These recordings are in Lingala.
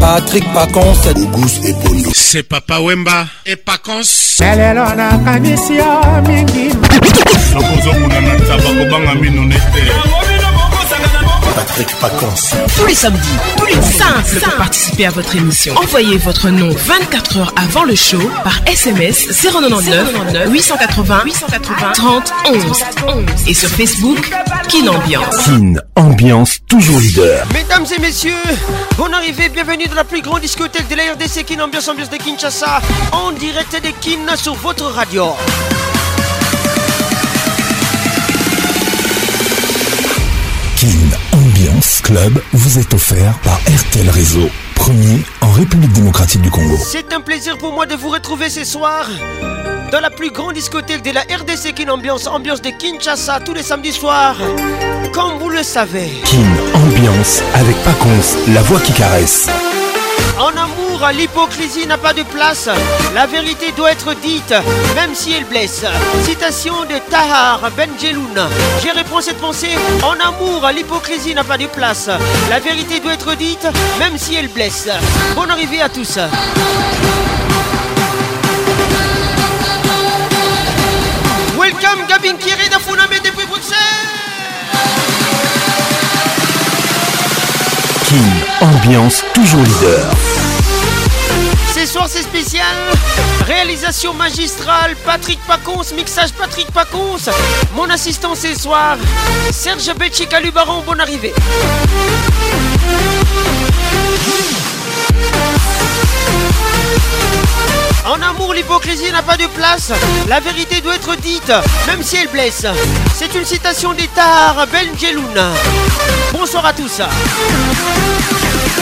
Patrick Pacons C'est Papa Wemba et Pacons lelo nakanisi yo mingi nakozokuna na taba kobanga mino ne te Patrick vacances Tous les samedis, plus les simple pour participer à votre émission. Envoyez votre nom 24 heures avant le show par SMS 099 880 880 30 11 et sur Facebook Kin Ambiance. Kin Ambiance toujours leader. Mesdames et messieurs, bon arrivée, bienvenue dans la plus grande discothèque de la RDC Kin Ambiance Ambiance de Kinshasa en direct de Kin sur votre radio. club vous est offert par RTL Réseau, premier en République démocratique du Congo. C'est un plaisir pour moi de vous retrouver ce soir dans la plus grande discothèque de la RDC Kin Ambiance, ambiance de Kinshasa tous les samedis soirs. Comme vous le savez. Kin Ambiance avec Paconce, la voix qui caresse. En amour, l'hypocrisie n'a pas de place. La vérité doit être dite, même si elle blesse. Citation de Tahar Benjeloun. J'ai à cette pensée. En amour, l'hypocrisie n'a pas de place. La vérité doit être dite, même si elle blesse. Bonne arrivée à tous. ambiance toujours leader. Ce soir c'est spécial. Réalisation magistrale, Patrick Pacons, mixage Patrick Pacons. Mon assistant ce soir, Serge Belchik, Calubaron, bonne arrivée. En amour, l'hypocrisie n'a pas de place. La vérité doit être dite, même si elle blesse. C'est une citation d'État, Ben Jeloun. Bonsoir à tous.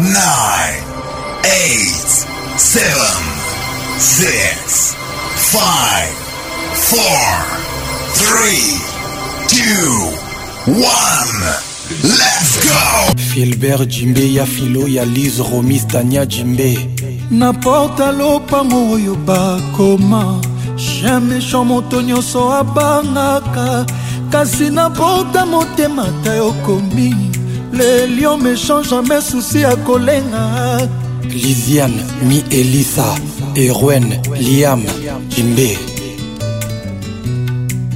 nine, eight, seven, six, five, four, three, two, one. Let's go! filbert jimbe ya filo ya lise romis tania jimbe na porta lopango oyo bakoma chien méchant moto nyonso abangaka kasi na porta motema ta yokomi les lions méchants jamais souci ya kolenga lisiane mi elisa erwen liam jimbe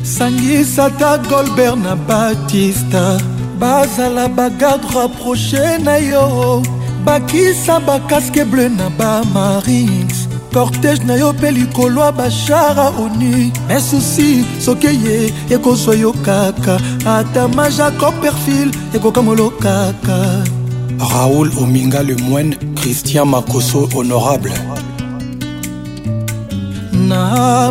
sangisata golbert na batista bazala bagarde rapproche na yo bakisa bakaske bleu na bamarines kortege na yo mpe likolo ya bashara oni me susi soki eye ekozwa yo kaka ata maja copperfil ekokamolo kaka raoul ominga le moine christian makoso honorable na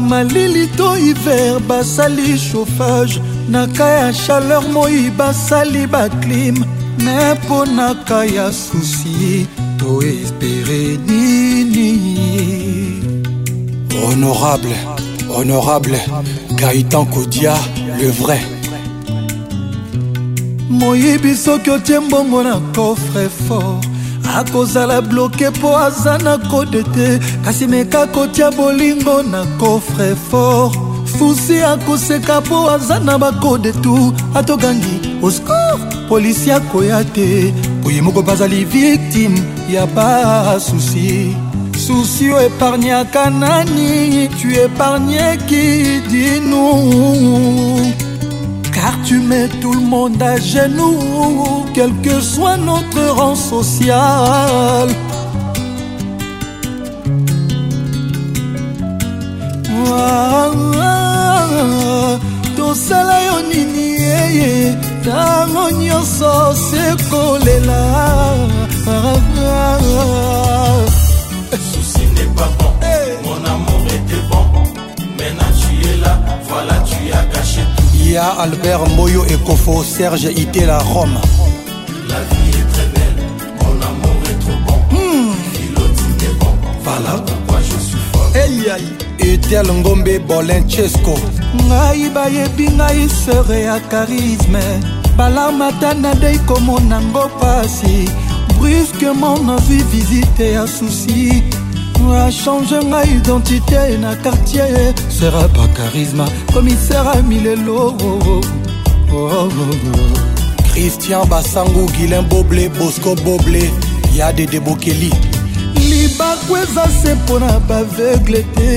malili to hiver basali chauffage na ka ya chaleur moi basali baclime me mpo na ka ya susi to espere nini Honorable, honorable, Gaëtan Kodia, le vrai. moyibi soki otie mbongo na coffre fort akozala bloke mpo aza na kode te kasi meka kotia bolingo na coffre fort fusi akoseka mpo aza na bakode tu atokangi oscour polisi akoya te boye moko bazali victime ya basusi Soucieux épargne à Canani, tu épargnes qui dit nous Car tu mets tout le monde à genoux, quel que soit notre rang social. tosala yo Souci n'est pas bon, mon amour était bon. Maintenant tu es là, voilà tu as gâché tout. Il y a Albert Moyo et Kofo, Serge Itela, Rome. La vie est très belle, mon amour est trop bon. Mmh. Philotine est bon, voilà pourquoi je suis fort. Hey, aïe. etel ngombe bolenchesco ngai bayebi ngai sere ya karisme balarme ata nadei komona ngo pasi brusquement navi visite ya susi achange ngai identité na quartier sera pa charisma komisera milelo oh, oh, oh, oh, christian basangu guilin boble bosco boble ya dede bokeli libaku eza se mpo na baveugle te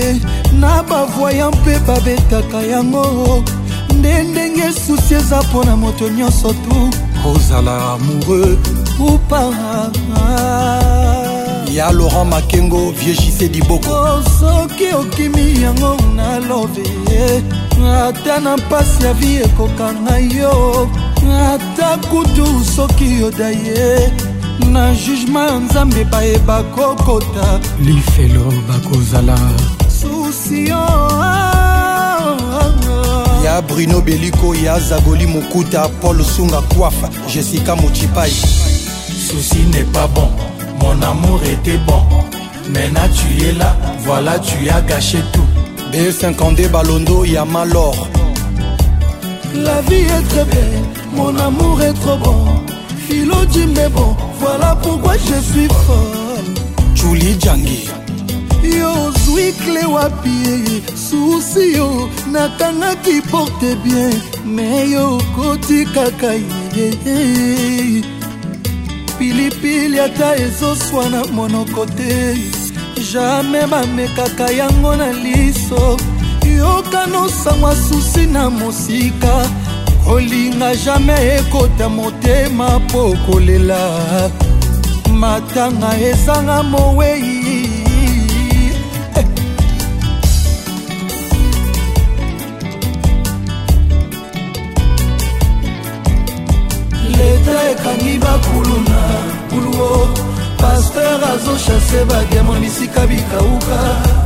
na bavoya mpe babetaka yango nde ndenge susi eza mpo na moto nyonso tu ozala amoureux kupa ya laurent makengo viejise diboko oh, soki okimi yango nalobi ata na mpasi ya vi ekokanga yo ata kutu soki yoda ye na jugema ya nzambe bayeba kokota lifelo bakozala susio ya bruno beliko ya zagoli mokuta paul sunga kwafa jessica mochipai souci n'est pas bon. Mon amour était bon. Maintenant tu es là, voilà tu as gâché tout. B52 Balondo, Yamalor. La vie est très belle, mon amour est trop bon. Philo dit mais bon, voilà pourquoi je suis folle. Julie Djangi. yo ozwi kle wapi eh, susi yo nakangaki porte bien me yo okoti kaka ye eh, eh, pilipili ata ezoswa na monoko te jamai bamekaka yango na liso yokanosangwa susi na mosika kolinga jamai ekota motema mpo kolela matanga ezanga mowei shase badiamo bisika bikauka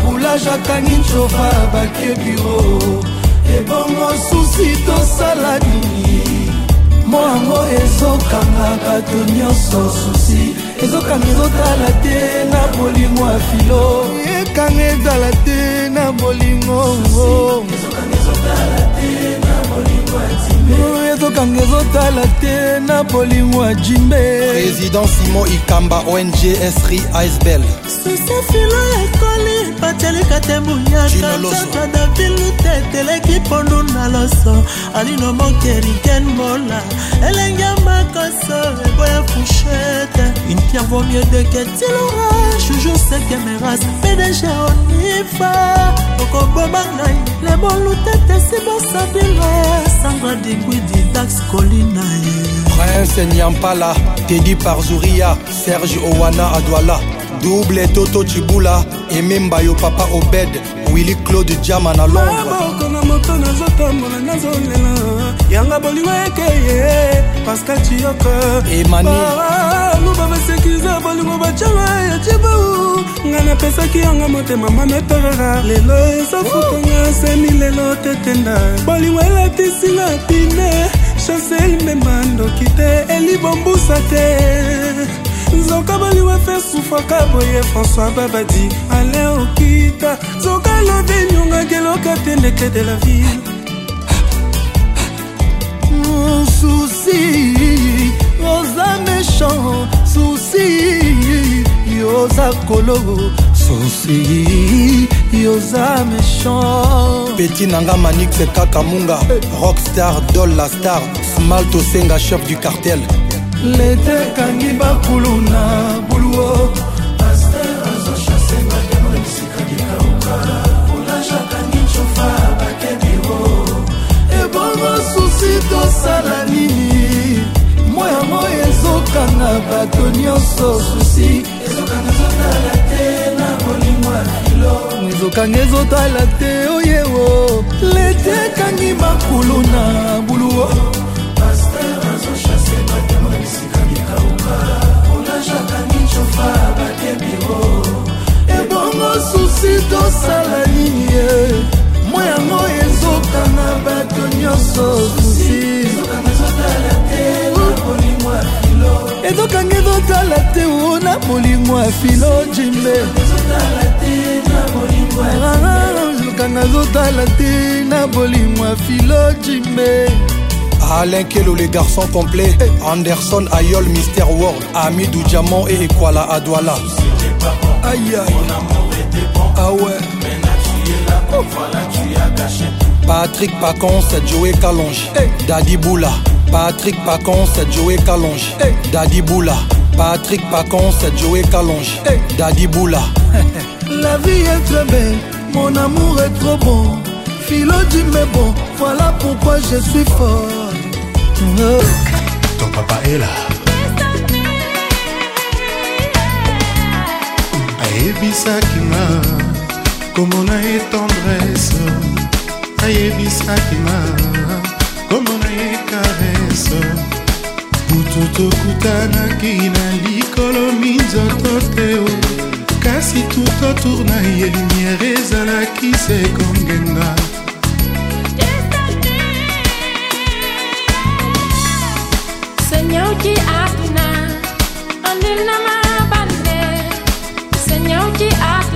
boulage akangi ncova bakie biro ebongo susi tosala nini moango ezokanga bato nyonso susi ezokanga ezotala te na bolingo ya filo ekanga ezala te na bolingo ezokanga ezotala te na bolingo ya ezokanga ezotala te na bolingo ya jimbe président simon ikamba ong esri icebel susefilo ekoli batelika te muyakatata davilu te teleki pondu na loso alino mokeriken mola elenge makoso eboya fushete une pierre vaut mieux de quetilorage toujours ce que meras pdg onifa okoboma ngai lebolutete sibosabila sandra dig liquididax kolina prince nyampala tedi parzuria serge owana adwala double toto cibula emembayo papa obed willi claude jama na londres moto nazotambola nazolela yanga bolingo ekeye pascal cioka emani luba basekiza bolingo bacala ya cibau ngai napesaki yango motema mameperera lelo ezafutanga semi lelo tetenda bolingo elatisinga pine chansel mbemba ndoki te elibombusa te nzoka baliwa fe sufraka boye françois babadi ale okita nzoka lobi nyongaki eloka pendeke de la ville mosusi oza méchant susi yoza kolo susi yoza méchant peti nanga manix kaka munga rockstar dol la star smalt osenga chef du cartel lete ekangi bakulu na buluo ebongosusi e tosala nini moyango ezokanga bato nyonso susi ezotala te na molimo ya kilo mwizokanga ezotala te oyewo lete ekangi makulu na buluo paster azoshase batema bisika mikauka olajakangi ncofa batebiro ebongo susi tosala nini ye mwa yango ezokanga bato nyonso susi ezokangi ezotala te o na molimo ya filo jimbe ah, ezokanga ezotala te na molimo ya filo jimbe Alain Kelo, les garçons complets. Anderson, Ayol, Mister World. Ami du Diamant et Equala Adwala. Aïe aïe. Ah ouais. Patrick Pacon, Joey Calonge. Daddy Boula. Patrick Pacon, c'est Joey Calonge. Hey. Daddy Boula. Patrick Pacon, c'est Joey Calonge. Hey. Daddy Boula. La vie est très belle, mon amour est trop bon. Philo dit mais bon, voilà pourquoi je suis fort. Oh. Ton papa est là. ayebisaki nga komona ye tendresse ayebisaki nga kutu tokutanaki na likolo minzoto te kasi tout autour na ye lumière ezalaki se kongenga Senyauki apna, andina mabande Senyauki apna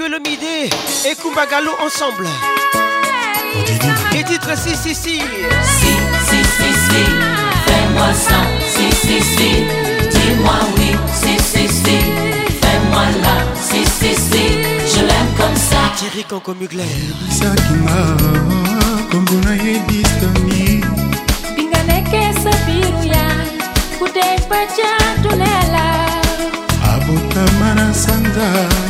Midi et Kumbagalo ensemble. Et titre si si si. Si si si si. Fais-moi ça. Si si si. Dis-moi oui. Si si si. Fais-moi là. Si si si. Je l'aime comme ça. Thierry Kankomugler. kombona yebistami binganekesa biruya kudeipa ja tulela abotama mana sanga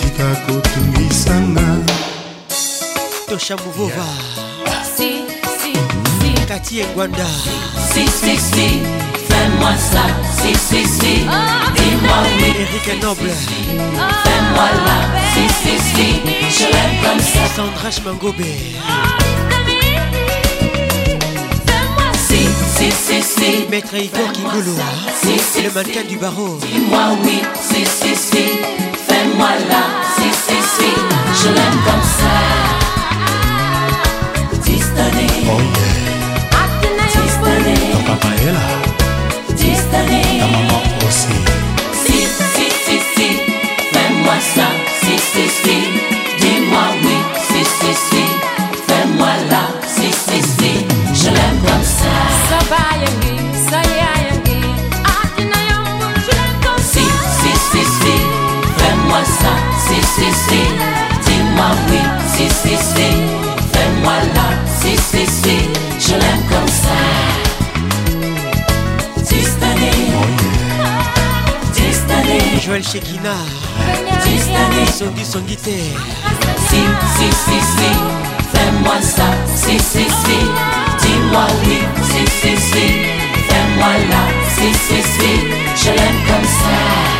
Cathy tosha Wanda si, si, si. Fais-moi ça, si, si, si. Oh, Dis-moi oui. Eric Noble. Ah, Fais-moi là, si, si, si. Je l'aime comme ça. Sandra ah, Fais-moi Si, si, si, si. Maître Igor Kingolo. Si, si, le mannequin du barreau. Dis-moi oui, si, si, si. moi là, si, si, si, je l'aime comme ça. Distané, oh yeah. Distané, ton papa est là. Distané, ta maman aussi. Si, si, si, si, fais-moi ça, si, si, si, dis-moi oui, si, si, si. si, si, dis-moi oui, si, si, si, fais-moi là, si, si, si, je l'aime comme ça. Joël Songi Songite, si, si, si, si, fais-moi ça, si, si, si, dis-moi oui, si, si, si, fais-moi là, si, si, si, je l'aime comme ça.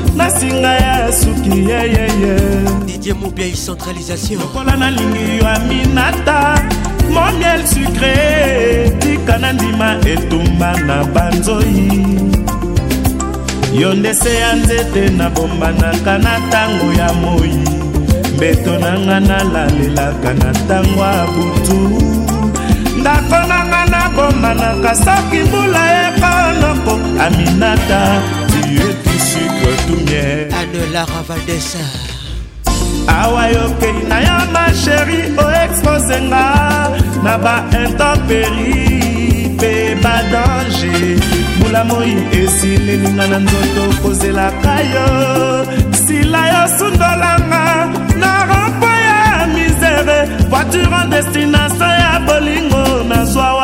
na singa ya suki yeyeye didie mobiai centralisation lokola nalingi yo aminata momiel sucre tika na ndima etumba na banzoi yo nde se ya nzete nabombanaka na ntango ya moi mbeto na nga nalalelaka na ntango ya butu ndako na nga nabombanaka soki mbula yekonoko aminata otumie anela ravadesa awa yokeli na yo masheri oexpose nga na baintemperi mpe badange mbula moi esilelinga na nzoto kozelaka yo sila yosundolanga na rompo ya misere voiture en destination ya bolingo nazwa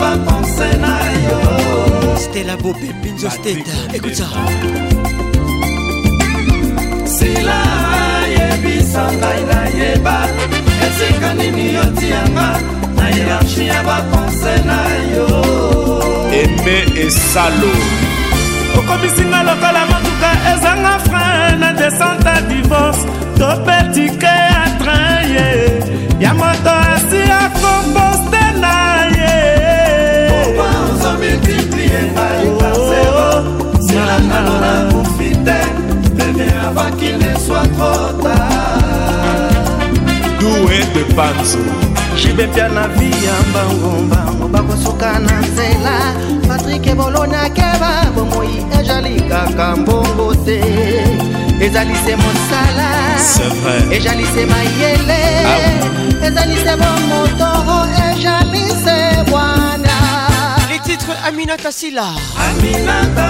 bakonse na yo stela bopepinzo steta ekuta sila yebisa ngai nayeba esika nini yotianga na hierarchi ya bakonse na yo eme esalo okomisinga lokola motuka ezanga frein na descente a divorce topetike ya train ye ya moto asi akomposte na ye ngai parcero sila nano nakufi te bebe avaki leswa trota due de panzo jibepia na vi ya mbangombango bakosuka na nzela patrik ebolonakeba bomoi ezali kaka mbongo te ezali se mosala ezali se mayele ah ezali se bomotoro ezali se bwa aminata sila aminata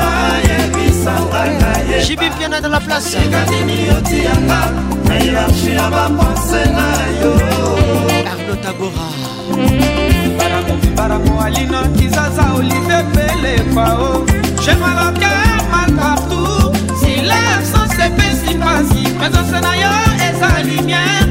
yebisanga ngaye jibi mpiana dans la place ekanini otiyanga na hierarchie ya bapense na yo arno tabora baramovibaramo alino kizaza olive pelefao jemalake malpartout silence sepesi mpasi mezose na yo eza lumière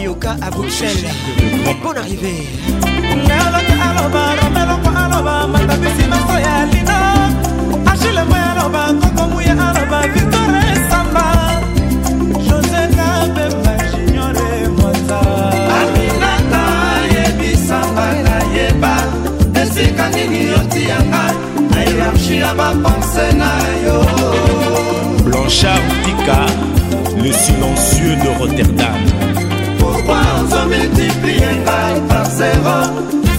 eyoka à bruxelles bon arrivé naloka aloba lobeloko aloba matabisi maso ya lina achile moy aloba kokomu ya aloba victore esamba josé kabemba juniore mota aminata yebisanga nayeba esika nini yotiyanga na hierarchi ya bapense na yo blanchard pika le silencieux de rotterdam pourkua ozomultiplie ngai par zero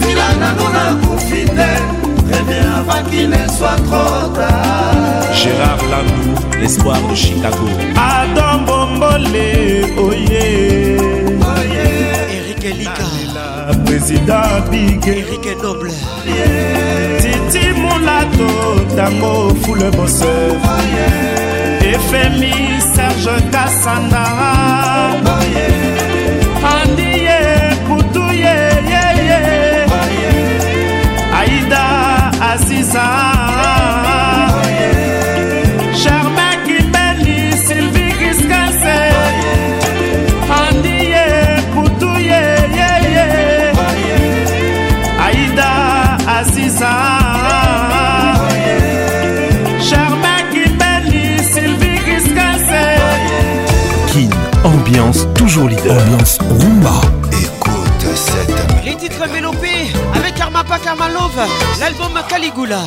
sila nano nakufi te eh revien avant qu'il ne soit trop tard gérard landou l'espoir de chicago adam bombole oye oh yeah. oh yeah. erik elika président big erik noble yeah. titi molato ntango fule boseur oh yeah. efemi serge kasandara Charma qui est belle, Sylvie qui se casse. Annie, coutouillet, Aïda, Assisa. Charma qui est Sylvie qui se casse. Kine, ambiance, toujours l'idée. Ambiance, Rumba, écoute cette. Les titres révélés Mapaka Malove, l'album Caligula.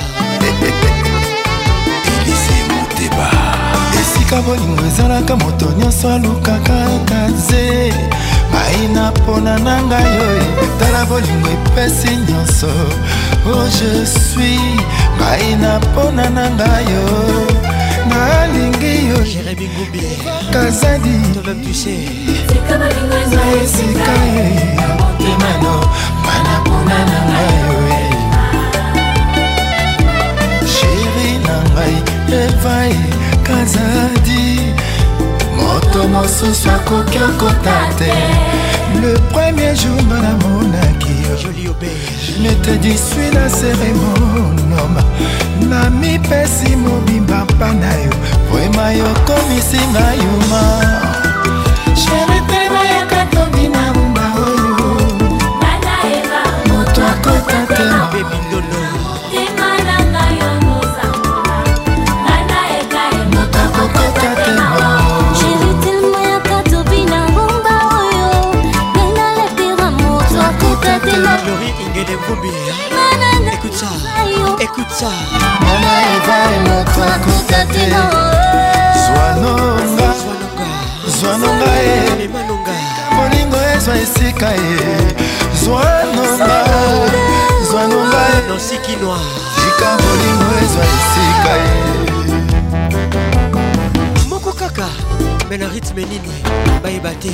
esika bolingo ezalaka moto nyonso alukaka kaze baina mpona na ngai oyo tala bolingo epesi nyonso o oh, je suis baina mpona na ngai oyo nalingi yo kazadi esika ye emano mwana na ngai sheri na ngai evai kazadi moto mosusu akoki okota te le premier jour nga namonaki netedi sui na seremonoma na mipesi mobimba mpa na yo vrema yokomisinga yuma Laurie Ingede Kumbi Écoute ça, écoute ça Mama eva emotra kuta te Zwanonga Zwanonga e Moningo ezwa esika e Zwanonga Zwanonga e Nancy Kinoa Jika moningo ezwa eh, esika e Moko kaka Mais na rythme nini bayeba te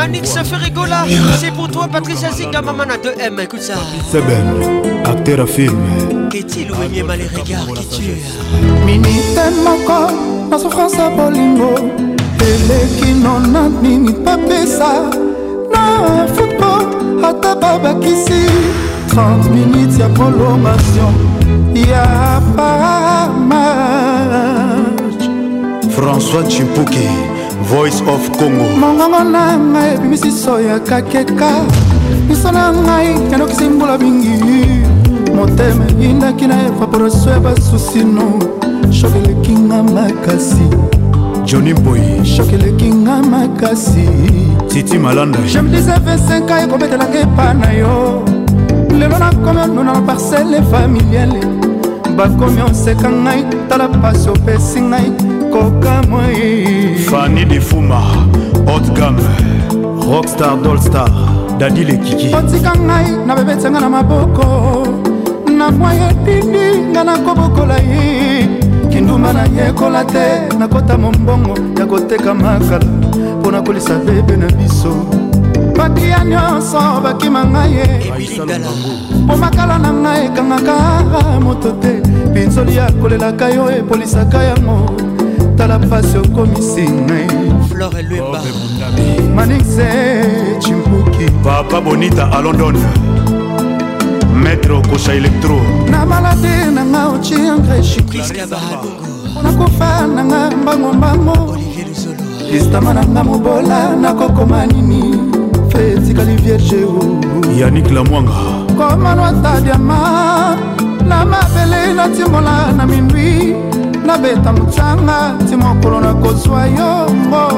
Manix se fait rigola. C'est pour toi, Patricia Zinga, Mamana 2M. Écoute ça. C'est Ben, acteur à film. Qu'est-il ou mal les regards qui tuent Minute moko, ma souffrance à bolingo. eleki nona nini papesa na football ata babakisi 30 minutes ya prolongation ya pamatch françois chimpuki voice of congo mongongo na ngai ebimisiso ya kakeka miso na ngai yandokisi mbula mingi motema eyindaki na evaporoso ya basusino shok eleki nga makasi joni boy shok eleki nga makasi titi malanda jemdisevesenka ekobetelaka epa na yo lelo nakomi onuna na parcele familiale bakomi oseka ngai tala pasi opesi ngai kokamwai fani defuma hotgam rockstar dolstar dadi lekiki otika ngai na bebetyanga na maboko na mwa yedidi ngai nakobokola ye kindumba nayekola te nakota mombongo ya koteka makala mpo na kolisa bebe na biso batia nyonso bakima ngai mpo makala na ngai ekangaka moto te pinzoli akolelaka yo epolisaka yango tala mpasi okomisinga flore lwemba oh, manise chimbuki papa bonita a london maître okosha elektro na malade nanga ociengrechikiskabahadungu nakofa nanga mbangombango istama nanga mobola nakokoma nini fe etikali vierge yanik lamwanga komanwata diama na mabele natimola na mindwi nabeta motanga ti mokolo nakozwa yongo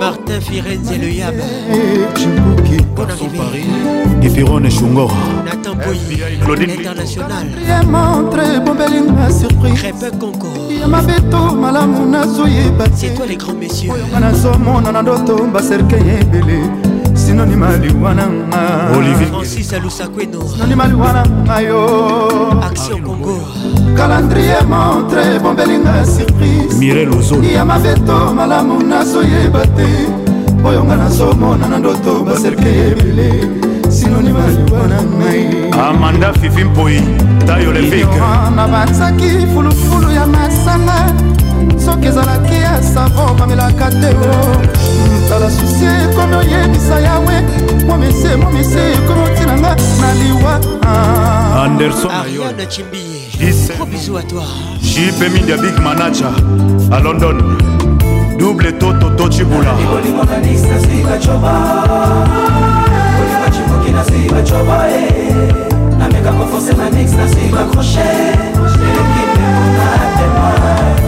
martin firenzelyabipirone shungor claudinemontre ebombelina surpriseye mabeto malamu nazoyeba teoyonga nazomona na ndoto baserke ebele sinonima liwana ngaoliviesinonima liwana ngayo action ah, congo kalandrie montre ebombelinga surpriseya mabeto malamu nazoyeba te oyo nga nazomona na ndoto baserke ebele sinonima liwa na ngai amanda fifi mpoi tayo levike na banzaki fulufulu ya masanga soki ezalaki ya savo bamelaka te o tala susi ekomi oyebisa yawe momise momise ekomi otinanga na liwa anderson ayode chimbie Gros bisous à toi. JP Media Big Manager à London. Double Toto Tochibula. Eh.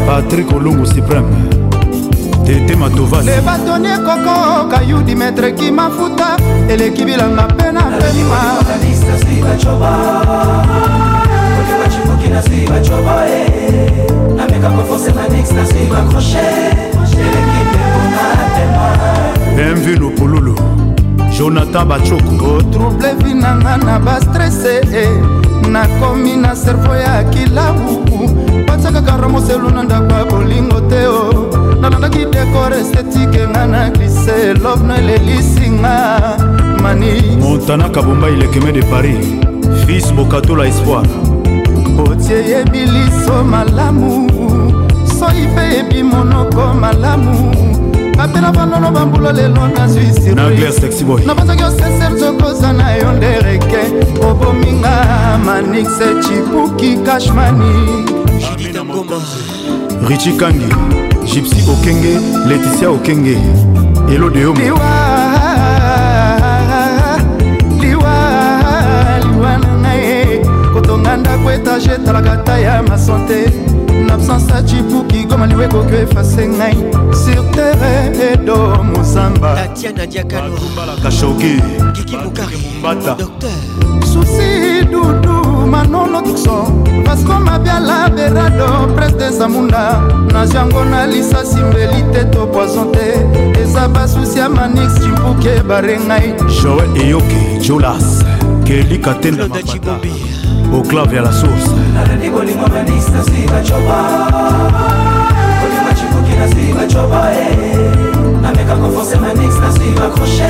Patrick Olungu Supreme. tete matovas le batoni ekoko kayudi metre kimafuta eleki bilanga mpe na pema na suis ma eh. choboé Avec un renforcé ma nix na suis ma crochet J'ai l'équipe de mon Bienvenue le Pouloulou jonathan bachoko otrouble vinanga na bastrese eh. nakomi na servo ya kilabu batiakaka romoselu na ndako ya bolingo te o nalandaki dekor estetike nga na glise lovno elelisinga mani montana kabomba ilekeme de paris fils bokatola espoir tie eyebi liso malamu soi mpe eyebi monoko malamu bapela banono bambula lelo nazwi sirnabanzaki osesere zokoza na yo nde reke obominga manixe chipuki kashmani richi kangi gipsy okenge leticia okenge elodeo ezalaka ta ya masante nabsence acibuki goma liwe ekoki efase ngai sur terre edo mozamba tatianadiakanobalaka shoki kikimukarimbata susi dudu manolo tukso vasco mabiala berado prince de zamunda nazi yango na lisasi mbeli te to poison te eza basusi ya manix cimbuki ebare ngai joel eyoki julas kelika te na mabata au clavier à la source nameka kofonse manix nasui bakroche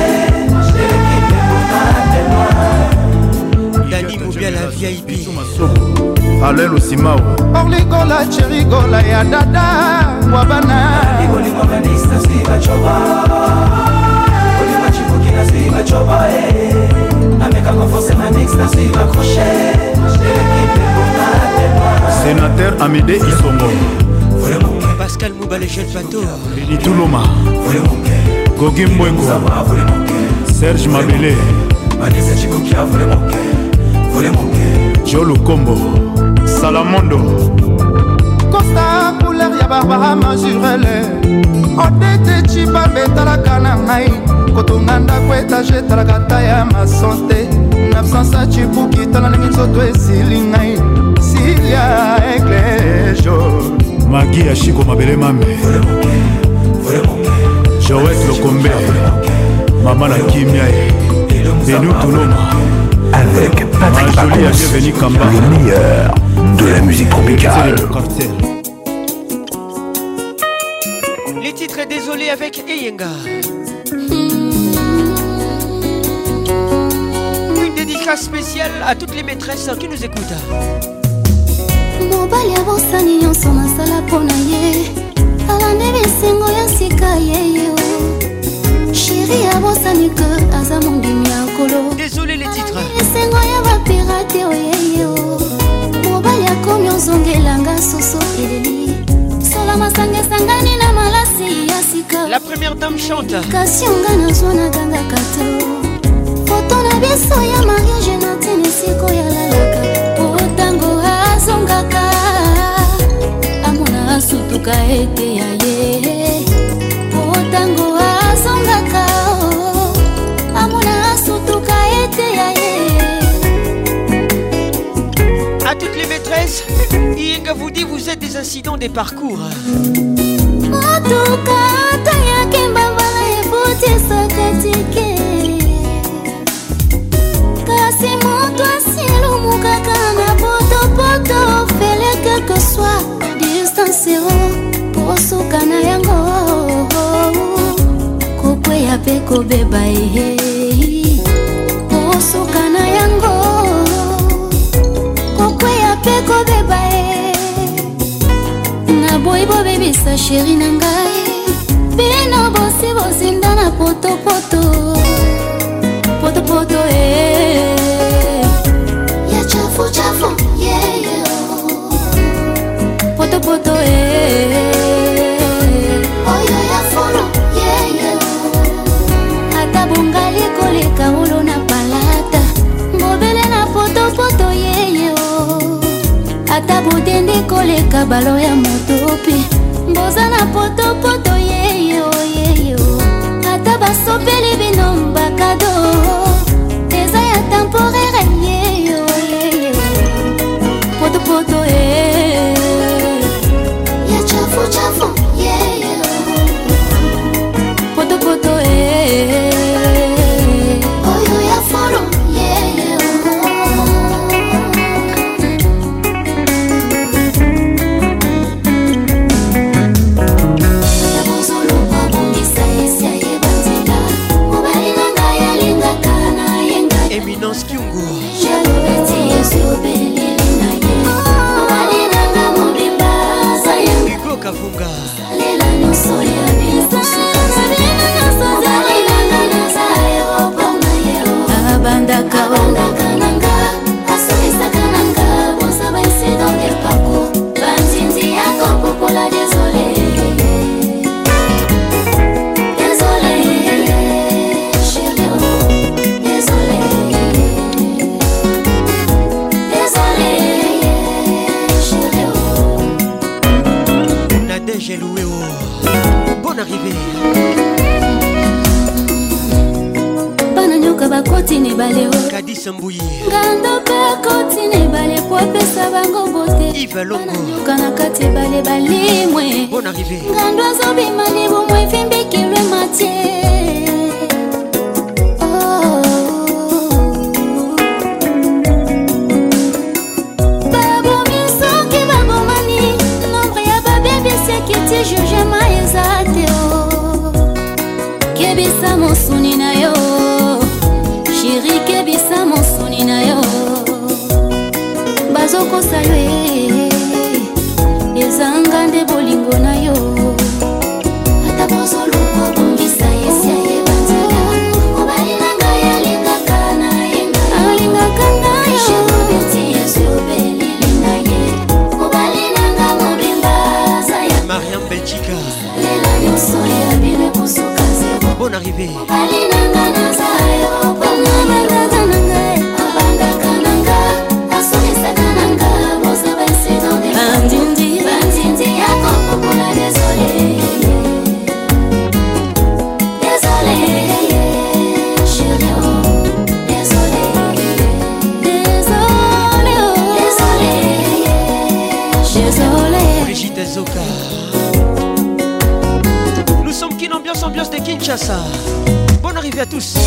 elekipe potatema dani mobia la vip alel osimao orligola cherigola ya dada wabana libolingo manix nasui bacoba olingo cibuki nasui bacoba e eh. avec un renforcé manix n'a suivi accroché sénateur amédé isongo pascal moubale jeune pato lini tuloma gogi mbwengo serge mabele jolukombo salamondo costa couleur ya barbara majurele odete cibambe etalaka na ngai kotonga ndako etage etalaka ta avec Patrick le meilleur de la musique tropicale. Les titres désolés avec Eyenga. dédicace spéciale à toutes les maîtresses qui nous écoutent. mobali abosani nyonso nasala mpo na ye alandi bisengo ya sika yeye sheri abosani ke aza mondimi ya nkolo bisengo ya bapirate oyeye mobali akomi ozongelanga soso eleli solo masanga esangani na malasi ya sika kasi onga nazwa ganga kato biso ya mariage na teni sikoyalalaka po ntango azongaka amona asutuka ete ya ye po ntango azongaka amona asutuka ete ya ye à toutes les maîtresses Yinga vous dit vous êtes des incidents des parcours motuka taya zero kosuka na yango kokweya mpe kobeba ehe kosuka na yango kokweya mpe kobeba e naboyi bobebisa sheri na ngai bino bosi bozinda na potopoto potopoto e ya chafuchafu lopoto eh, eh, eh. ata bongali koleka olo na palata mobele na potopoto yeye oh. ata bodende koleka balo ya motopi boza na potopoto yeye oh, yeye oh. ata basopeli bino mbakado eza ya temporel patrice mbuyi ngando mpe kotina ebale po apesa bango boteyoka na kati ebale balimwe ngando azobima libumwe efimbikilwe matie muitos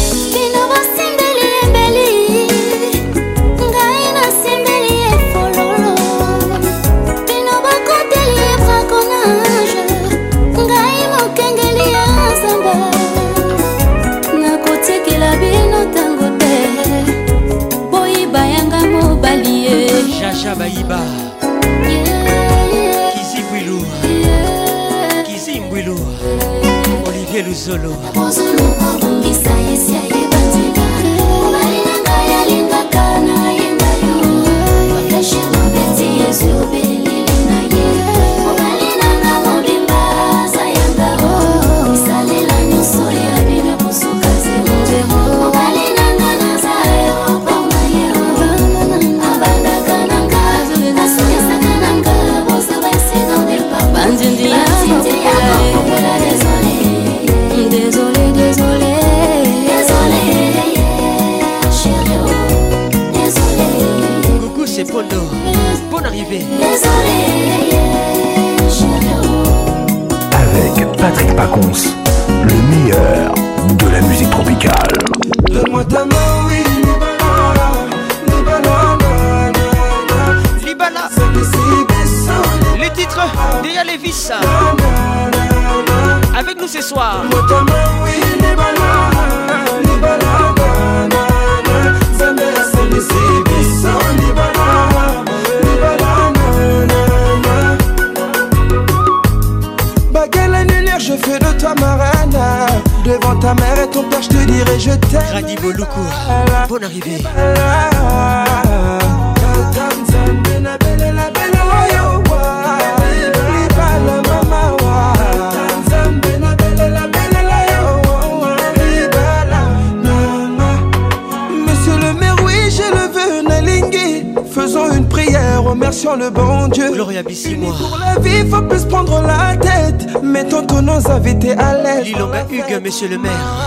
monsieur le maire.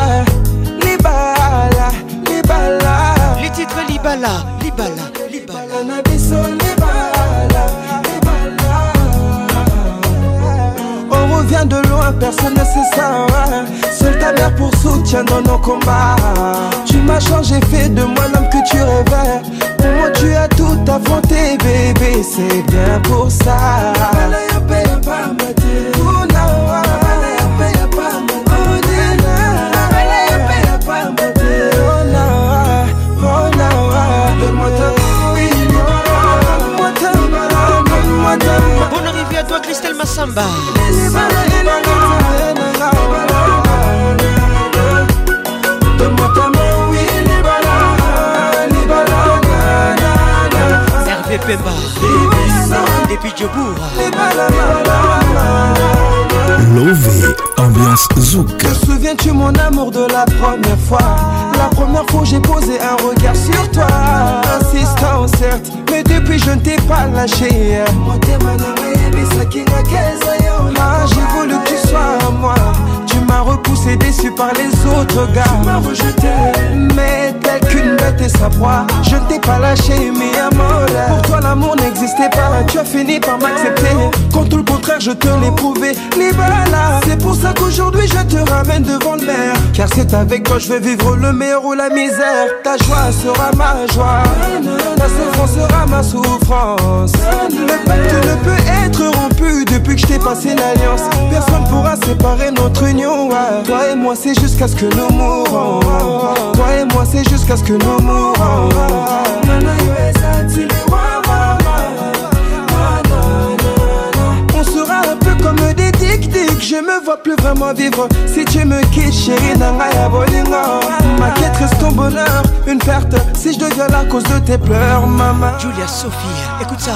Hein. Ah, j'ai voulu que tu sois à moi tu m'as repoussé déçu par les autres gars tu m'as rejeté mais tel qu'une bête et sa proie je ne t'ai pas lâché mais à pour toi l'amour n'existait pas tu as fini par m'accepter quand tout le contraire je te l'ai prouvé libala c'est pour ça qu'aujourd'hui je te ramène devant le maire car c'est avec toi je vais vivre le meilleur ou la misère ta joie sera ma joie Ma souffrance sera ma souffrance. Le pacte ne peut être rompu depuis que je t'ai passé l'alliance. Personne pourra séparer notre union. Toi et moi, c'est jusqu'à ce que nous mourrons Toi et moi, c'est jusqu'à ce que nous mourrons. je me vois plus vraiment vivre Si tu me quittes, chérie, nangaya bolingo Ma quête reste ton bonheur, une perte Si je deviens la cause de tes pleurs, maman Julia Sophie, écoute ça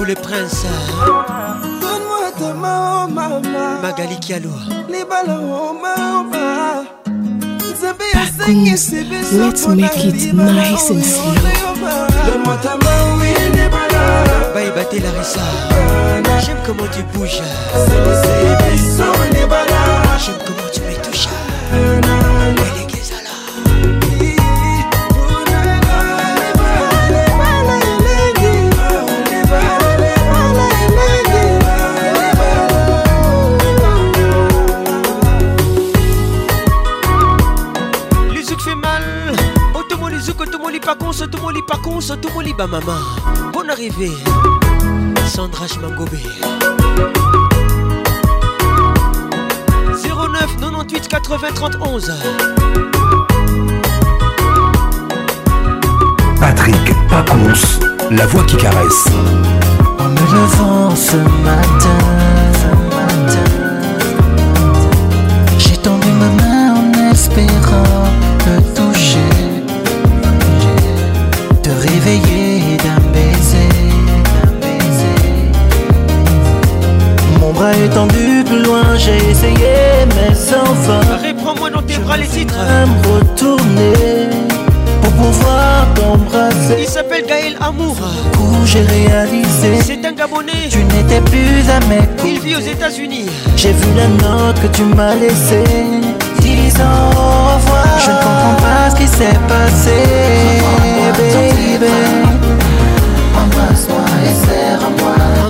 pour le prince Donne-moi ta main, oh mama Magali Kialo Libala, oh mama Nzambe asengisi biso Let's make it nice and slow Donne-moi ta main, oui, Libala Bye, battez Larissa J'aime comment tu bouges Sengisi biso, Libala J'aime comment tu me touches pas pakonso tout moli ba maman. bonne arrivée Sandra mangobe 09 98 80 31 Patrick Pacons, la voix qui caresse. En me levant ce matin. j'ai essayé, mais sans fin. Reprends-moi dans tes bras les titres. me retourner pour pouvoir t'embrasser. Il s'appelle Gaël Amour. Où j'ai réalisé. C'est un Gabonais. Tu n'étais plus à mes Il vit aux États-Unis. J'ai vu la note que tu m'as laissée. Disant au revoir. Je ne comprends pas ce qui s'est passé. Baby. Embrasse-moi et serre à moi.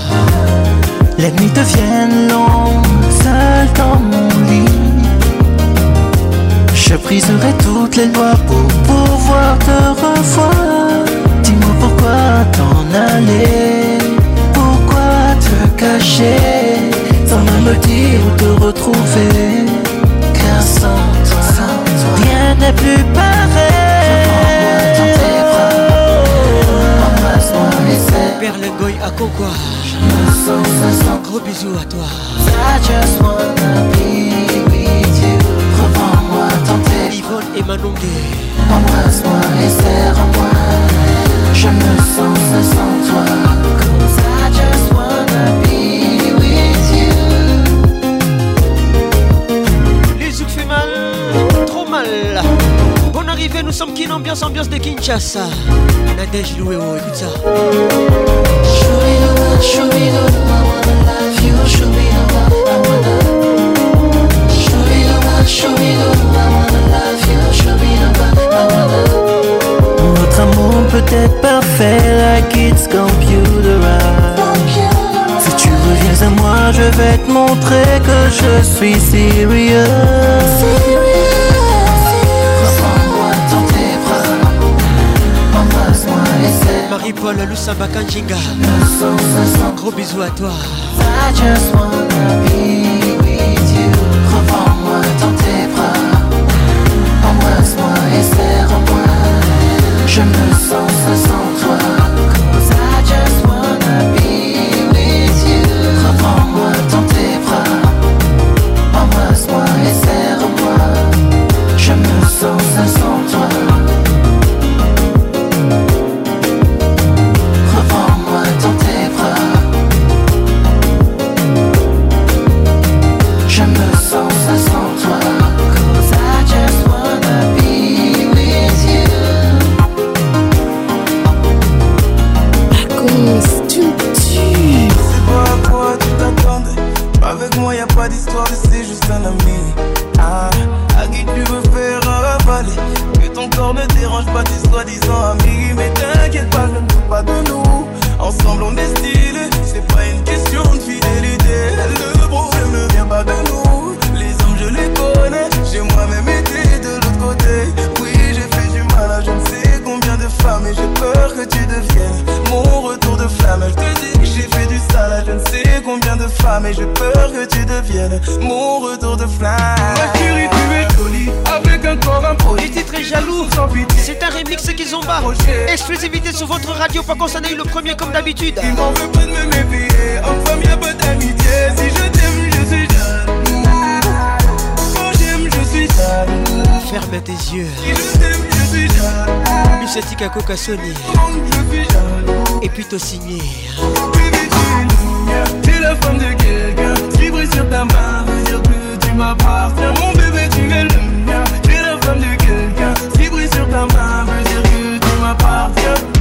Les nuits deviennent longues, seul dans mon lit. Je briserai toutes les lois pour pouvoir te revoir. Dis-moi pourquoi t'en aller, pourquoi te cacher, sans me dire où te retrouver. Car sans toi, rien n'est plus pareil. Père Perle goy à Kokwa Gros bisous à toi I just wanna be with you Reprends-moi tenter Yvonne et Manongue Embrasse-moi et serre-moi Je me sens sans toi Cause I just wanna be nous sommes kin l'ambiance, ambiance de Kinshasa. Nadej Louéo, écoute ça. Show me the show me the I wanna love you, show me the love, I wanna Show me the love, show me the I wanna love you, show me the love, Notre amour peut être parfait, like it's computerized Si tu reviens à moi, je vais te montrer que je suis sérieux Billy Paul, Lusamba Kanjinga. Gros bisous à toi. I just wanna be with you. Reprends-moi dans tes bras. Embrasse-moi et serre-moi. Je me sens à centre. exclusivité sur votre radio, pas qu'on s'en eu le premier comme d'habitude. Ils m'en veut pas de me méfier, en femme y'a pas d'amitié. Si je t'aime, je suis jaloux. Quand j'aime, je suis jaloux. Ferme tes yeux. Si je t'aime, je suis jaloux. Musetica Coca Sony. Et puis te signer. T'es la femme de quelqu'un qui brille sur ta main. Veut dire que tu m'appartiens.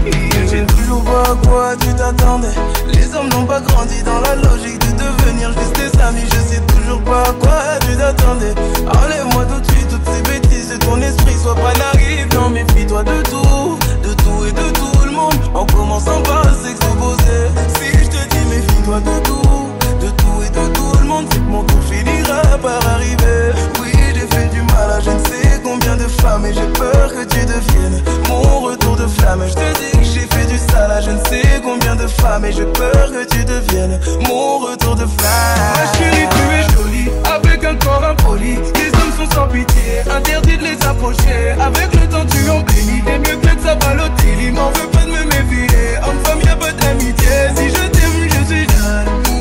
Je sais toujours pas à quoi tu t'attendais. Les hommes n'ont pas grandi dans la logique de devenir juste des amis. Je sais toujours pas à quoi tu t'attendais. Enlève-moi tout de suite toutes ces bêtises de ton esprit. soit pas naïf, non, méfie-toi de tout, de tout et de tout le monde. En commençant par s'exposer. Si je te dis méfie-toi de tout, de tout et de tout le monde, mon tour finira par arriver. Oui, j'ai fait du mal à je ne sais combien de femmes et j'ai peur que tu deviennes mon retour de flamme. Je te dis que j'ai fait du sale je ne sais combien de femmes et j'ai peur que tu deviennes mon retour de flamme. Ma chérie, tu es jolie, avec un corps impoli. Les hommes sont sans pitié, interdit de les approcher. Avec le temps, tu en bénis. T'es mieux que de sa Il m'en veut pas de me méfier. En femme y'a pas d'amitié. Si je t'aime, je suis jeune,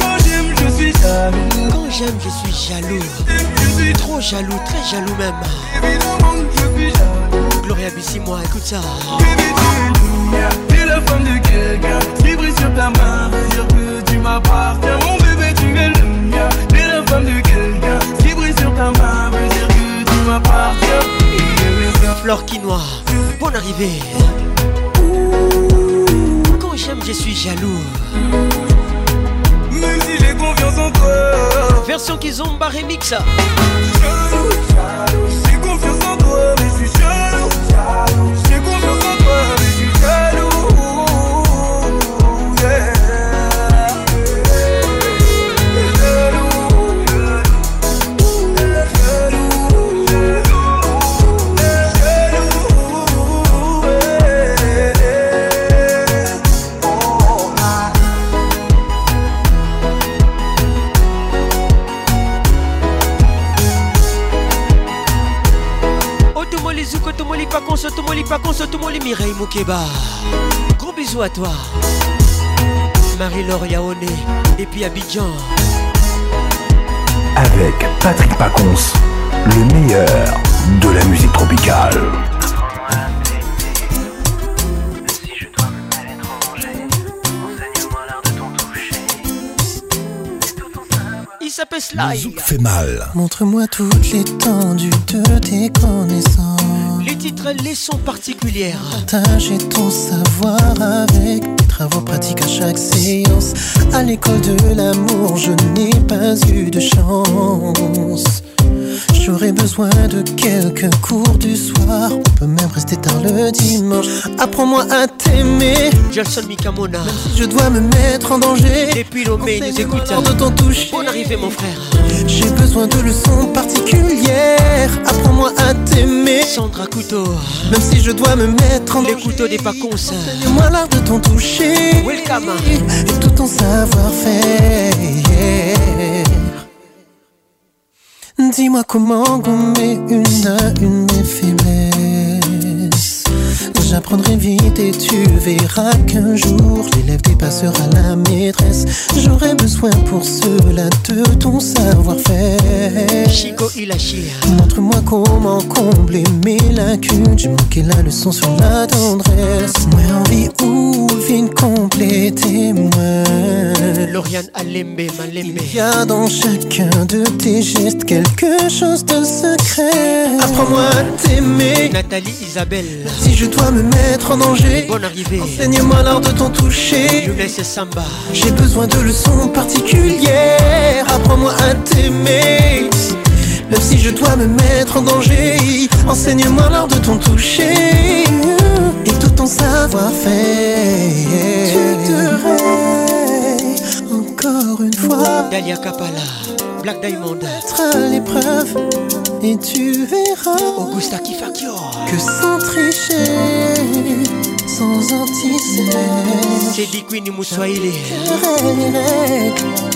Quand j'aime, je suis jeune Quand j'aime, je suis jaloux. Trop jaloux, très jaloux même. Gloria Bissi, moi, écoute ça. T'es la femme de quelqu'un qui brille sur ta main. veut Dire que tu m'appartiens, mon bébé, tu es le T'es la femme de quelqu'un qui brille sur ta main. Veut dire que tu m'appartiens. Flore quinoa, bonne arrivée. Quand j'aime, je suis jaloux. Mais si j'ai confiance en toi. version Kizomba Remix. Paconce, tout le monde, Gros bisous à toi. Marie-Laure et puis Abidjan. Avec Patrick Pacons, le meilleur de la musique tropicale. Montre-moi les l'étendue de tes connaissances. Les titres sont particulières. Partager ton savoir avec tes travaux pratiques à chaque séance. À l'école de l'amour, je n'ai pas eu de chance. J'aurais besoin de quelques cours du soir. On peut même rester tard le dimanche. Apprends-moi à t'aimer. Jason Même si je dois me mettre en danger. Depuis Lomé, nous écouteurs de ton toucher. On arrivée, mon frère. J'ai besoin de leçons particulières. Apprends-moi à t'aimer. Sandra Couteau. Même si je dois me mettre en danger. Les couteaux moi l'art de t'en toucher. Welcome. Et tout ton savoir-faire. Dis-moi comment gommer une à une mes J'apprendrai vite et tu verras qu'un jour l'élève dépassera la maîtresse. J'aurai besoin pour cela de ton savoir-faire. Chico Ilachir. Montre-moi comment combler mes lacunes. J'ai manqué la leçon sur la tendresse. Moi envie ou vine compléter moi. Lauriane mal aimé Il y a dans chacun de tes gestes quelque chose de secret. Apprends-moi à t'aimer. Nathalie Isabelle. Si je dois me mettre en danger. Enseigne-moi l'art de ton toucher. J'ai besoin de leçons particulières. Apprends-moi à t'aimer. Même si je dois me mettre en danger, enseigne-moi l'art de ton toucher. Et tout ton savoir-faire. Tu te rêves encore une fois. Dalia Kapala, Black Diamond. à l'épreuve et tu verras. Augusta Kifakio. Que sans tricher, sans antisèche. C'est Dikwini Moussaïli.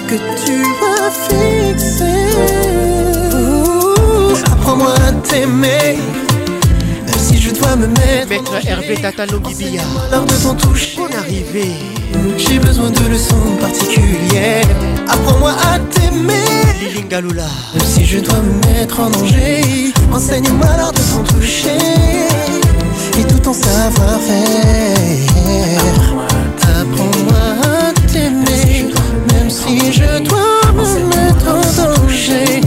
Que tu vas fixer. Apprends-moi à t'aimer mettre Maître Hervé Tatano Bia Lors de ton toucher J'ai besoin de leçons particulières Apprends-moi à t'aimer Galula Même si je dois me mettre en danger Enseigne-moi l'art de ton toucher Et tout en savoir-faire Apprends-moi à t'aimer Même si je dois me mettre en danger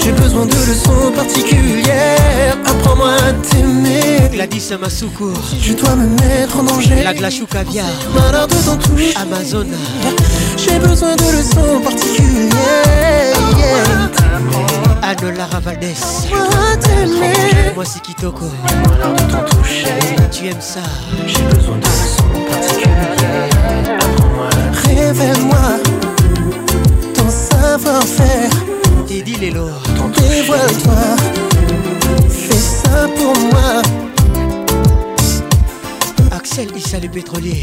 j'ai besoin de leçons particulières Apprends-moi à t'aimer Gladys à ma secours Je dois me mettre en danger La glace ou caviar Malheur de ton toucher. Amazon J'ai besoin de leçons particulières Adolara Anne Lara Valdez Moi c'est Kitoko Tu aimes ça J'ai besoin de leçons particulières réveille moi Ton savoir-faire Lelo. Dévoile-toi, fais ça pour moi. Axel Issa le pétrolier.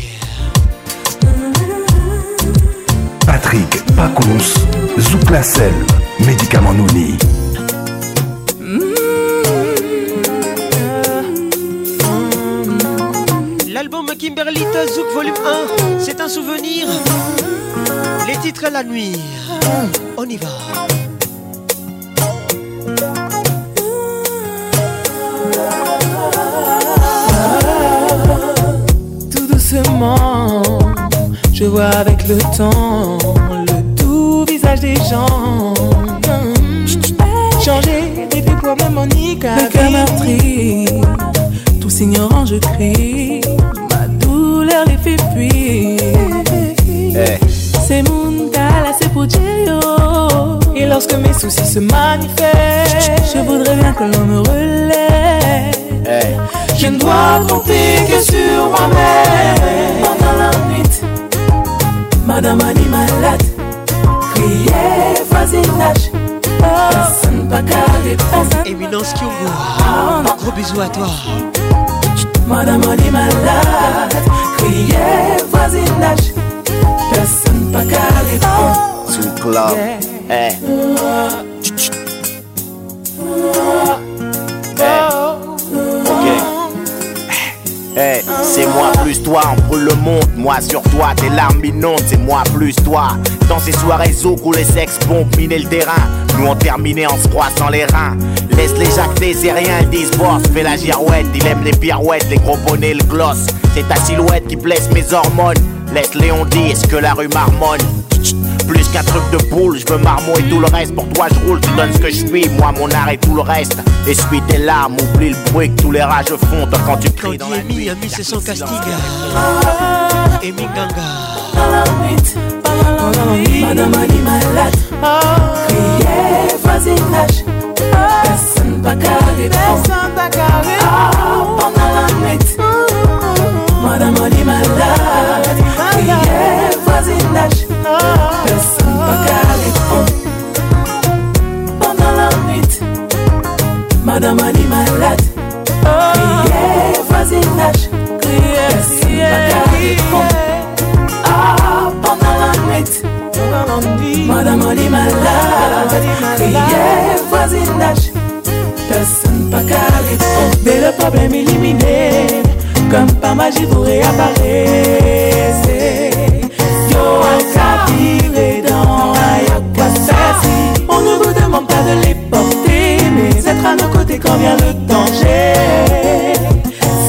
Patrick Pacons, Sel médicament Nouni. L'album kimberly Zouk Volume 1, c'est un souvenir. Les titres à la nuit. On y va. je vois avec le temps le tout visage des gens. Changer des quoi même Monica meurtri tout tout je crie. Ma douleur les fait fuir. Eh. C'est mon gala, c'est pour Dieu. Et lorsque mes soucis se manifestent, je voudrais bien que l'on me relève. Je ne dois compter que sur moi-même. Pendant Madame Annie malade. Criez, vas-y, lâche. Personne pas carré, personne. Éminence Un ah, gros bisou à toi. Madame Annie malade. Criez, vas-y, lâche. Personne pas carré. Sweet club. Hey. Ah. Ah. c'est moi plus toi, on brûle le monde. Moi sur toi, tes larmes inondent, c'est moi plus toi. Dans ces soirées zouk où les sexes pompent, miner le terrain. Nous on terminé en se croissant les reins. Laisse les jacter, c'est rien, ils disent boss. Fais la girouette, il aime les pirouettes, les gros bonnets, le gloss. C'est ta silhouette qui blesse mes hormones. Laisse Léon dire ce que la rue marmonne. Plus qu'un truc de boule je veux marmot et tout le reste. Pour toi, je roule, tu donnes ce que je suis. Moi, mon art et tout le reste. Essuie tes larmes, oublie le bruit que tous les rages font. Quand tu cries dans la nuit, a mis ses sons Castiga. Et Madame malade. Personne pas carré. Personne pas carré. Ah. Madame mani malade. Oh. Crier, voisinage. Crier, yeah, yeah. Ah, pendant la nuit. Madame mani malade. Crier, voisinage. Personne pas carré. Dès oh, le problème éliminé, comme par magie vous réapparaît. sauter quand vient le danger.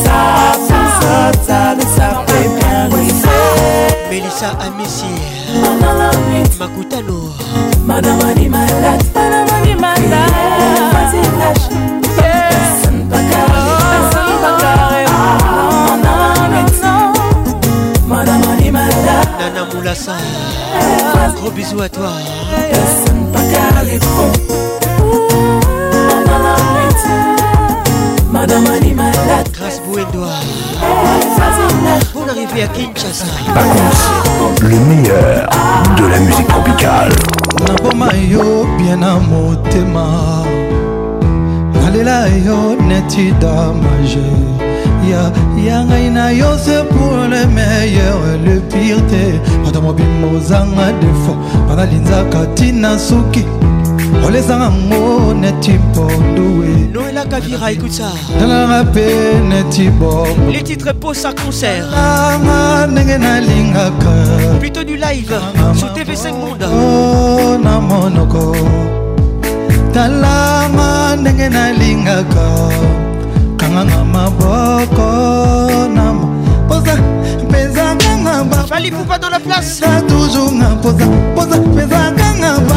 Ça, ça, ça, ça ne ça fait bien riser. Melissa Amici, Makutano, Madame Animala, Madame Animala, ah, Nana Moulassa, eh, gros bisous à toi. Personne pas carré bon. Grâce Bouédoir. Bonne arrivée à Kinshasa. Vacances, le meilleur de la musique tropicale. naboma yo bien na motema nalela yo neti damage ya ya ngai na yo se pour le meilleur le pire te bata mobimbo ozanga defo banalinzaka ntina suki olezanga ngo neti mponduwe noela kabira ekuta talanga mpe neti bongo le titre posa concert anga ndenge nalingaka plutôt du live su tv5 monde na monoko talanga ndenge nalingaka kanganga maboko na posa mpenzanganga bafali pupa dans la place toujours nga posa posa mpenzanganga ba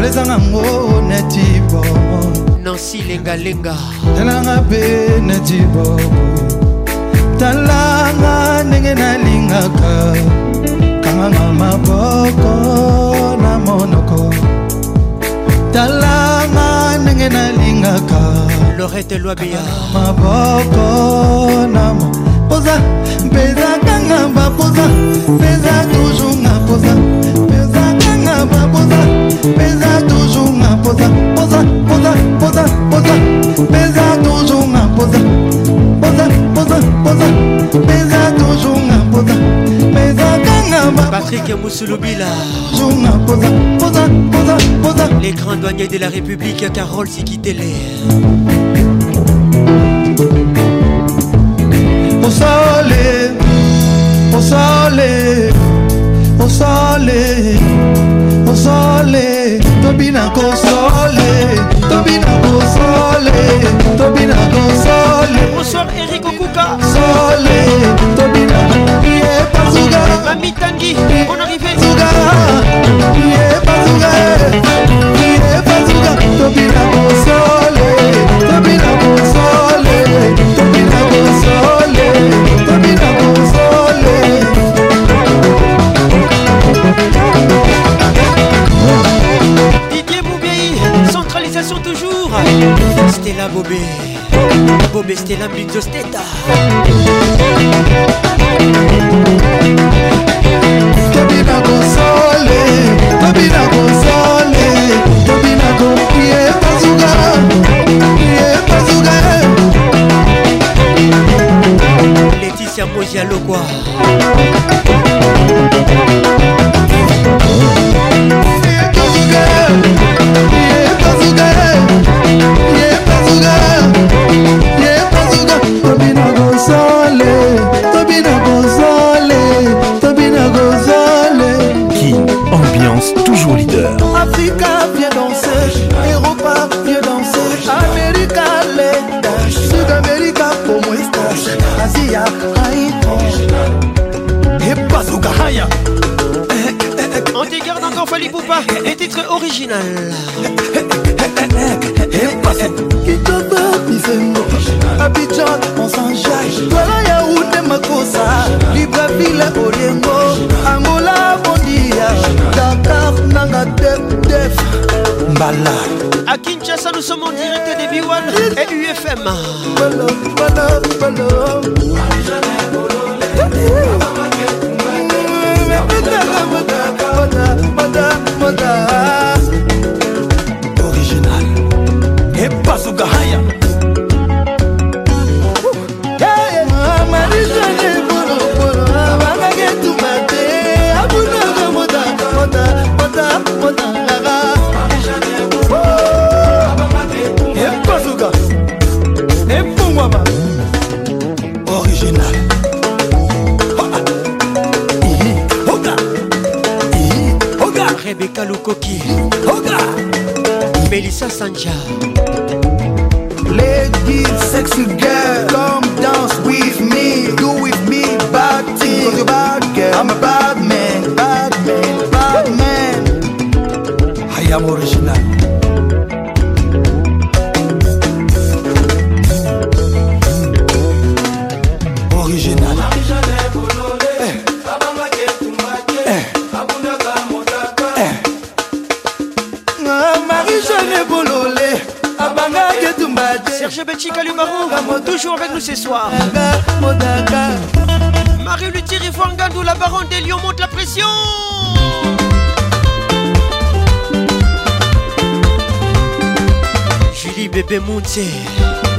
mokolo ezanga ngo neti bomo nansi lengalenga talanga mpe neti bomo talanga ndenge nalingaka kanganga maboko na monoko talanga ndenge nalingaka lorete lwabia maboko na poza mpezakanga bapoza mpeza tujunga poza posa, les grands douaniers de la République, Carole Sikitele. soleil, posa kosole tobi na kosole tobi na kosole tobi na kosole bonsoir erik okuka sole tobi na ye bazuga mamitangi on arrivé zuga ye bazuga stela bobe bobe stela bidio steta tobi na kosole tobi na kosole tobi na kopie bazuka ye bazuka leticia moji alokwa original. kitombabisembo abidjan monsanjai voilà ya ute makosa libreville oriengo angola mondia dakar nanga def mbala à Kinshasa nous sommes en direct des B1 et UFM bolo, bolo, bolo. Mada, mada, mada, mada. okoki oga melissa sanja lady sexy girl come dance with me do with me bad thing Cause you're bad girl i'm a bad man bad man bad man i am original de Munche.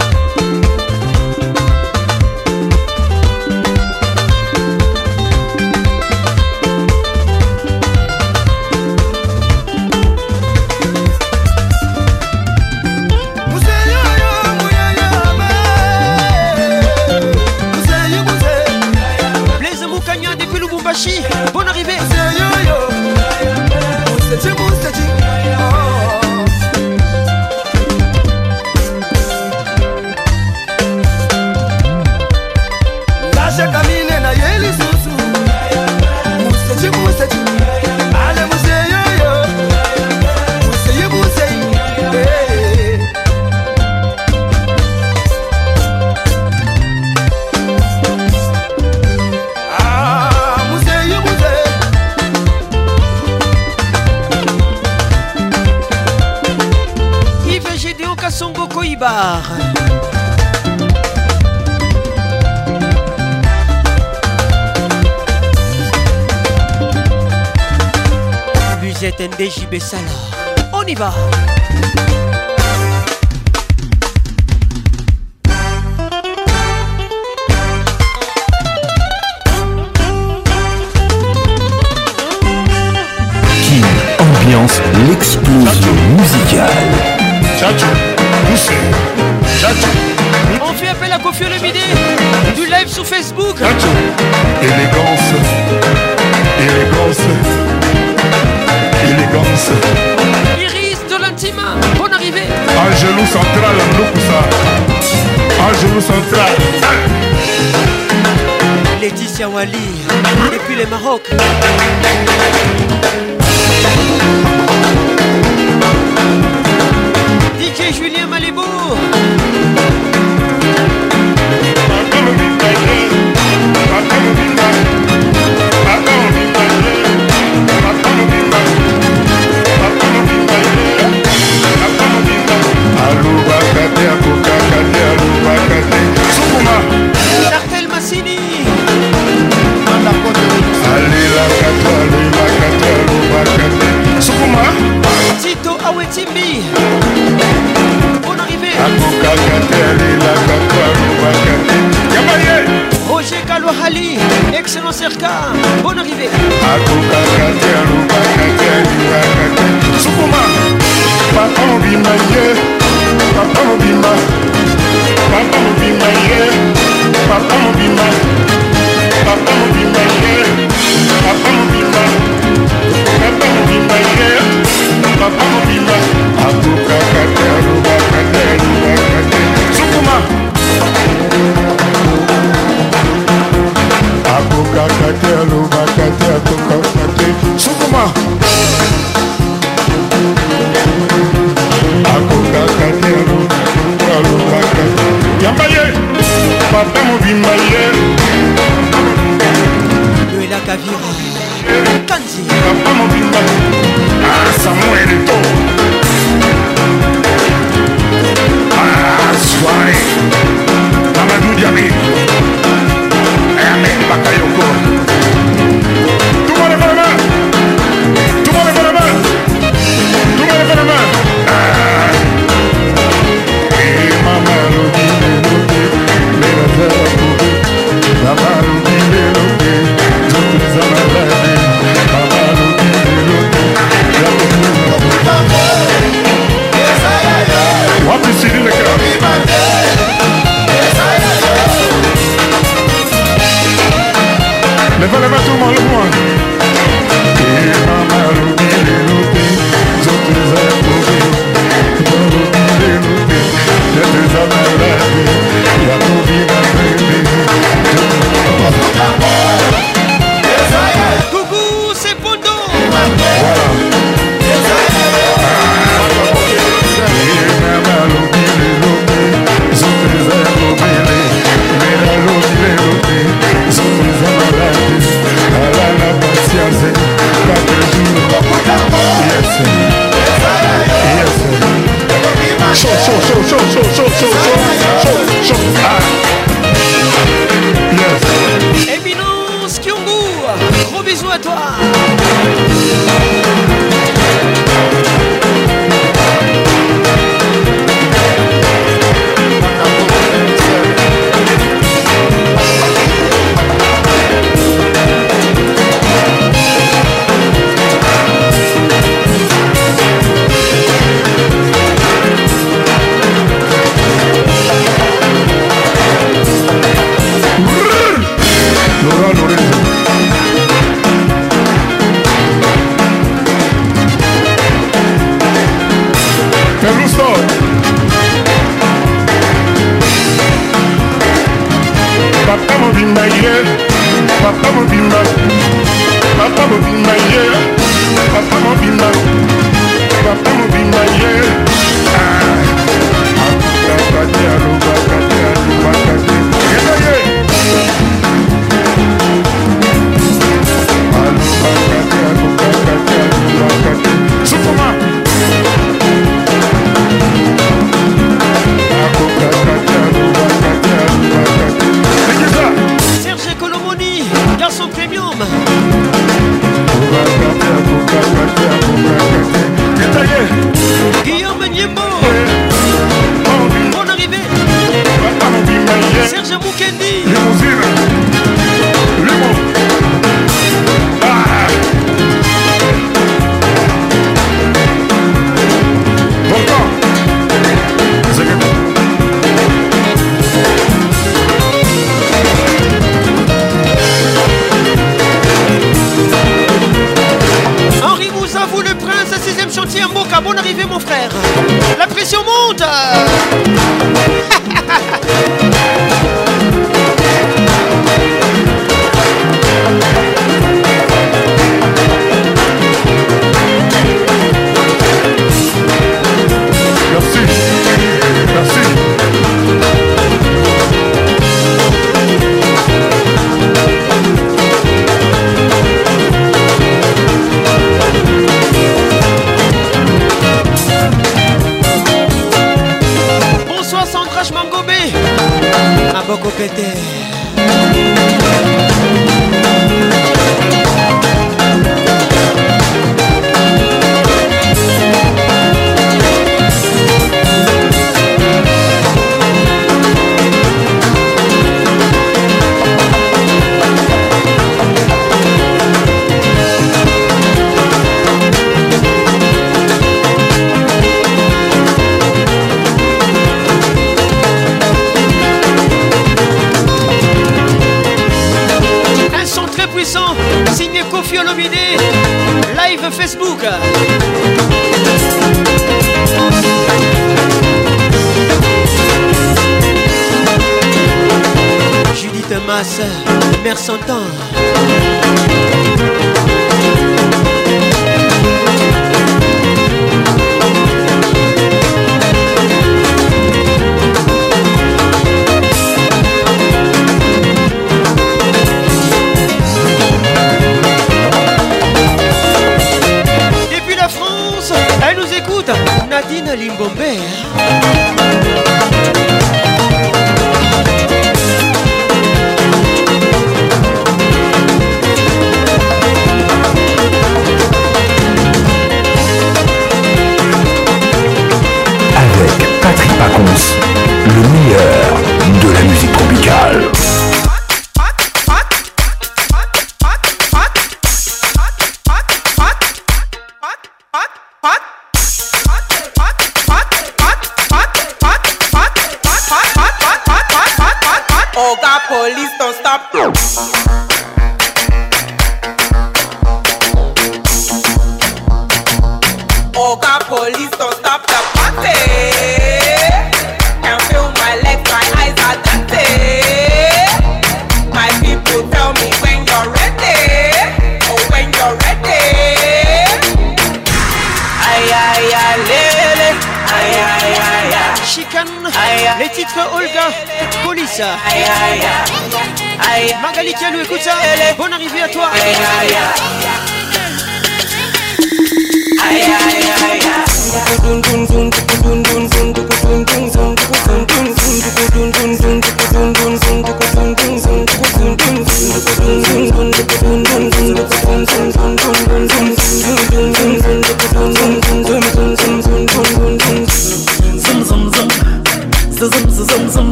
Salut, On y va. Les central. Laetitia Wali, depuis le Maroc. DJ Julien Malibu.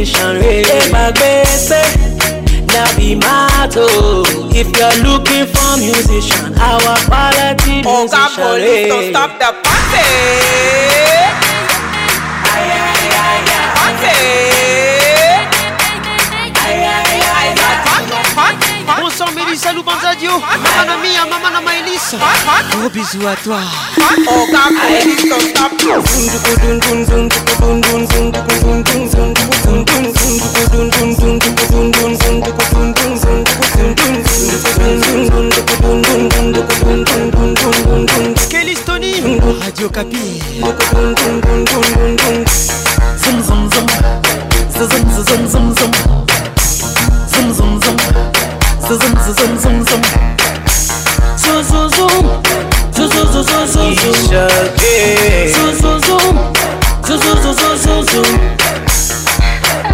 position rere eh, eh, gbàgbèsè eh. be màtó if you're looking for musician our quality musician rere. ọ̀gá police don stop the party. radio, maman Mia, maman Maëlys. Gros bisous à toi. Kelly Stony, Radio Capi. Zum zum zum, zum zum zum zum, zum zum zum. zoom zoom zoom zoom zoom zoom zoom zoom zoom zoom zoom zoom Isha J zoom zoom zoom zoom zoom zoom zoom zoom zoom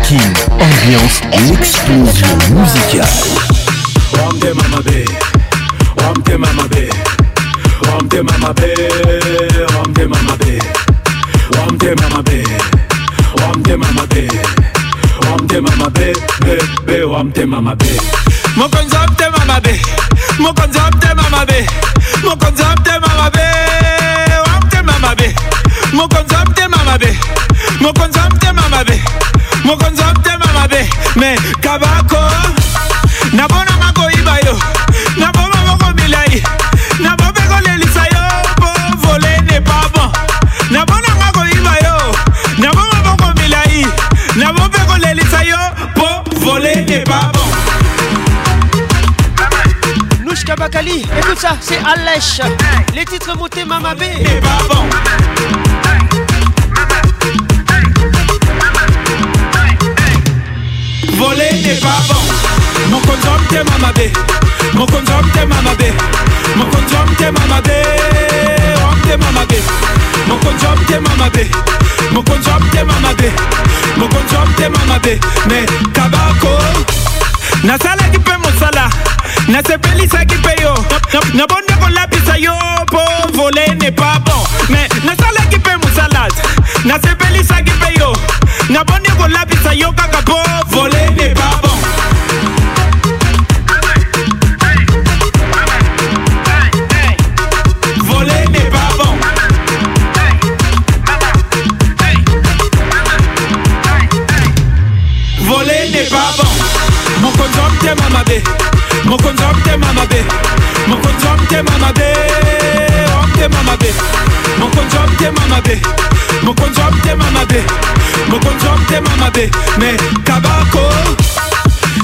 King ambiance et explosion musicale Wam te mama be Wam te mama be Wam te mama be Wam te mama be Wam te mama be Wam te mama be Wam te mama be Be be Wam te mama be Mon concepte mama be Mon concepte mama be Mon concepte mama be Wapte mama be Mon concepte mama be Mon concepte mama be Mon concepte mama be Mais Écoute ça, c'est Alèche. Les titres montés Mama B. Et bon. Voler n'est pas bon. Mon conjoint t'es Mama B. Mon conjoint t'es Mama B. Mon conjoint t'es Mama B. conjoint t'es Mama B. Mon conjoint t'es Mama B. Mon conjoint t'es Mama B. Mon conjoint t'es Mama B. Mais tabako. Nasala qui peut mon sala. nasepelisa kipeyo nabonda kolapisa yo po vole ne pas bon me nasalaki mpe mosalate nasepelisa kipeyo nabondi kolapisa yo kaka po vole mokonzi omtema mabe mokonzi omtema mabe omtema mabe mokonzi omtema mabe mokonzi omtema mabe mokonzi omtema mabe me kabako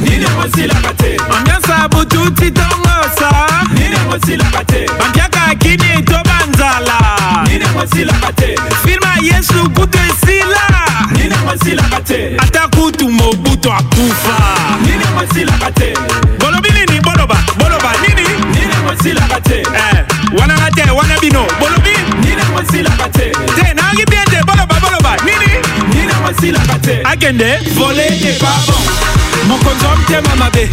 nini ekosilaka te ambiansa bututi tongosa nini ekosilaka te bambiaka kini to banzala nini ekosilaka te filma yesu kutu esila nini ekosilaka te ata kutu mobutu akufa nini ekosilaka te bino bolobi te nayoki bien te boloba boloba nini akende vole epabon mokonzi wa motema mabe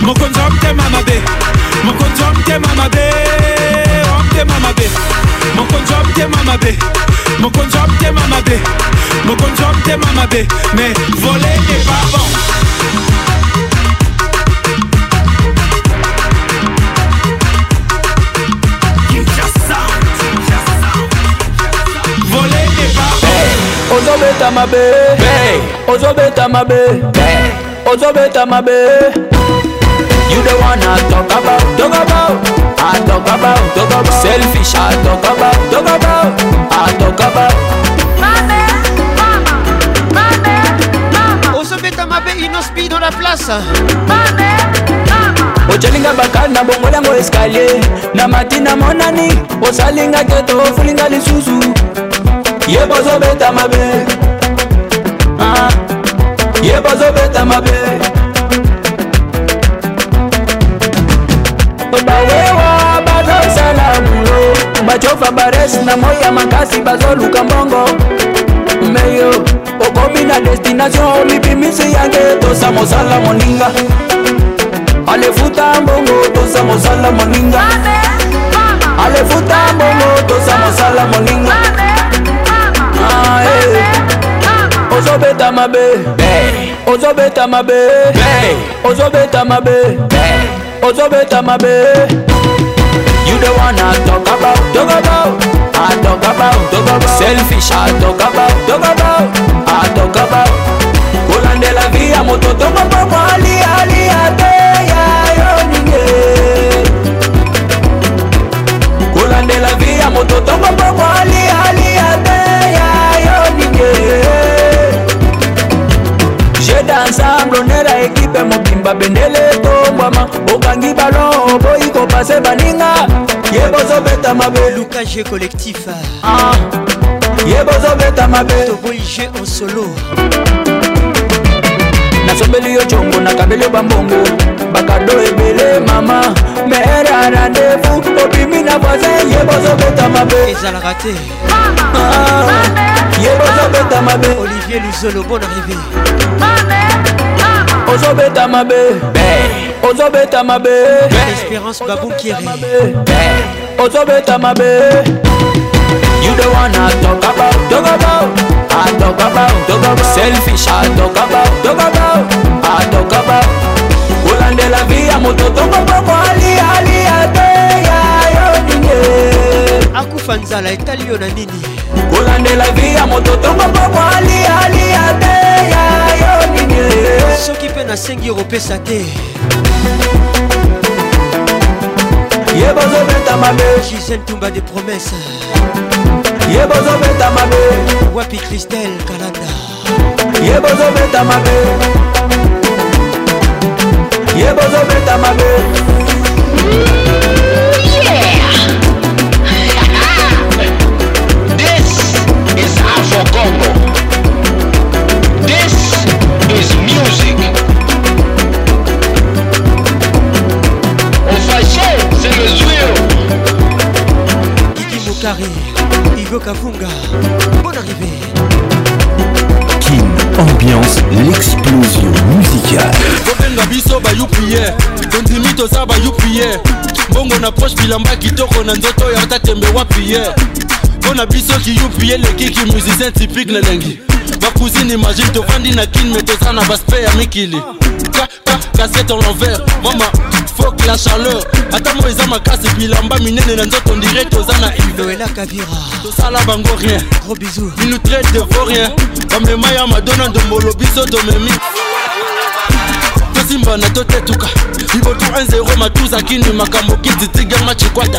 mokonzi wa motema mabe mokonzi wa motema mabe wa oh, motema mabe mokonzi wa motema mabe mokonzi wa motema mabe mokonzi wa motema mabe me vole epabon ozobeta mabe ozobeta mabe ozobeta mabe you the one i talk about talk about i talk about talk about selfish i talk about talk about i talk about mabe mama mabe mama ozobeta mabe inospi dans la place mabe ocelinga bakana bongolango escalier na mati na monani osalinga te tofulinga lisusu ye bozobeta mabe ah. ye bozobeta mabe bawewa bazosala bulo bacofa baresi na moi ya makasi bazoluka mbongo meyo okomi na destination olipimisi yange tosa mosala moninga alefuta mbongo tosa mosala moninga alefuta mbongo tosa mosala moninga Abe. Eh. ozobeta mabe ozobeta mabe ozobeta mabe ozobeta mabe You the one I talk about, talk about, I talk about, talk about. Selfish, I talk about, talk about, I talk about. Colan de la via, moto tomo pomo ali ali ate ya yo nige. Colan de la via, moto tomo pomo ensamblonera ekipe mobimba bendele etombwama bokangi balon oboyi kopase baninga ye bozobeta mabelukaje collectif ah. ye bozobeta mabe tobolige en solo nasombeli yo congo nakabeli yo bambongo bakado ebele mama mere a randevu obimi na voisin ye bozobeta mabe ezalaka te ah. ah. ozobeta mabe olivier luzolo bon arrivé ozobeta mabe ozobeta mabe espérance babukiere ozobeta mabe You the one I talk about, talk about, I talk about, talk about Selfish, I talk about, talk about, I talk about Kolandela via moto, talk about, ali, ali, ate, ya, yo, nine Akufa nzala, etali yo na nini kolandela vi ya moto tongomba mwalialia te ya yo nini soki mpe nasengi okopesa te ye bozobeta mabe gisel tumba de promese ye bozobeta mabe wapi kristel kalanda ye bozobeta mabe ye bozobeta mabe Congo. This is music. Ofashe, c'est le Zuyo. Kiki Mokari, Igo Kafunga, bonne arrivée. Kin, ambiance, l'explosion musicale. kobenga biso bayupie kontinu toza bayupie mbongo na proche bilamba kitoko na nzoto ya otatembe wapi ye mpo na biso kiyupi eleki kimusicien typique lelengi bacousine imagine tofandi na kine me toza na baspe ya mikili kasete en l'envers mama fok la chaleur ata mo eza makasi bilamba minene na nzoto ndire toza na iveelakabira tosala bango rien gros bisou minutre devorien bamema ya madona ndombolo biso domemi tosimbana totetuka liboto 10 matuza kini makambo kiti tiganga chikwata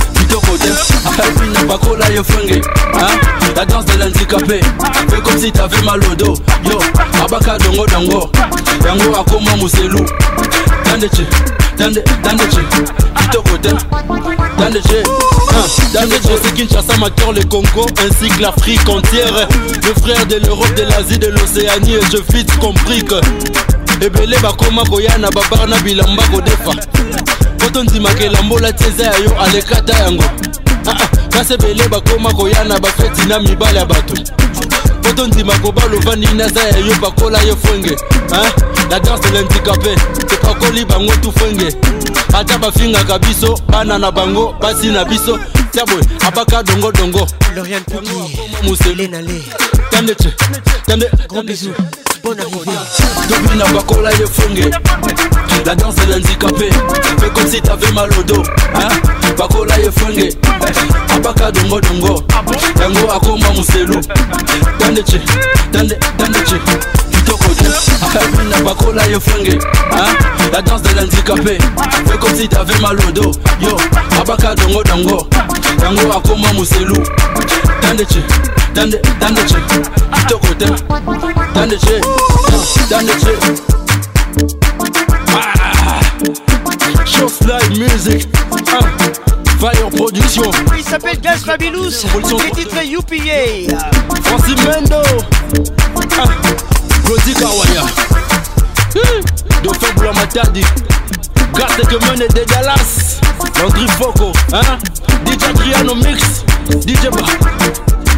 de yo hein? La danse de l'handicapé Fais comme si t'avais mal au dos Yo, abaka dongo dongo akoma muselu che, tande, te, c'est ma cœur le Congo Ainsi que l'Afrique entière Le frère de l'Europe, de l'Asie, de l'Océanie Et je vite compris que ebele bakoma koya na babar na bilamba kodefa poto ndimaka elambola te eza ya yo alekata yango ah, ah, kasi ebele bakoma koya na bafeti na mibale ya bato poto ndima kobala ovandiki na eza ya yo bakola yo fwenge ah, la danse de l'handicapé tokakoli bango tu fwenge ata bafingaka biso bana na bango basi na biso tia boye abaka dongodongo muselu Damn tende, truth, damn gros bisous. Bonne arrivée. Demain La danse est handicapée. Fais comme si t'avais mal au dos. Hein? Pas qu'on fongé. Abaka dongo dongo. Yango akoma muselu. Damn the truth, damn the, damn the truth. Mina bakola yo La danse de l'handicapé Fais comme si t'avais mal au dos Yo, abaka dongo dongo Yango akoma muselu Tande Tandé, Tandé, Tandé, Tandé, Tandé, Tandé, Tandé, Tandé, Tandé, Tandé, music. fire Production. Il s'appelle Gaz Fabilous. Tandé, titré UPA. Francis Mendo. Ah. Tandé, Kawaya. Tandé, Tandé, Matadi. Garde que mène Dallas. Landry Foco. Hein? DJ Triano Mix. DJ Ba.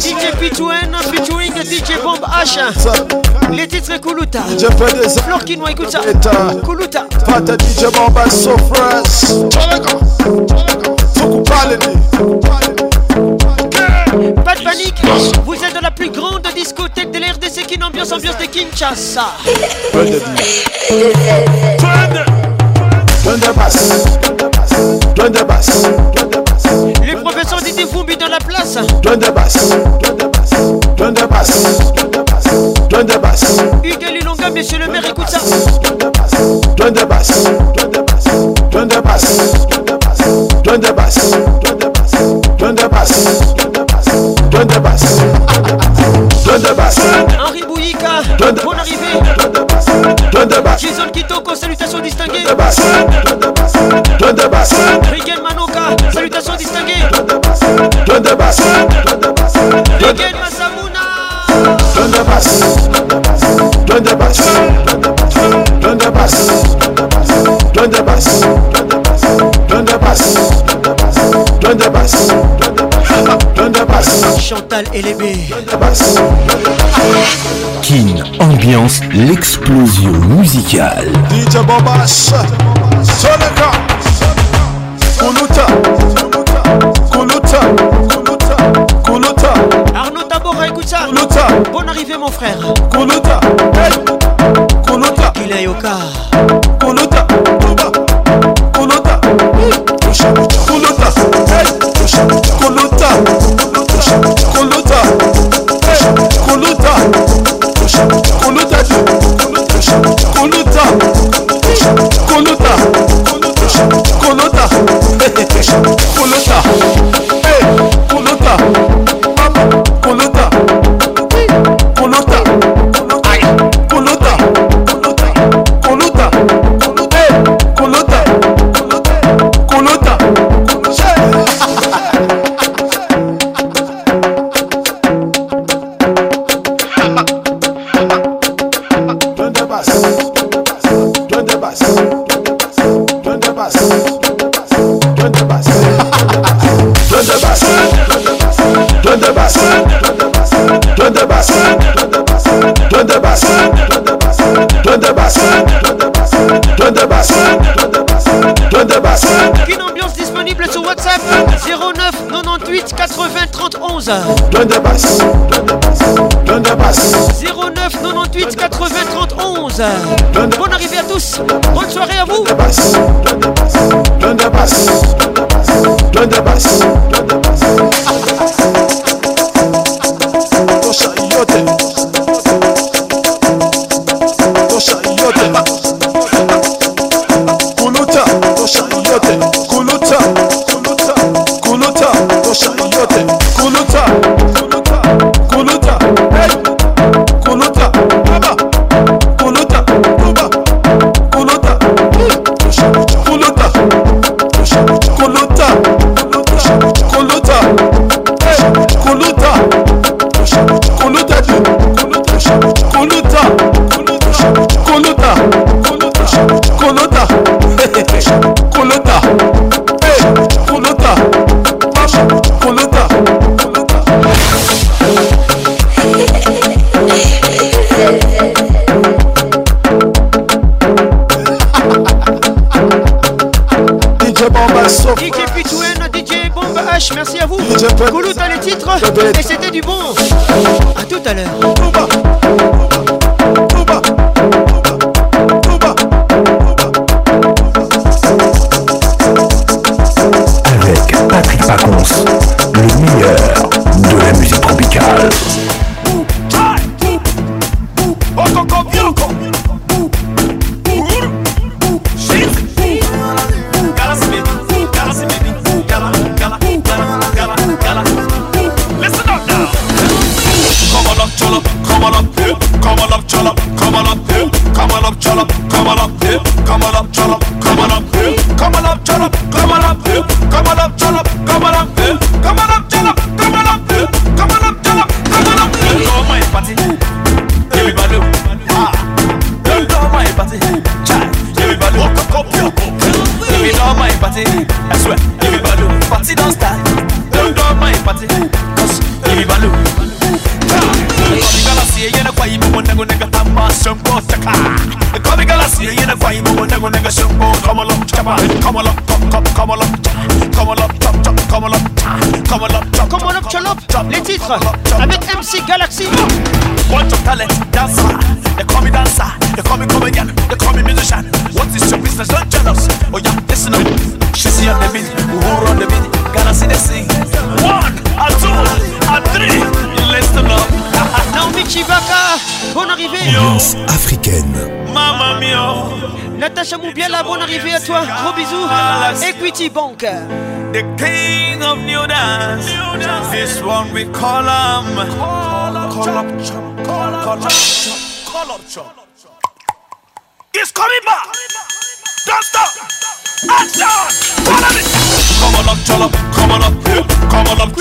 DJ Pitouin featuring DJ Bomb H. Les titres Koulouta. Flor Kino, écoute ça. Koulouta. Pata DJ Bomba Sofras. Faut qu'on parle pas de panique, vous êtes dans la plus grande discothèque de l'RDC qui n'ambiance ambiance de Kinshasa. Plein de bass. plein de Bass bass. Fumbi dans la place. basse. de basse. basse. de basse. de basse. monsieur le maire, écoute ça. basse. de basse. de basse. de basse. de basse. de basse. de basse. Henri Bouyika, bonne arrivée. basse. de basse. Jason Kitoko, salutations distinguées. basse. de basse. de basse. Manoka, salutations distinguées de basse, plein de basse, de basse, de basse, de basse, de basse, de basse, de basse, de basse, de basse, Chantal et les ambiance l'explosion musicale. DJ Bombas, de Koulouta, Koulouta, Koulouta. Arnaud d'abord, écoute ça. Koulouta. Bonne arrivée, mon frère. Koulouta, hey. Koulouta. Il est Yoka. Koulouta. Gracias. Mais c'était du bon Tachamou, bien la bonne arrivée à toi. Gros bisous. Equity Bank. The king of New Dance. This one we call him. Um, call up chum. Call up chum. Call up chum. It's coming back. Don't stop. Action. Follow me. Come on up, cholo. Come on up.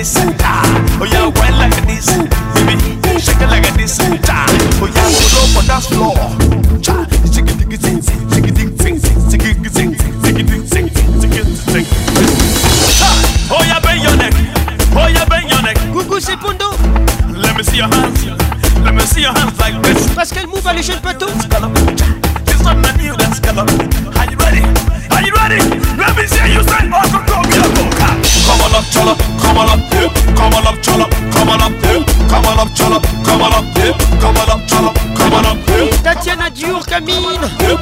Oh, yeah,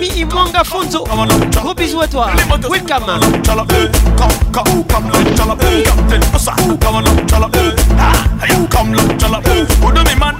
Ami Imwanga Fonzo, gros bisous à toi. Welcome. Come,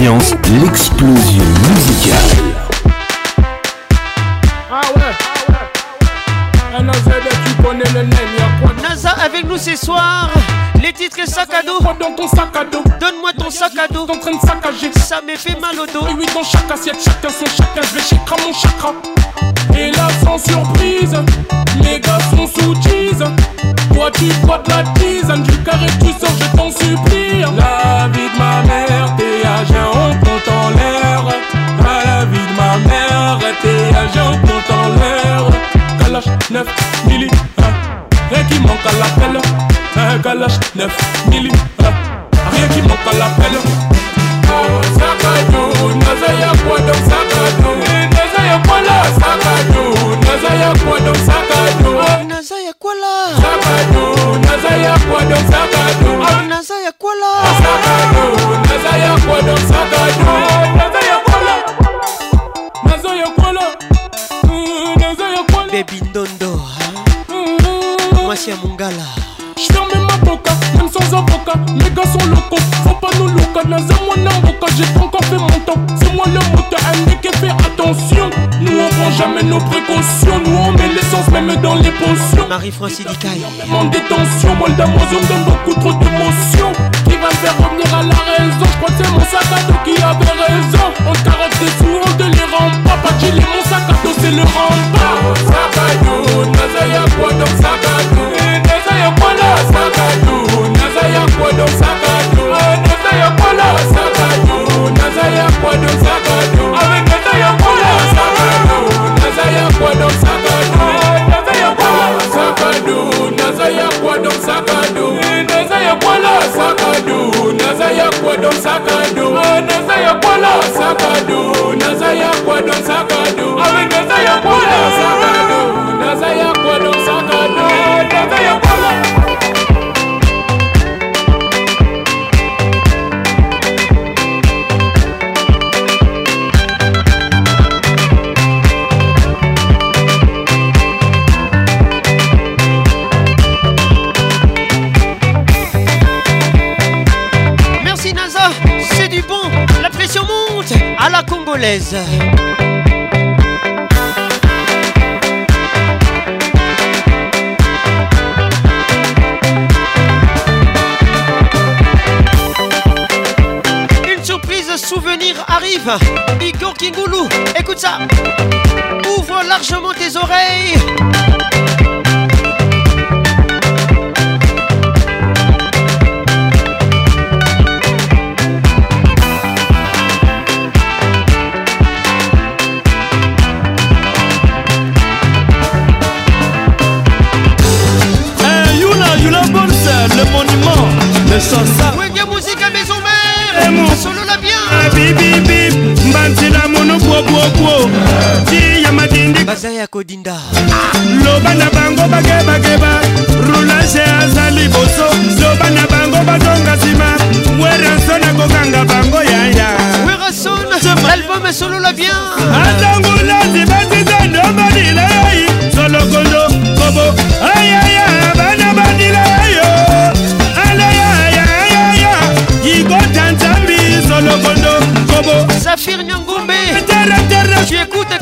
l'explosion musicale. Ah ouais, NASA avec nous ce soir. Les titres et sac à dos. Donne-moi ton sac à dos. en train de saccager, Ça me fait mal au dos. Et oui, dans chaque assiette, chacun son chacun. Je vais comme mon chakra. Et là, sans surprise, les gars sont sous cheese. Toi, tu bois de la tisane, du carré, tu sors, je t'en supplie. La vie de ma mère, t'es dollars, 9 millions Francis Dicaille. Une surprise souvenir arrive.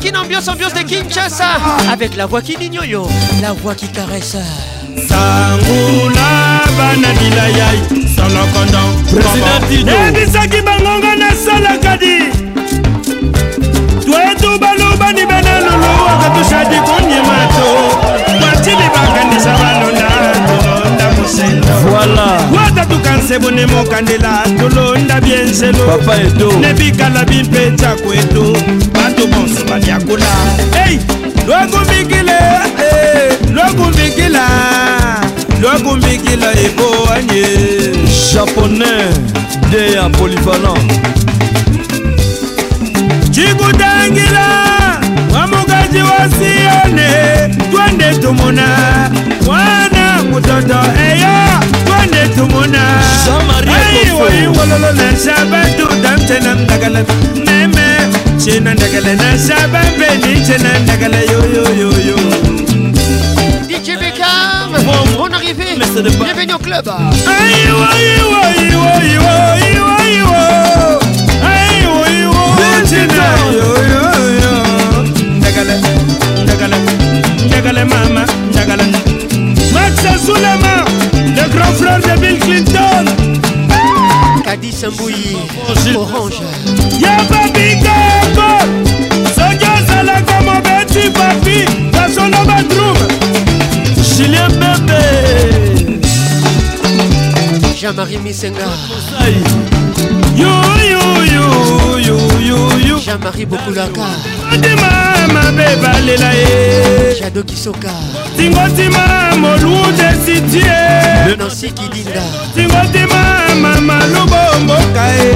Kin ambiance, ambiance de Kinshasa Avec la voix qui n'ignore, la voix qui caresse sangola bana bilayai solokondo yebisaki bangonga nasalaka di twetu balubani bana lulu wakatushadi konyima to kwatili bakanisa balonda tolonda mosendo wata tukanse bone mokandela tolonda bienselo nebikala bimpetsa kwetu tobonso bamiakula ei eh, lwakumbikile lwakumbikila lwakumbikila ekoanye japonais de ya polyvalent cikutangila mwamukaji wa sione twende tumuna mwana mutoto eyo twende tumuna aiwaiwololo na sabatu damtenamdagala ce nan dagala na sabon benin ce nan dagala yo yo yo yo DJ Beckham, on arrivé, bienvenue au club Aïe, aïe, aïe, aïe, aïe, aïe, aïe, aïe, aïe, Dagala, dagala, dagala mama, dagala Max Souleyman, le grand frère de Bill Clinton Gadi Samboui Orange yababikamba soki ozalaka mobeti papi basolo badrum julien bebe jean-marie misenga jean-marie bokulaka adema mabe balela ye jado kisoka tingotima molude sitie nansikilinda tingotima mama lubomboka e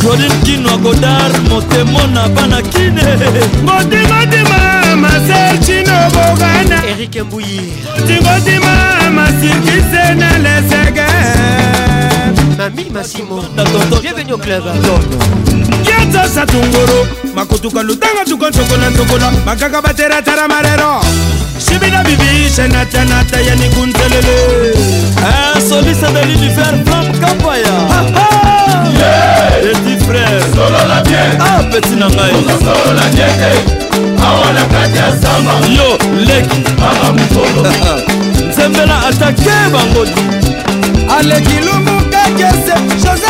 claudine kino akodar motemo na bana kine ngotingotima maserchino bogana erike mbuyi tingotima masikise na lesege mami masimo bienvenue au club yetsosa tunguru makutuka lutanga tukonsokola nsokola makaka bateratara marero sibina bibishe natanata ya nikuntelele eh, soliste de l'univers frank kapaya eti frère apeti na ngai yo leki nzembela atake bango aleki lumukakese jose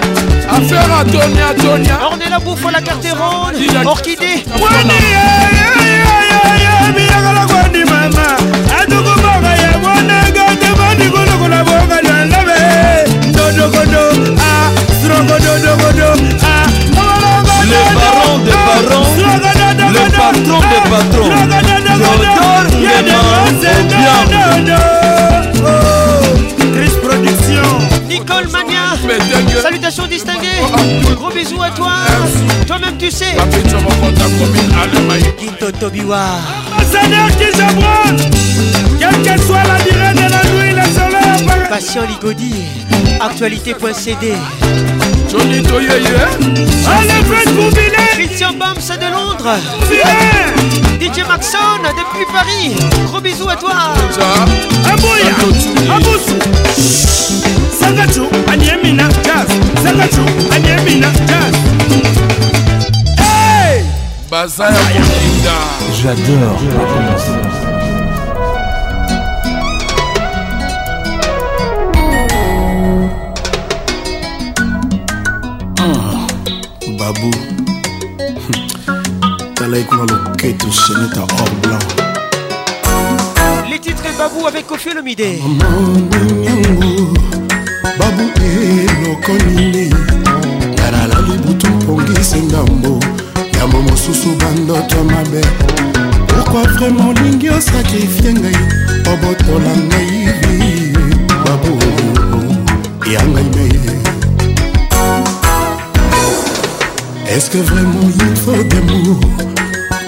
Affaire à Tonya, Tonya. bouffe la Carteronne. Orchidée. Le baron de ah. baron, le patron ah. patron, Salutations distinguées. Oh, Gros bisous à toi. Toi-même tu sais. Kinto Tobiwa. Ambassadeur qui s'abonne. Quelle que soit la durée de la nuit, le soleil apparaît. Patient Ligodi. Actualité.cd. Johnny Toyeye Allez Fred Boumbilé Christian Bams de Londres Boumbilé DJ Maxon depuis Paris Gros bisous à toi Aboya Aboussou Sangacho Aniemina Jazz Sangacho Aniemina Jazz Hey Baza J'adore la abu tala ye kuna loketo seneta or blanc les titres babou avec ofelomide mamanyango babu eloko nini nalala libutu mpongisi ngambo yambo mosusu bandoto mabe pourkui vraimen olingi osakrifie ngai obotola ngai vi babu yangai naye eske vraiment il faut d'amour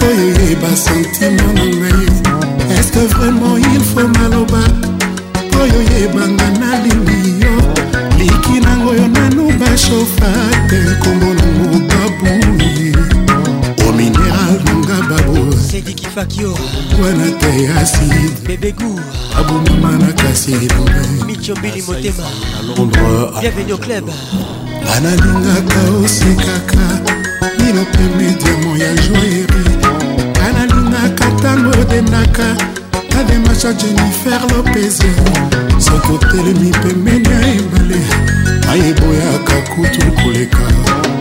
oyo ye basentima na ngai eske vraiment il faut maloba oyo yebanga nalini yo liki nango yo nanu bashofa te nkombo nango babuye omineral nanga babowana te aside abomama na kasi elongai banalingaka osekaka nino mpe mediamo ya joeri banalingaka ntango odendaka ademacha jennifer lopeze soki otelemi pembeni ya ebale ayeboyaka kutu koleka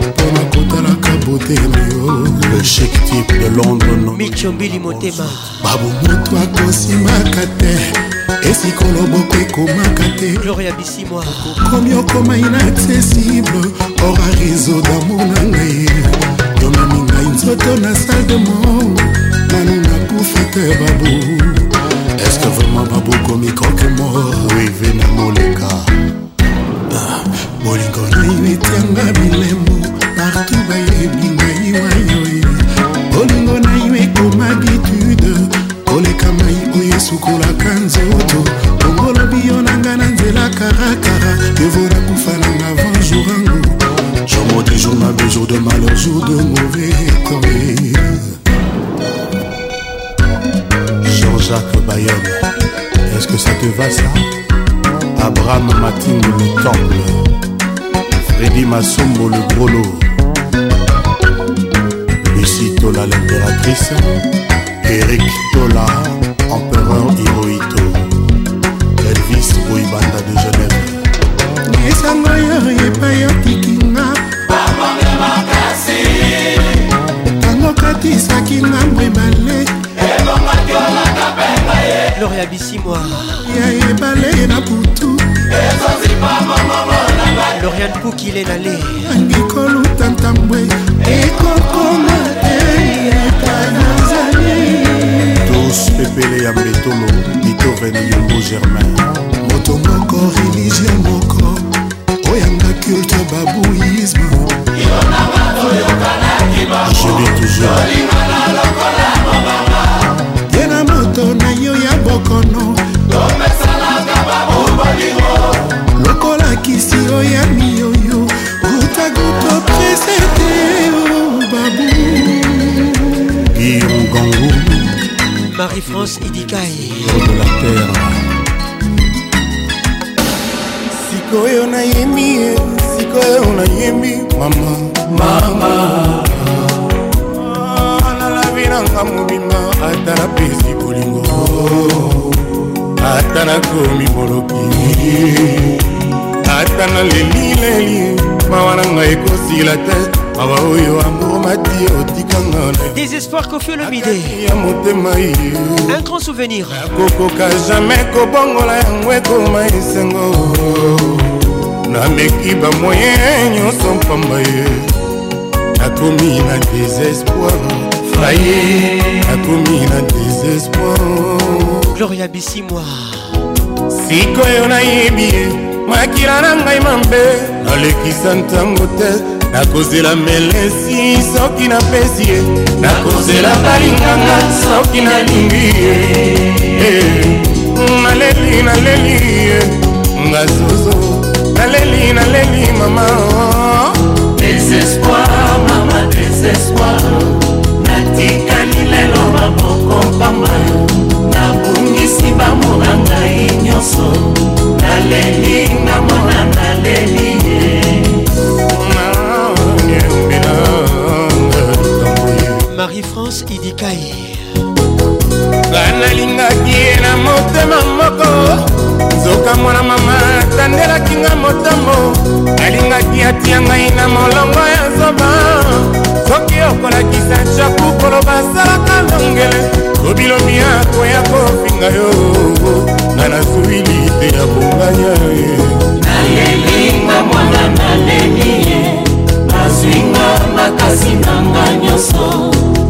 mpona kotalaka botemi yo le chic type de london micombili motema babomoto akosimaka te esika loboko ekomaka te komi okomai inaccessible ora rizo damo na ngai yomami ngai nzoto na salle de mort nanu nakufi te babu eske vraimen babokomi koke mor rive na moleka bolingo nai etianga bilembo partout bayebi ngai wayoye bolingo nai ekoma bitude koleka mai nasukolaka nzoto ongolobi yo na ngai na nzela karakara devora kufa nanga avant jour ango chambre de jour mal de jour de malheur jour de mauvais corps jean-jacques bayonne est-ce que ça te va ça abraham matin le temple freddy masombo le gros lot Lucie Tola l'impératrice, Eric Tola Laurent Hirohito Elvis Boibanda de Genève lisango oyo epai otikinga tango okatisaki ngambo ebale gloria bisimwa ya ebale na putu lorian pukile nale angikoluta ntambwe ekokoma sus pepele ya mbetolo bitoven yongo germain moto moko religio moko oyanga culte babouisme jeli toujours ye na moto na yo ya bokono lokola kisi oya miyoyo gutaguto presete o babu irugongu Marie-France Idikaï sikoyo nayemi sikoyo nayemi mama mama ah, nalavi nanga mobima ata napesi bolingo ata nakomi moloki ata naleli leli mawa na ngai ekosila te mawa oyo amo amati otikanga désespoir kofi olomidya motema un grand souvenir akokoka jamai kobongola yango ekoma esengo nameki bamoye nyonso mpamba ye nakomi na désespoir faye nakomi na désespoir gloria bisimwa sikoyo nayebi makila na ngai mabe nalekisa ntango te nakozela melesi soki napesi ye nakozela balinganga soki nalingi ye eh, naleli naleli ye nga zozo naleli naleli mama désespoir mama désespoir natikali lelo maboko pamba nabungisi bamona ngai nyonso naleli ngamona naleli ye ekai banalingaki ye na motema moko nzoka mwana mama atandelaki nga motambo alingaki atia ngai na molongo ya zoba soki okolakisa chaku koloba asalaka longele lobilobi akoya kofinga yo nga nazwili te ya bongaya ye nayelinga mwana naleli ye ozwinga makasi na ngai nyonso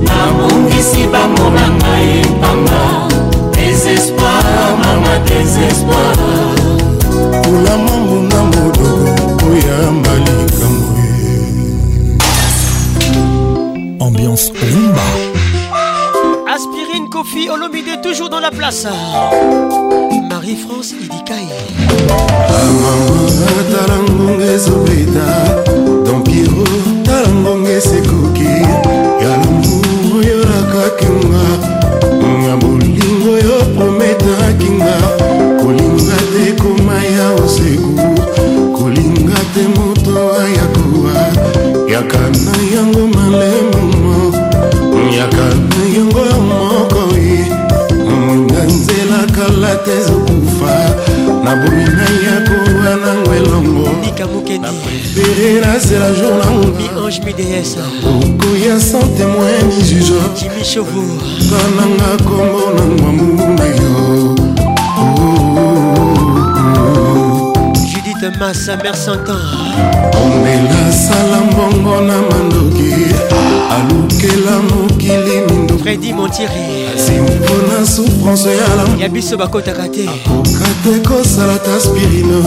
nabongisi bango na ngai pamba desespoir mama desespoir kolamangu na modoko koyamba likambo ambiance rumba Sophie Olomide toujours dans la place. Marie-France Idikaï. tala ngonga ezobeta don piero tala ngonga esekoki ya lamour oyo nakakinga na bolingo yo prometakanga jessica mokendi bere nazela jour nango miange mids okoya sans témoin ni juge jimi chevou bananga kombo na ngwamu na yo judith massa mer santan omela sala mbongo na mandoki aluka ekela mokili mindupredi montiri asimpona souffrance ya biso bakɔtaka te akoka te kosala ta spirino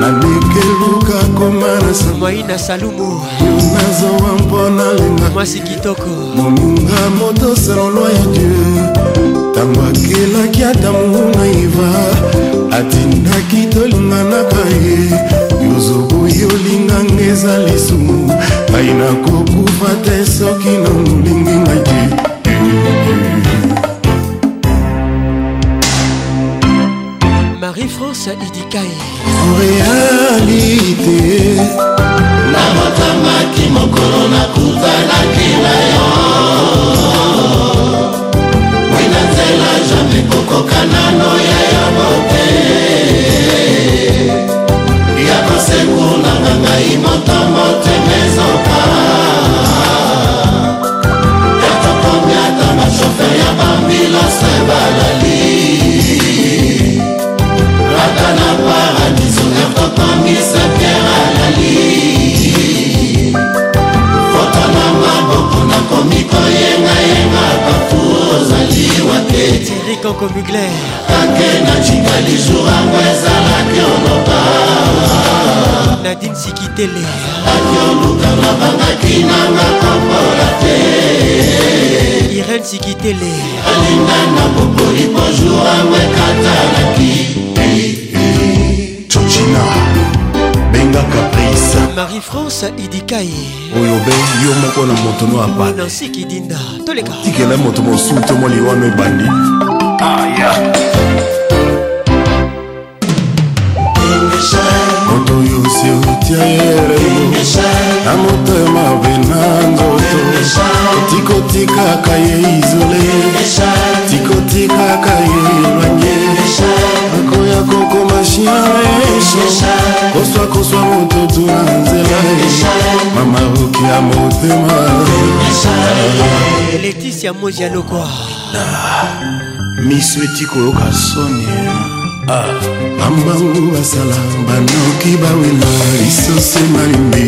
nanekeluka koma na samaina salumu nazowa mpona lenga mwasi kitoko moninga moto selonlwa ya dieu ntango akelaki ata monguna iva atindaki tolinganaka ye nzoboyi olinganga eza lisumu ngai nakokufa te soki nano olingi ngai te marie-france idikai réalité namatamaki mokolo nakutanaki na yo wina nzela jamai kokoka nano ye Raymond. Frédéric Anko Mugler Nadine Sikitele Irène Sikitele alingana bokoli bonjour ango ekatalaki chocina benga caprice marie-france idikai oyo be yo moko na moto no apate nansikidinda toleka tikela moto mosuto moliwano ebandi moto yosi otia yeremo na motema mpe na nzoto tikotikaka ye izole tikotikaka ye elwange akoya kokoma shia esho koswa koswa mototu na nzela mama oki ya motema leticia moja lokwa ah. miso eti koyoka soni ah. bambangu basala banoki bawela lisoso emalimbi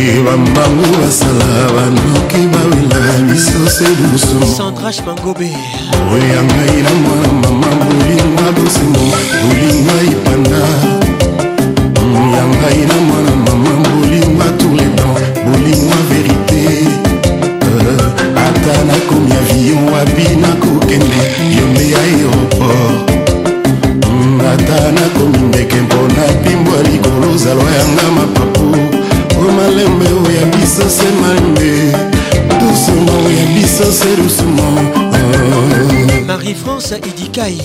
e bambangu basala banoki bawela lisoso ebususandrage mangobe oya ngai na mwana mama bolinga bosengo bolinga ipanda mm, ya ngai na mwana mama bolinga tourletan bolinga verité ata nakomi avion wapi nakokende yo nde aéroport mm, ata nakomi ndeke mpona mpimbo ya likolo ozalwa yanga mapapu o malembe oya biso se malembe dusumo oya biso se dusumo eh. marie france edikai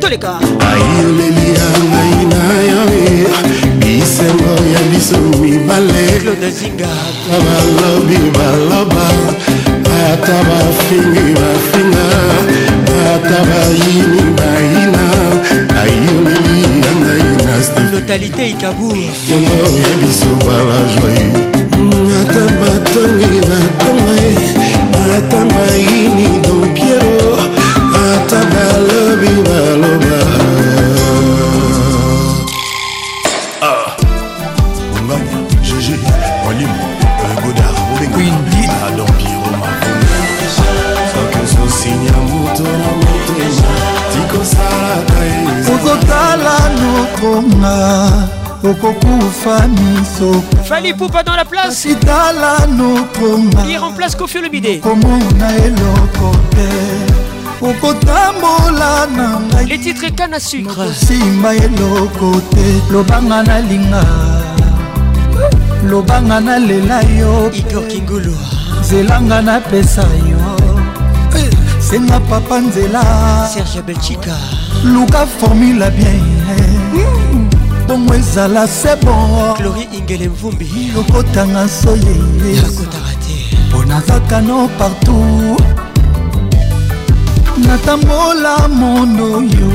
toleka ayoleli ya ngai na yo eh. bisengo ya biso mibale ata balobi baloba ata bafingi bafinga ata bayini bayina ayoleli ya ngai nalotalité ikaburyango ya biso balajoi ata batongi na tonga ata bayini dompiero ata balobi balobi Fali Poupa dans la place Il remplace Kofi Olomide okotambola na ngai les titres kana sucre osimba eloko te lobanga nalinga lobanga nalela yo igor kingulu nzelanga napesa yo eh, senga papa nzela serge belchika luka formula bien bongo ezala se bonglori ingele mvumbi okotanga soyeyekotaka te mpo nazaka no partout natambola mondo oyo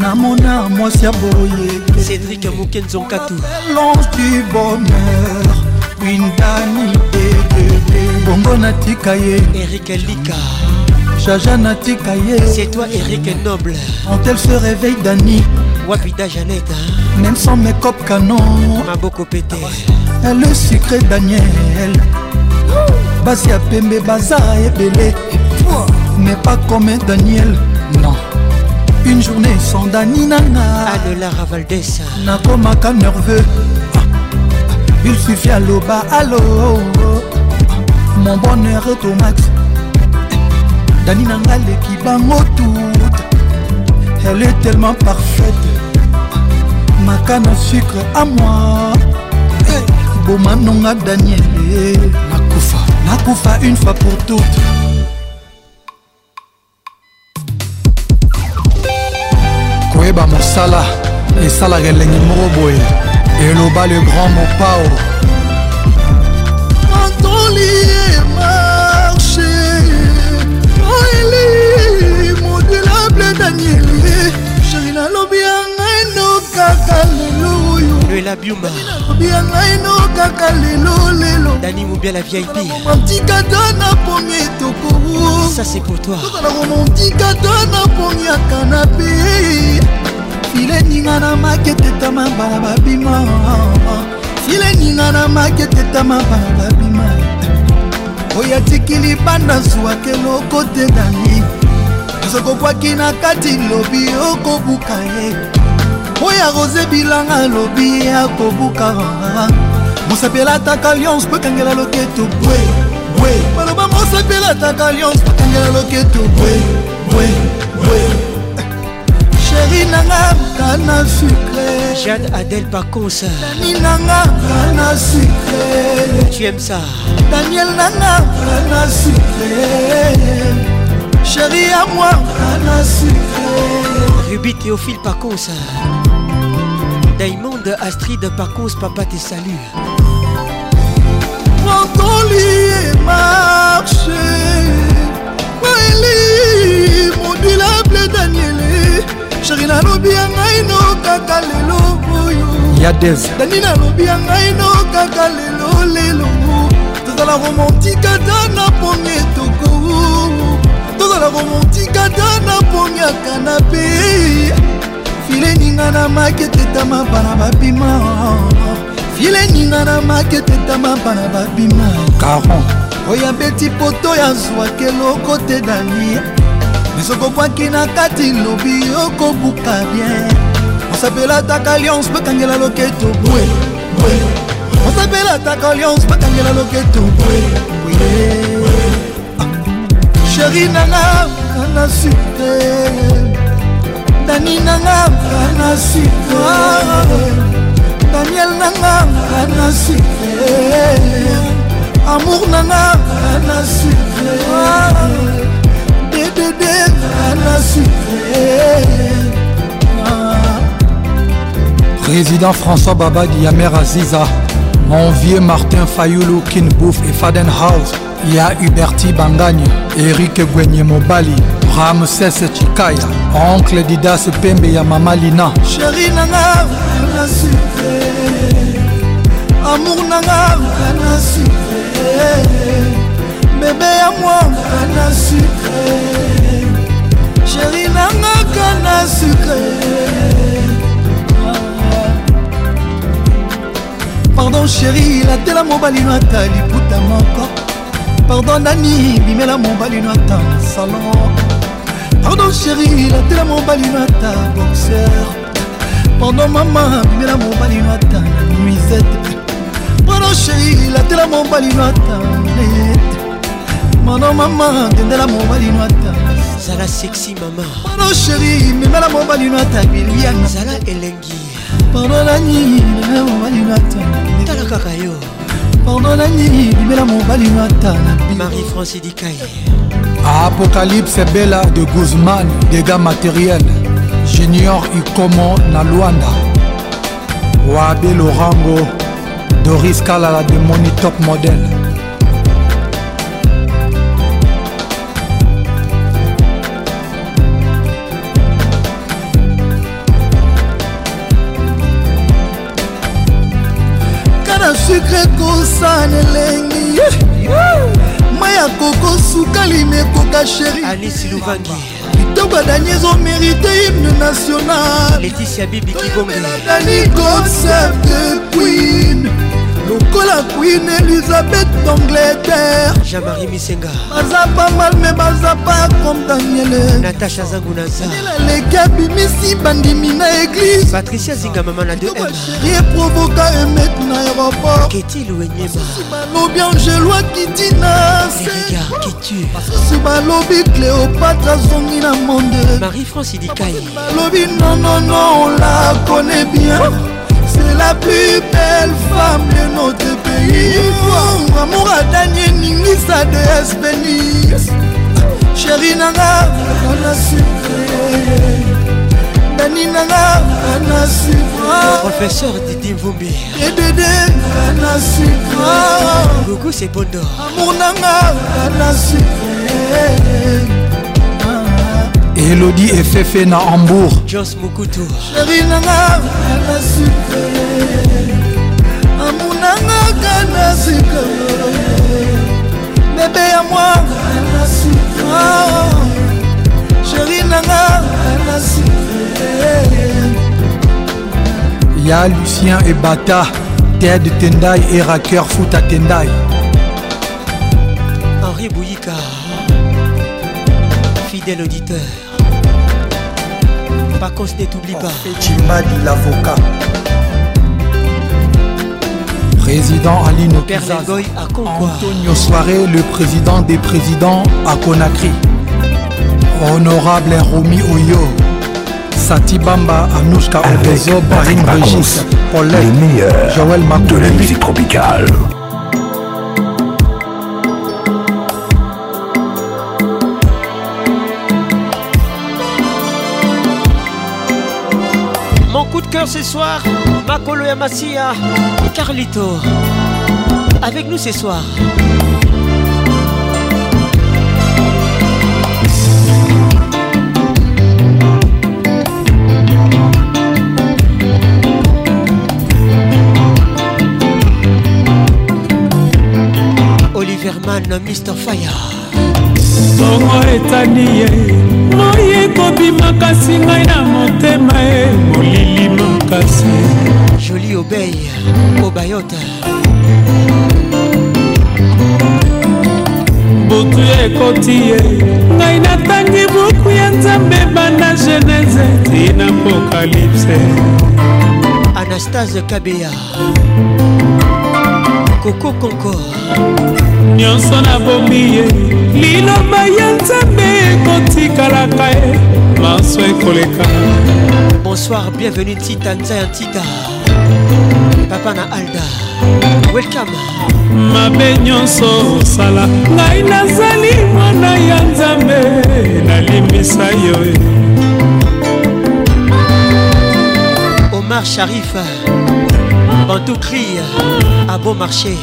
namona mwasi ya boye cédrik mokenzonkatu longe du bonheur windani dedede bongo natika ye erik lika Jaja Kaye, C'est toi Eric et Noble Quand elle se réveille Dani Wapita hein? Même sans mes copes canon Ma beaucoup pété Elle le sucré Daniel Basi Pembe Baza ebele Mais pas comme Daniel Non une journée sans Dani Nana pas ma cas nerveux Il suffit à bas allo. Mon bonheur est au max dani na ngai leki bango tout elle est tellement parfaite makana sucre à moi hey, boma nonga daniel nakufa nakufa une fois pour toutes koyeba mosala esalaka elengi moko boye eloba le grand mopao antoli danieli sheri nalobi ya ngai no kaka lelo oyoloela biuma nalobi ya ngai no kaka lelo lelo dani mobiala vipimantikata na pongi etoko ça c'est pour toi tozala komantikata na pongi ya kanape file ninga na maketetama bana babima file ninga na maketetama bana babima oyo atikili banda zwwake lokotedani okokwaki na kati lobi okobuka ye oyo arose bilanga lobi akobuka mosapi elataka lyonse po ekangela loketo bwe bwe baloba mosapi elataka lyonse po ekangela loketo bwe bwe bwe sheri nanga kana sucre jade adel paconsa dani nanga kana sucre tu aimes ça daniel nanga kana sucre chéri à moi Ruby Théophile Pacos Diamond Astrid Pacos Papa te salue Mokoli marché Noélie Modulable Daniele chéri nalobi ya ngai no kaka lelo oyo ya dev dani nalobi ya ngai no kaka lelo lelo tozala romantika ta na premier tokou ozala komontikata naponyaka na pe fileninga na maketetama bana babima fileninga na maketetama bana babima caron oyo abeti poto ya zwaka eloko te dani mesokobwaki na kati lobi okobuka bien osapelataka lions bakangela loketo bwe bwe osapelataka lions bakangela loketo bwe bwe sheri nanga kana sute dani nanga kana sute daniel nanga kana sute amour nanga ana sucre dedede ana sucre président françois babadi yamer aziza mon vieux martin fayoulou kinbouf et fadenhouse ya huberti bangagne erik gwenye mobali ramses chikaya oncle didas pembe ya mama lina sheri nanga vrana sufre amour nanga vrana sufre bebe ya mwa vrana sufre sheri nanga kana sufre pardon sheri latela mobali no ata liputa moko pardon nani bimela mobali nata salon pardon chéri latela mobali nata boxeur pardon mama bimela mobali nata nuisette pardon chéri latela mobali nata nete pardon mama dendela mobali nata zala sexy mama pardon chéri memela mobali nata bilian zala elengi pardon nani memela mobali nata tala kaka yo porno nani libela mobali ngata na marie france dikai apocalypse bela de guzman dégâts matériel junior ikomo na lwanda wabe lorango doris kalala de moni top modèle na sukre kosana elengi mai ya koko sukalime ekoka sheri alisi luvangi kitoko adani ezomerite hymne national leticia bibikibongeladani concept de queen lokola queen elizabeth d'angleterre jean-marie misenga baza pa mal me baza pa comme daniele natasha zangunazaeleki abimisi bandimi na eglise patricia zinga mama na 2ri eprovoka emet na aéroport keti louenyemasi balobi angeloa kiti na basusi balobi cléopatre azongi na monde marie france idikai balobi nonono on la connaît bien c'est la plus belle femme de notre pays amour adanie ningisa de espeni sheri nanga ana sucre dani nanga ana sucre professeur didi mvumbi edede ana sucre gugu c'est bondo amour nanga ana sucre Elodie et Fefe na Hambourg. Joss Moukoutou. Chérie nanga na sikolo. Amunanga kana sikolo. Bébé à moi la sikolo. Chérie nanga Il y Ya Lucien et Bata, Ted Tendai et foot Fouta Tendai. Henri Bouyika fidèle auditeur. Oh, tu t'oublie l'avocat. Président Alino Antonio Soirée, le président des présidents à Conakry. Honorable Oyo. Obezo, Joël de la musique tropicale. ce soir, Makolo Yamasia, Carlito, avec nous ce soir. Oliverman, Mr. Fire. moi ekobima kasi ngai na motema e molili makasi joli obey obayota butu ekoti ye ngai natangi buku ya nzambe banda genese tina apokalypse anastase kabeya koko konkor nyonso nabomi ye liloba ya nzambe ekotikalaka ye maso ekoleka bonsoir bienvenue tita nzaya ntika papa na alda welcome mabe nyonso osala ngai nazali mwana ya nzambe nalimbisa yo omar sharifa bantoucrie à bon marché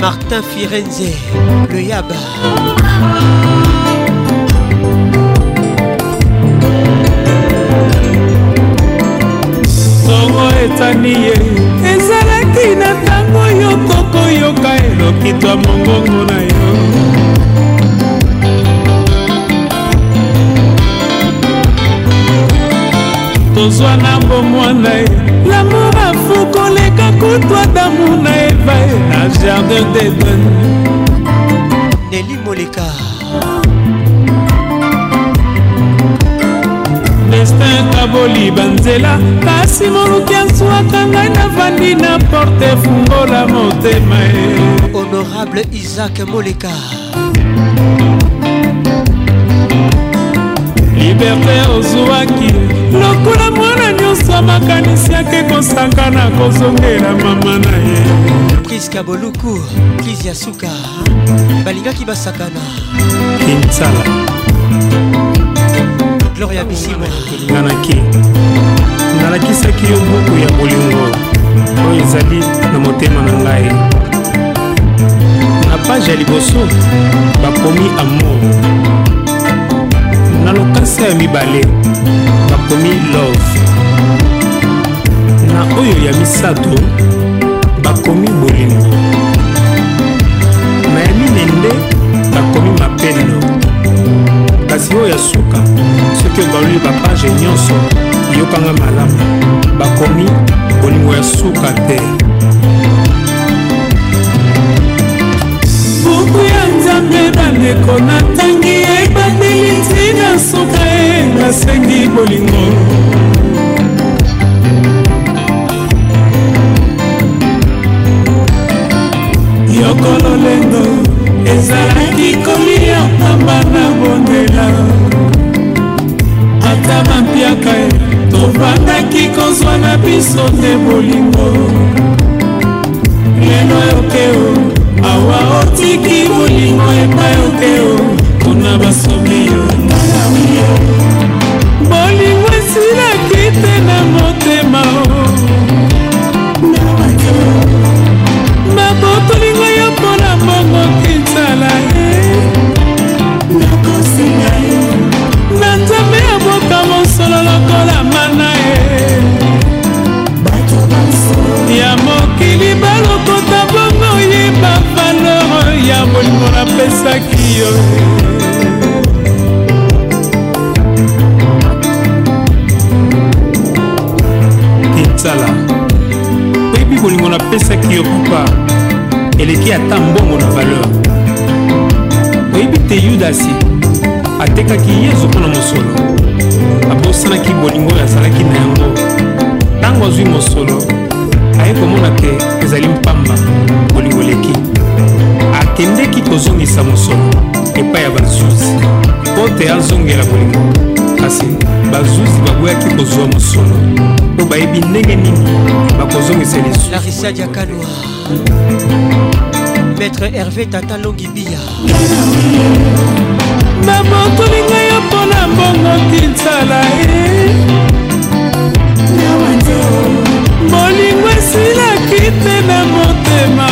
Martin Firenze, le Yaba. songo etani ye ezalaki na ntango yo kokoyoka elokitwa mongongo na yo tozwa na bomwana ye lamo bafu koleka kutwa damu na eva na jardin deden neli moleka destin kaboli banzela kasi moluki azwaka ngai navandi na porte efungola motema e honorable isaac moleka liberte ozwaki lokola mwana nyonso amakanisiaki kosakana kozongela mama na ye priska boluku prise ya suka balingaki basakana kinsala gloria bisimaelinganaki nalakisaki yo buku ya bolingo oyo ezali na motema na ngai na page ya liboso bakomi amour na lokasa ya mibale bakomi love na oyo ya misato bakomi bolingo na ya minende bakomi mapendo kasi oyo ya suka soki obaloli bapage nyonso yokanga malamu bakomi bolingo ya suka te buku ya nzambe bandeko natangi ebandeli te nina sukre nasengi bolingo yokolo lendo ezalaki kolia pamba na bondela ata bampiaka e, tovandaki kozwa na biso te bolingo lelo yokeo awa otiki bolingo epai okeo mpona basomi yo bolingo esilaki te na motema babotolingo yo mpona mbongo kitala na nzambe ya boka mosolo lokola mana ye ya mokili balokota bongo yeba valeur ya bolingo napesaki yo bolingo napesaki yo kupa eleki ata mbongo na valeur oyebi te yudasi atekaki yesu mpo na mosolo abosanaki bolingo oyo azalaki na yango ntango azwi mosolo aye komona ke ezali mpamba bolingo eleki akendeki kozongisa mosolo epai ya bazuzi mpo te azongela bolingo kasi bazuzi babweyaki kozwa mosolo mpo bayebi ndenge nini bakozongisa lisu larisa diakanwa maître herve tata longibia namokoli ngai yo mpona mbongo kinsala e bolingo esilaki te na motema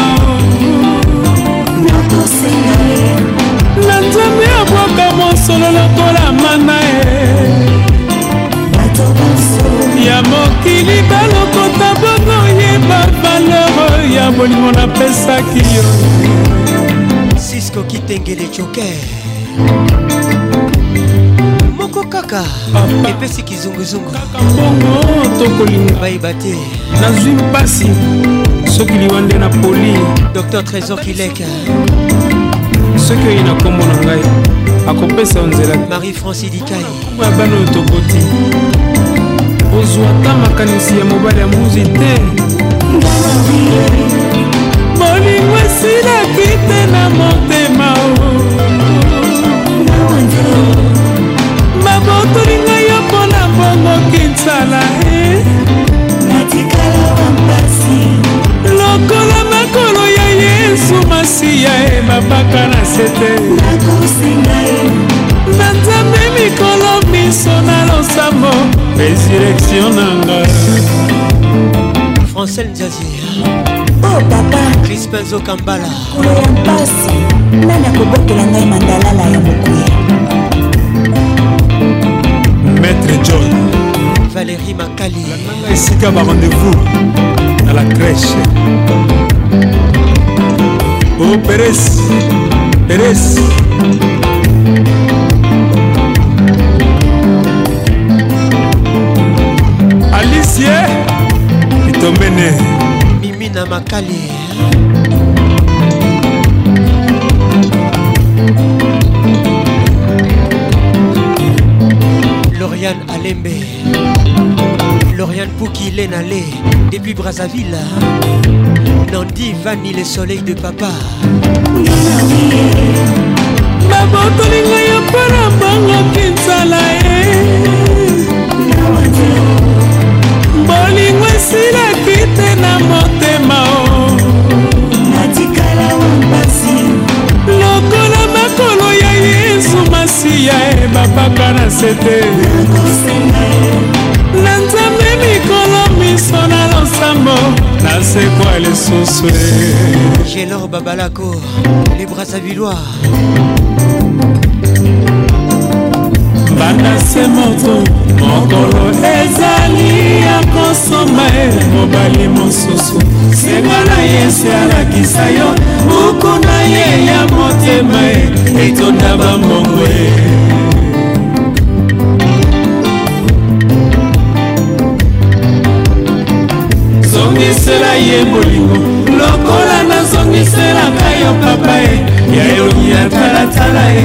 na nzambe ya bwaka mosolo lokola mana bolingo napesaki yo sisko kitengele joker moko kaka epesi kizunguzungukaka mbongo tokolinga bayeba te nazwi mpasi soki liwa nde na poli dr trésor kileka soki oyi na nkombo na ngai akopesa yo nzela marie franci dikai ya bana oyo tokoti ozwa ta makanisi ya mobali ya muzi te bolingo esilaki te na motema babotoli ngai yo mpona bongo kinsala lokola makolo ya yesu masiya ebapaka na sete na nzambe mikolo miso na losambo resurrektio na ngai Ansel Jazir oh papa crispin zokambala kolo ya mpasi nani akobotela ngai mandalala ya mokuya maître john valérie makali esika barendez-vous na la crèche o oh, peres peres alicie tombene mimi na makali lorian alembe lorian pouki lenale depuis brazzaville nandi vani le soleil de papa babokolinga ya mpona bangoki nzala e eh. bolingo esilaki te na motema o natikala wampasi lokola makolo ya yesu masiya ebapaka na se te na nzambe mikolo miso na losambo nasekwa lisusu gelor babalako librasavillois banda se moto mokolo ezali ya kosomba e mobali mosusu senga na ye se alakisa yo buku na ye ya motema e etonda bamongo e nazongisela ye bolingo lokola nazongiselaka yo papa e ya yoni ya talatala e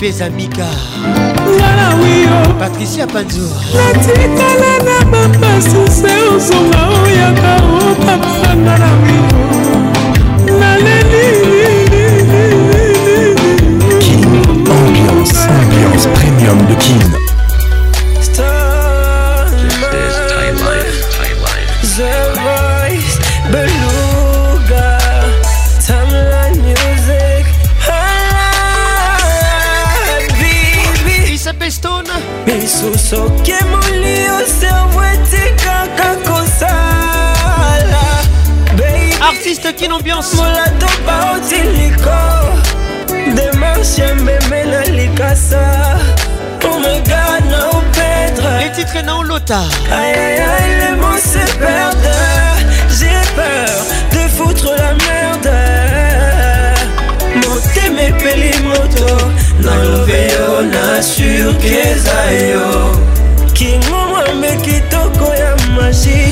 Parfait Zamika Patricia Panzo natikala na bamasuse ozonga oyaka opapanga na wio naleli Ambiance, ambiance premium de Kin. Artiste qui n'ambiance Molado baotiliko Demarche mbeme na On Omega au opedre Les titres na l'Ota Aïe aïe aïe les mots se perdent J'ai peur de foutre la merde mes mes moto Na loveyo na sur kezaio yo me kitoko ya magie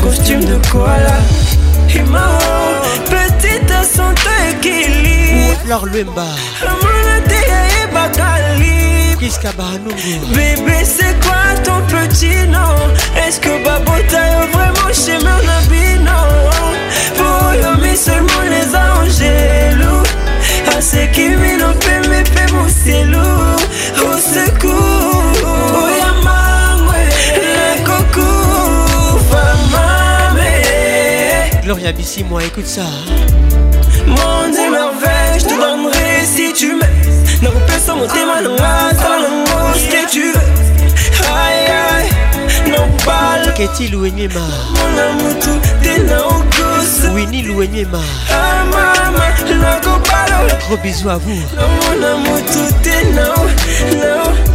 costume de koala Et ma petite à son équilibre Outlar Luemba Amana te et Bakali Bébé c'est quoi ton petit nom Est-ce que Babota est vraiment chez mon abino Pour mis seulement les nous Asekimi mais paix mon ciel Au secours Gloria Bissi, moi, écoute ça. Monde et merveille, je te donnerai si tu m'aimes. non, kupesa mutima nongaza nango ce tu veux Aïe aïe, non parle Keti Louenyema t'es mutu tena okosa Winnie Louenyema Ah maman, nako parle Gros bisous à vous mon tout, t'es tena, no, no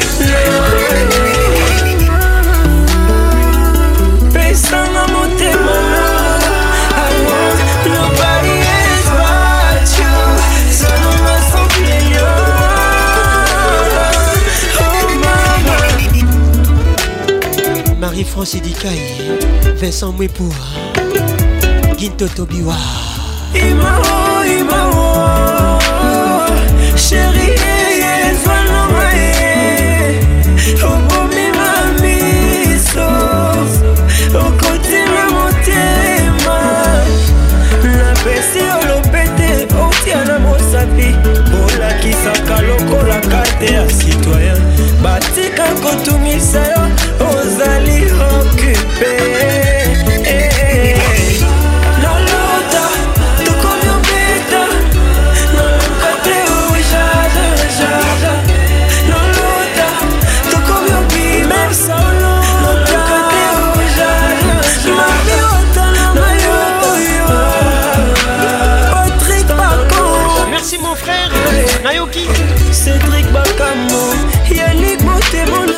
Marie-France Idikaï, Vincent Mwepoua, Ginto Tobiwa. Imao, Imao, chérie, okotema motema napesi olobe te otia na mosapi bolakisaka lokola karte ya citoyen batika kotungisa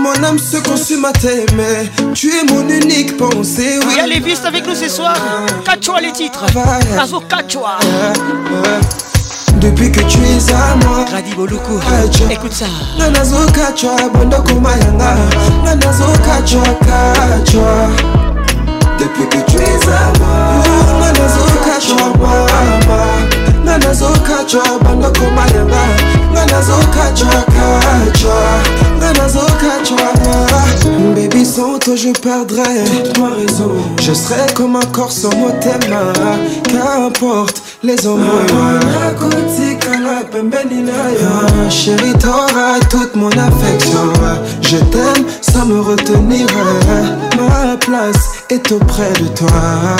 mon âme se consume à t'aimer. Tu es mon unique pensée. Oui. Il y a les vistes avec nous ce soir. Cachoua les titres. Azo Cachoua. Depuis que tu es à moi Radi Boluku Écoute ça Nana zo kachwa Bondoko mayanga Nana zo kachwa kachwa Depuis que tu es à moi Nana zo kachwa mama nga nga kachwa Baby sans toi je perdrai toute ma raison Je serai comme un corps sans mot Qu'importe les hommes ah, ah, Chérie t'auras toute mon affection Je t'aime sans me retenir Ma place est auprès de toi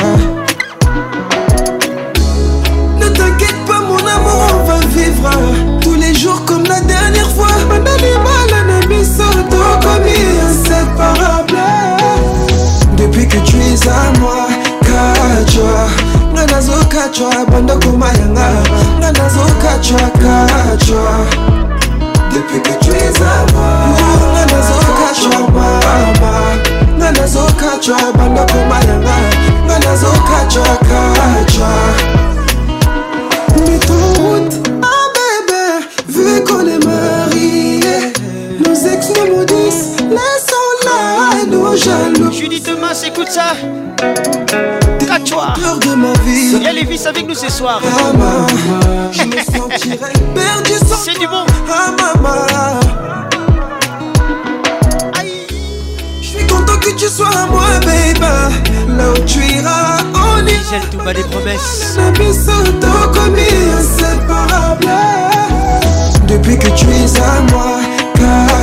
tous les jours comme la dernière fois. Un animal, un ami, commis inséparable. Depuis que tu es à moi, Kachwa, Nanazo Kachwa, Banda Kumayanga, Nanazo Kachwa, Kachwa. Depuis que tu es à moi, Nanazo Kachwa, Mama, Nanazo Kachwa, Nanazo Kachwa, Kachwa. tellement jaloux. Judith Thomas, écoute ça. À toi. de ma vie. les vis avec nous ce soir. Ah, je me sentirai perdu sans C'est du bon. Ah, mama Aïe. Je suis content que tu sois à moi, baby. Là où tu iras, on ira. tout bas des promesses. La puissance commis inséparable. Depuis que tu es à moi.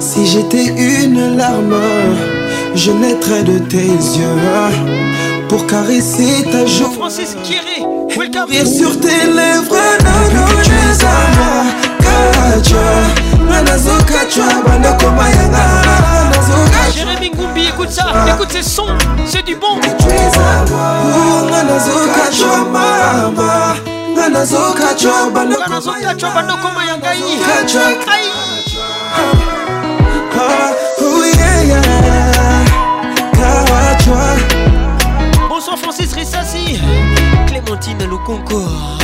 Si j'étais une larme, je naîtrais de tes yeux pour caresser ta joue. Francis Kiri, welcome. sur tes lèvres, non, tu es à moi. Jérémy Goumbi, écoute ça, écoute ces sons, c'est du bon. Tu es à moi, Nanazo Kacha, Mama. Nanazo Nanazo Bonsoir Francis Rissassi, Clémentine concours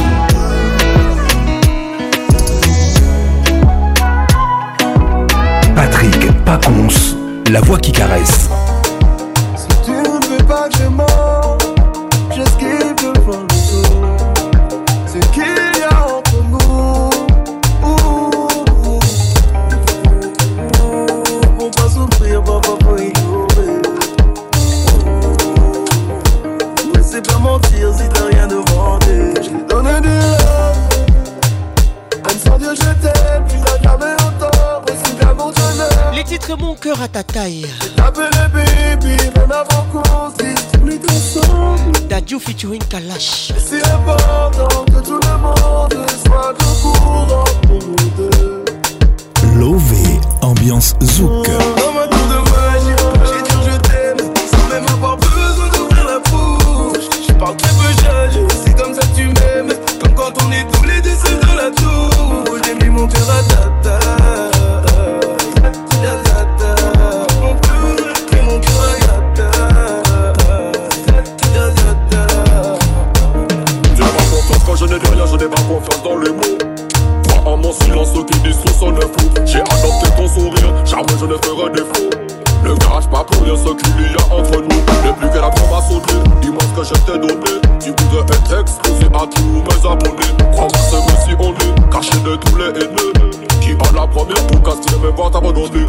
Patrick Paconce, la voix qui caresse. Si tu ne veux pas que je m'en titre Mon cœur à ta taille. avant du featuring Kalash. C'est important que tout le monde soit au courant pour nous deux. Lové, ambiance zouk. Dans ma tour de magie, j'ai dit je t'aime sans même avoir besoin d'ouvrir la bouche. Je parle très peu jage, c'est comme ça que tu m'aimes. Comme quand on est tous les deux seuls dans la tour. J'ai mis mon cœur à ta ne ferai défaut. Ne cache pas pour rien ce qu'il y a entre nous. N'est plus que la forme à sauter. Dis-moi ce que je t'ai donné. Tu voudrais être exposé à tous mes abonnés. Crois-moi, c'est si on est caché de tous les haineux. Qui a la première pour casser mes ventes abandonnées.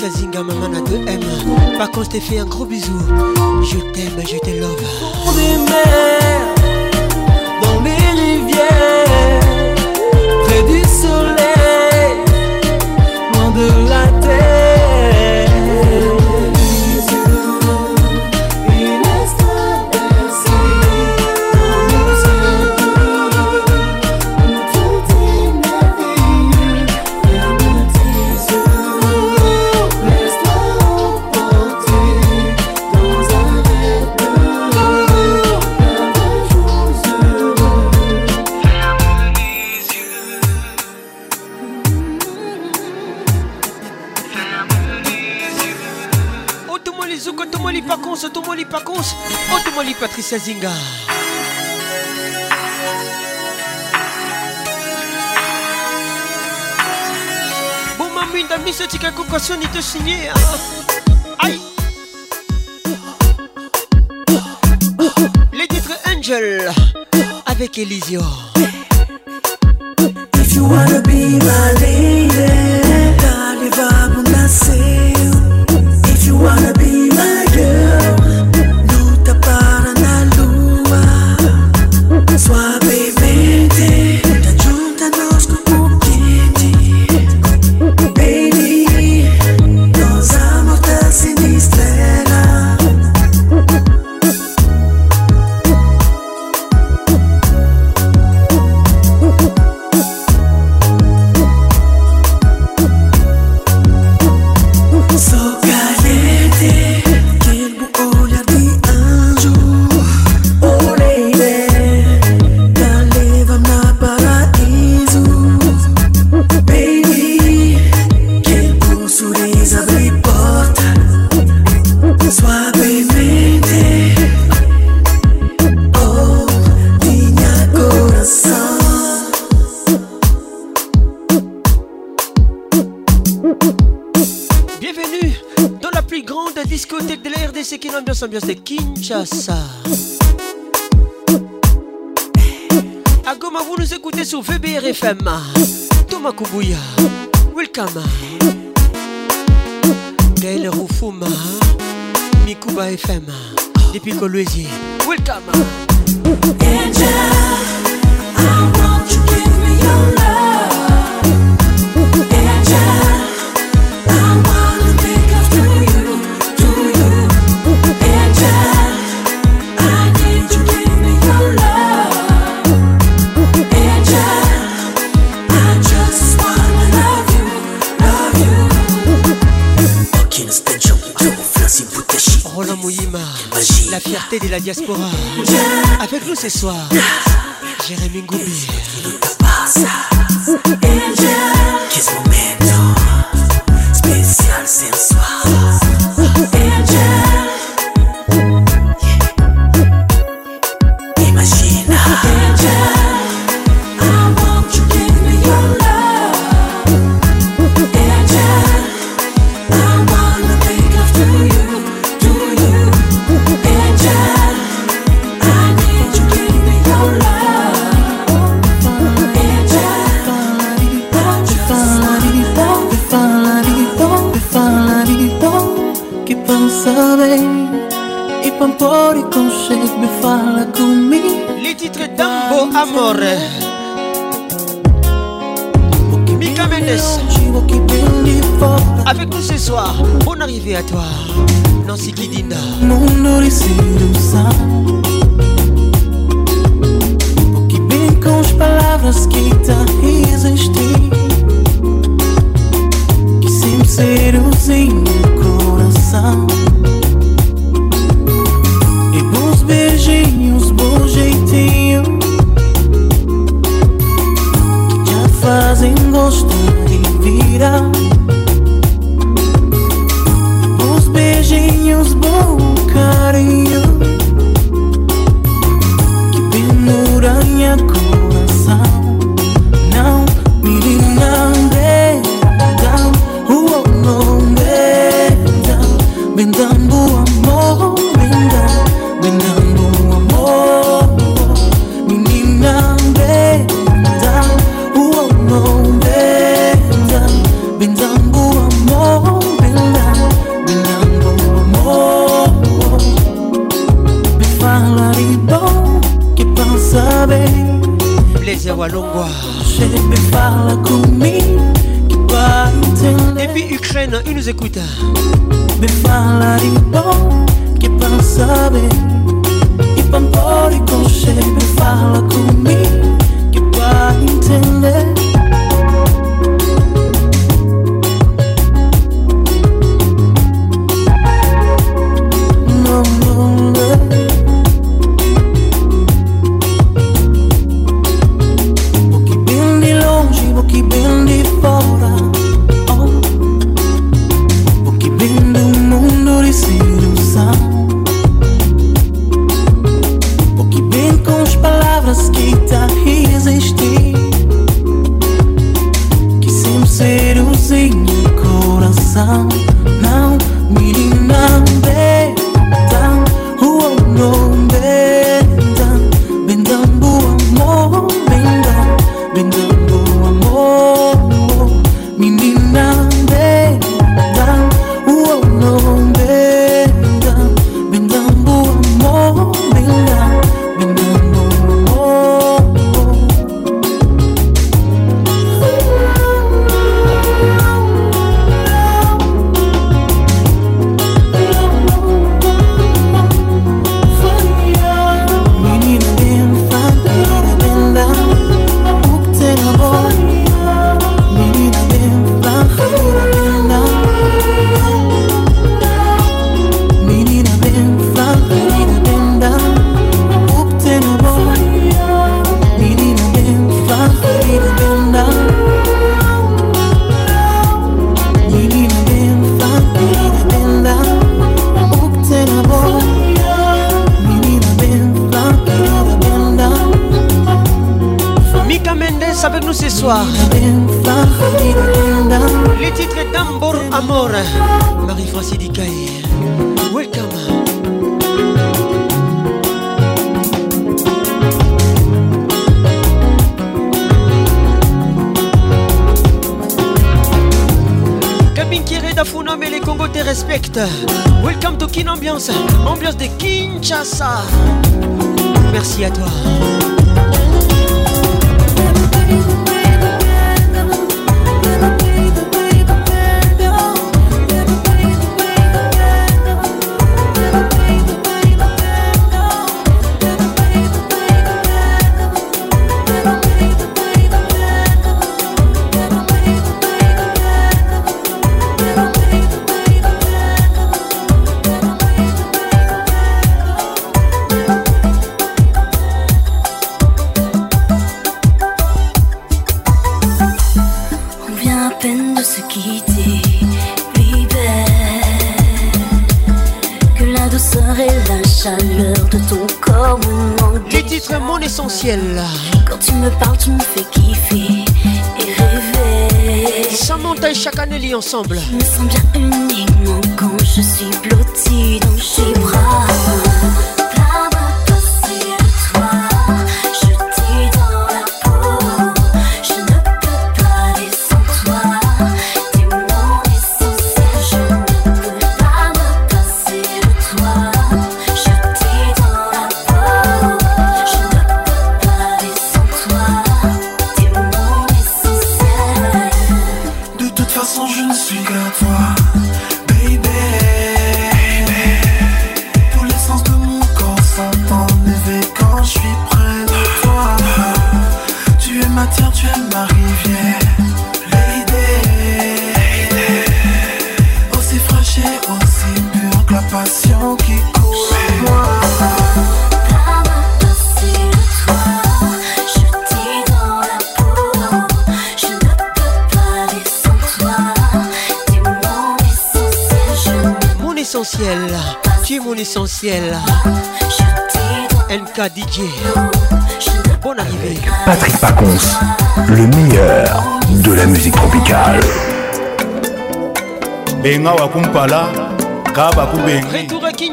Patricia Zinga, maman à 2M. Par contre, je t'ai fait un gros bisou. Je t'aime, je te love. Patricia Zinga. Bon, mamie, d'amis, c'est que Kokosio n'y te signé. Aïe! Ah. Les titres Angel avec Elisio. If you wanna be my Luigi. de la diaspora. Avec nous ce soir, Jérémy Goubi.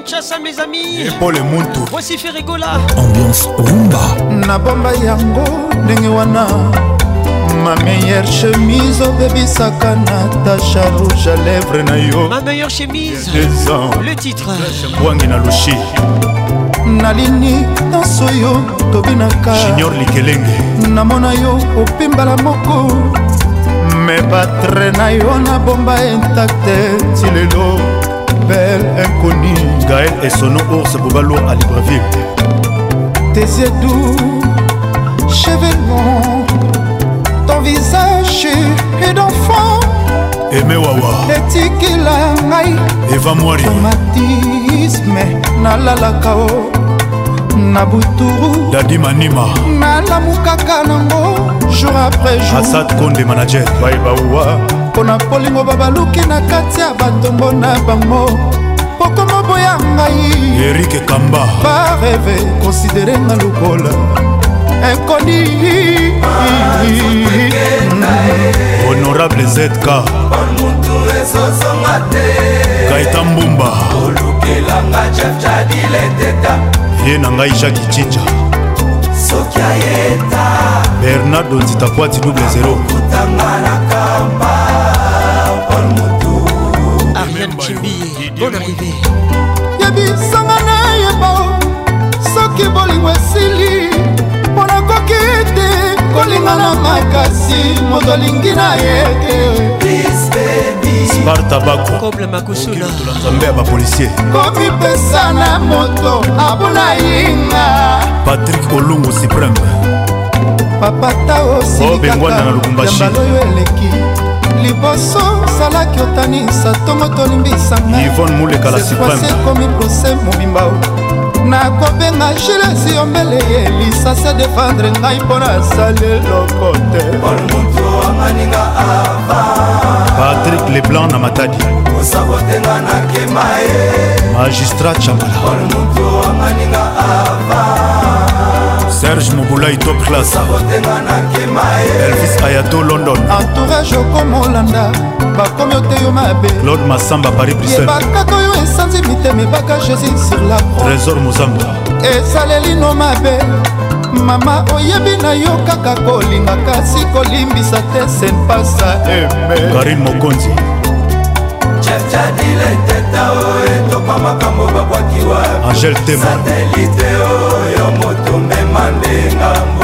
kinshasa mes amis epole muntu voici ferigola ambiance rumba nabomba yango ndenge wana ma meilleure chemise obebisaka natacha rouge à lèvre na yo ma meilleure chemise le titre bwangi na lushi nalini nyonso yo tobinaka junior likelenge namona yo opimbala moko me batre na yo nabomba intakte ti lelo appel inconnu gaël et sono ours bobalo à libreville tes yeux doux cheveux ton visage est d'enfant aime wawa etikila ngai eva mwariromatisme nalalaka o oh. na buturu dadi manima nalamukaka nango jour après jour asad konde manager baibawa mpo na polingo babaluki na kati ya batombo na bango pokoma boya ngai erike kamba bareve konsidere nga lokola ekoni honorable zk kaita mbumba ye na ngai jaki cinja soki ayeta bernardo nzitakwati double 0 ariel chibie bon arrivé yebisanga na yebo soki bolingo esili mpo nakoki te kolinga na makasi moto alingi na ye te spartabakonzambe ya bapolisier komipesa na moto abuna yinga patrik olungu supreme bapata osikakayambaloyo oh, eleki liboso salaki otanisa ntongo tolimbisangase komi prose mobimba nakobenga gilesi yombele ye lisasi adefendre ngai mpo nasali eloko te patrik leblanc na matadi kosabotenga nakema ye magistrat chambala serge mobulai top classabotenga nakima elvis ayato london entourage okomolanda bakomi oteyo mabe claude masamba paris briselebakaka oyo esanzi mitema ebaka jésus sur la trésor mozamba esalelino mabe mama oyebi na yo kaka kolinga kasi kolimbisa te senpasa eme eh, karine mokonzi jadile teta o etoka makambo babwakiwa satelite oyo moto mema nde ngambo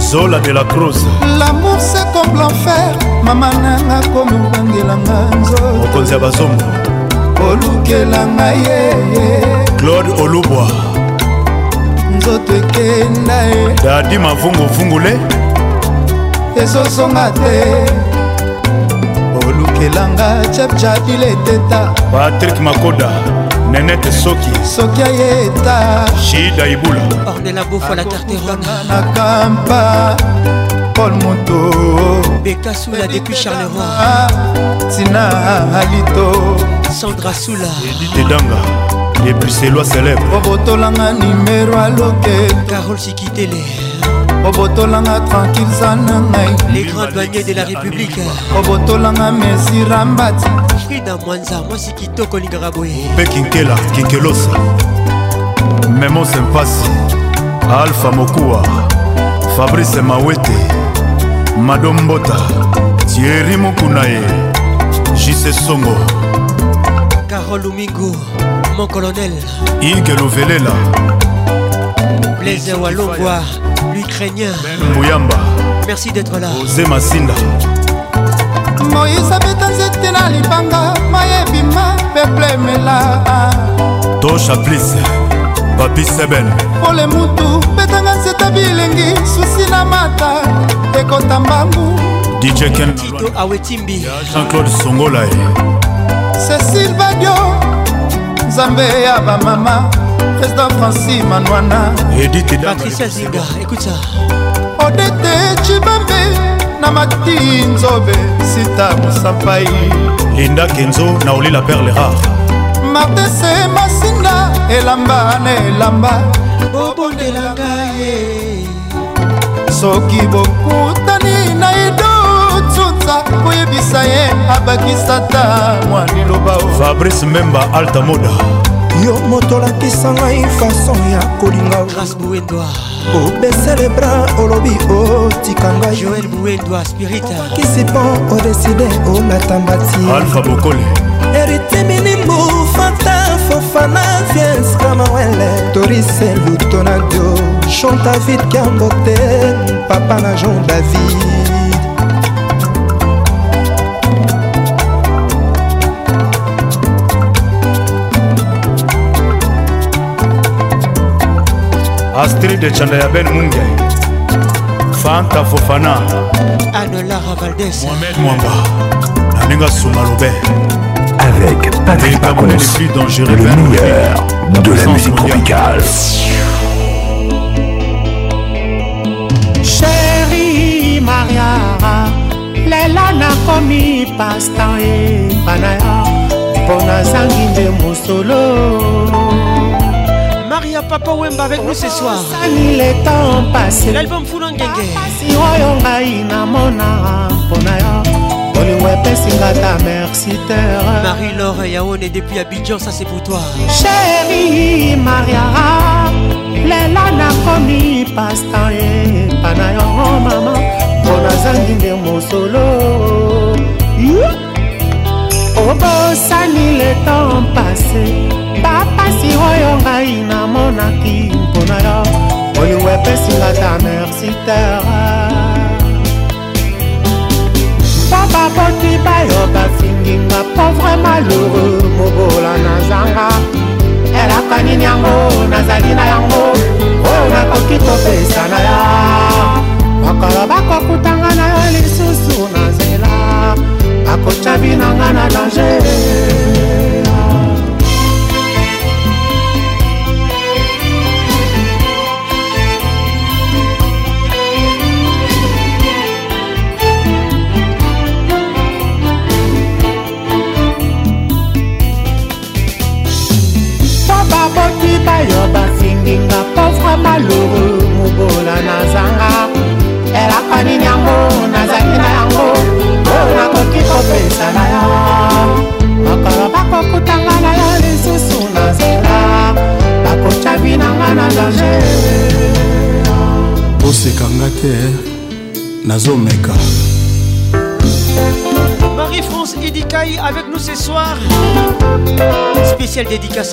zola de la crose l'amour c'est comme l'enfer mama nanga komi obangelanga nzoto mokonzi ya bazongo olukelanga ye eh, eh. claude olubwa nzoto ekenda ye eh. dadi mavunguvungule ezozonga te olukelanga chapchapile teta patrik makoda nenete soki soki ayeta shida ibula ordela bofo la carterona kampa paul moto beka sula depuis charleroi tina alito sandra sula edite danga epuiselwa célèbre obotolanga nimero aloke carol sikitele obotolanga tranquille za na ngai les grandes banniers de la république obotolanga mesira mbati frida mwanza mwasi kitoko olingaka boye mpe kinkela kinkelosa memo sempasi alpha mokuwa fabrice mawete madombota tieri mokuna ye jise songo carol lumingu mon colonel ige lovelela blaise walongwa ukrainien Mouyamba Merci d'être là Osé Massinda moïse abeta libanga mayebima peple papi seben pole mutu betanga bilengi susi na mata DJ Ken awetimbi jean-claude Songolay Cécile badio Zambe ya mama. président francis manwana patricia ziga écoute ça odete cibambe na mati nzobe sita mosapai linda kenzo na olila perle rare martese masinga elamba na elamba bobondelanga ye soki bokutani na idotuta koyebisa ye abakisata mwa liloba fabrice memba altamoda yo moto olakisa ngai fason ya kolinga obesele bra olobi otika ngaiokisipan odeside olata mbati eritiminimu fata fofana viens kamawele torise lutonadio chanta vit kambote papa na jean david astrid canda ya ben munge fanta fofana adolara valdes mohamed mwamba na ndenge asuma lobe avec patrick pacons le meilleur de la musique tropicale sheri mariara lela nakomi pastan epana yo mpo nazangi nde mosolo Papa Wemba avec nous ce soir. L'album Foulan olingo epesinga ta merci terre marie-laure yaone depuis abidjan ça c'est pour toi chéri mariara lela nakomi pasta epa na yo oh mama mpo nazangi nde mosolo obosani le temps passé bapasi oyo ngai na namonaki mpona yo olingo epesinga ta mercitere papa boti bayo bafinginga pauvre malheureux mobola na zanga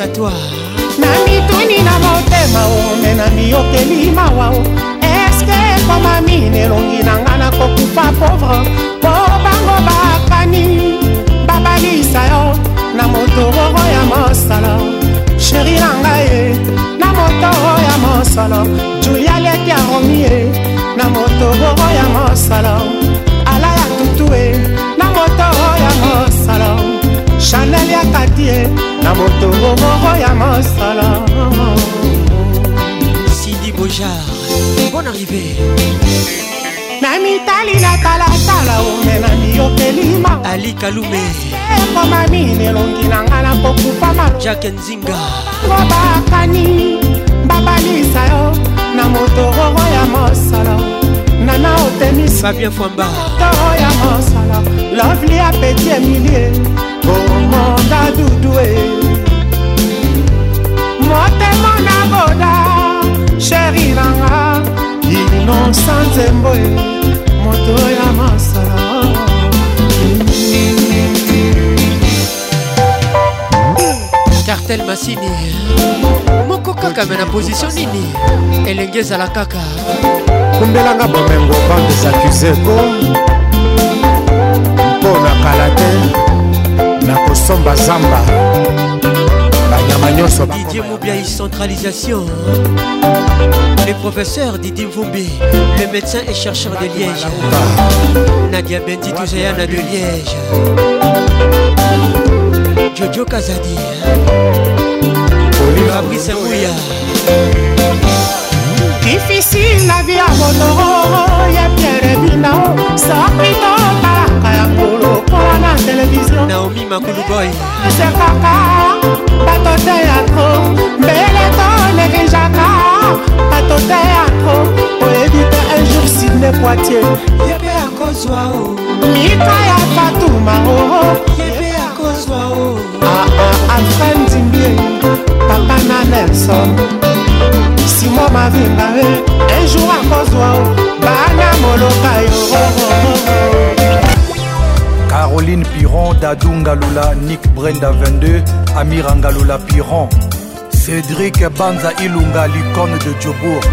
à toi. kalume ekomamini elongi na ngai nakokufa majake nzinga ngo bakani babalisa yo na motororo ya mosala nana otemisfabien fwamba toro ya mosala lovli apeti emilie bomonda dudue motema na boda sheri nanga inosa nzembo e. moto ya mosala martel masini moko kaka me na position nini elenge ezala kaka kumbelanga bomengo bandesakuzeko mpo na kala te na kosomba zamba banyama nyonso didie mobiai centralisation le professeur Didi Mvumbi, le médecin et chercheur de Liège, Nadia Bendi Touzayana de Liège. jojo kazadi fabrice mouya difisile na vi ya motoro ya pierre binao saprito talaka ya koloko na televizio naomi makuluboy sekaka bato te ya tro mbele to negligeaka bato te ya tro oyebi te un jour sidne poitier yepe akozwa o mika ya fatuma oo Ah, ah, alfred ndimbie papa na nelson simo mavinga e un jour akozwa o bana moloka yo oh, oh, oh, caroline piron dadu ngalula nick brenda 22 amira ngalula piron cédrik banza ilunga l'icône de diobourg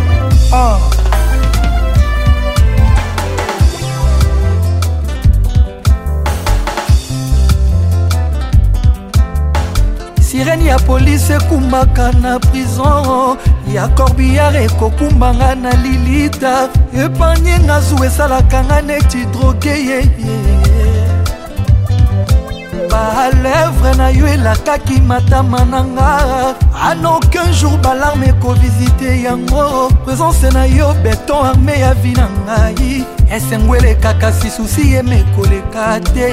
oh. sirene ya polisi ekumaka na prison ya corbillare ekokumbanga na lilita epanye nga zu esalaka nga neti droge yeye balevre na yo elakaki matama na nga an aucun jour balarme ekovisite yango présence na yo beton arme ya vi na ngai esengwelekaka si susi yemekoleka te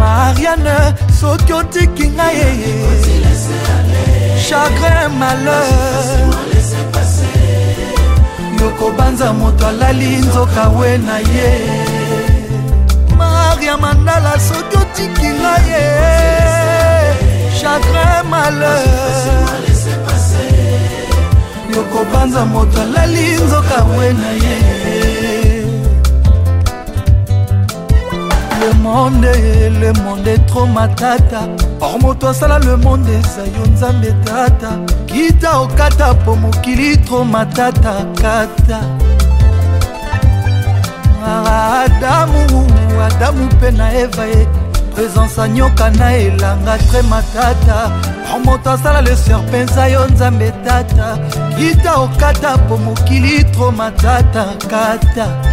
mariane soki otiki ngai yeye chagrin malheur yokobanza moto alali nzoka we na ye maria mandala soki otiki ngai ye chagrin malheur yokobanza moto alali nzoka we na ye le monde le monde tro matata or moto asala le monde eza yo nzambe tata kita okata po mokili tro matata kata adamu adamu mpe na eva ye présence anyoka na elanga tre matata or moto asala le serpenza yo nzambe tata kita okata po mokili tro matata kata, kata.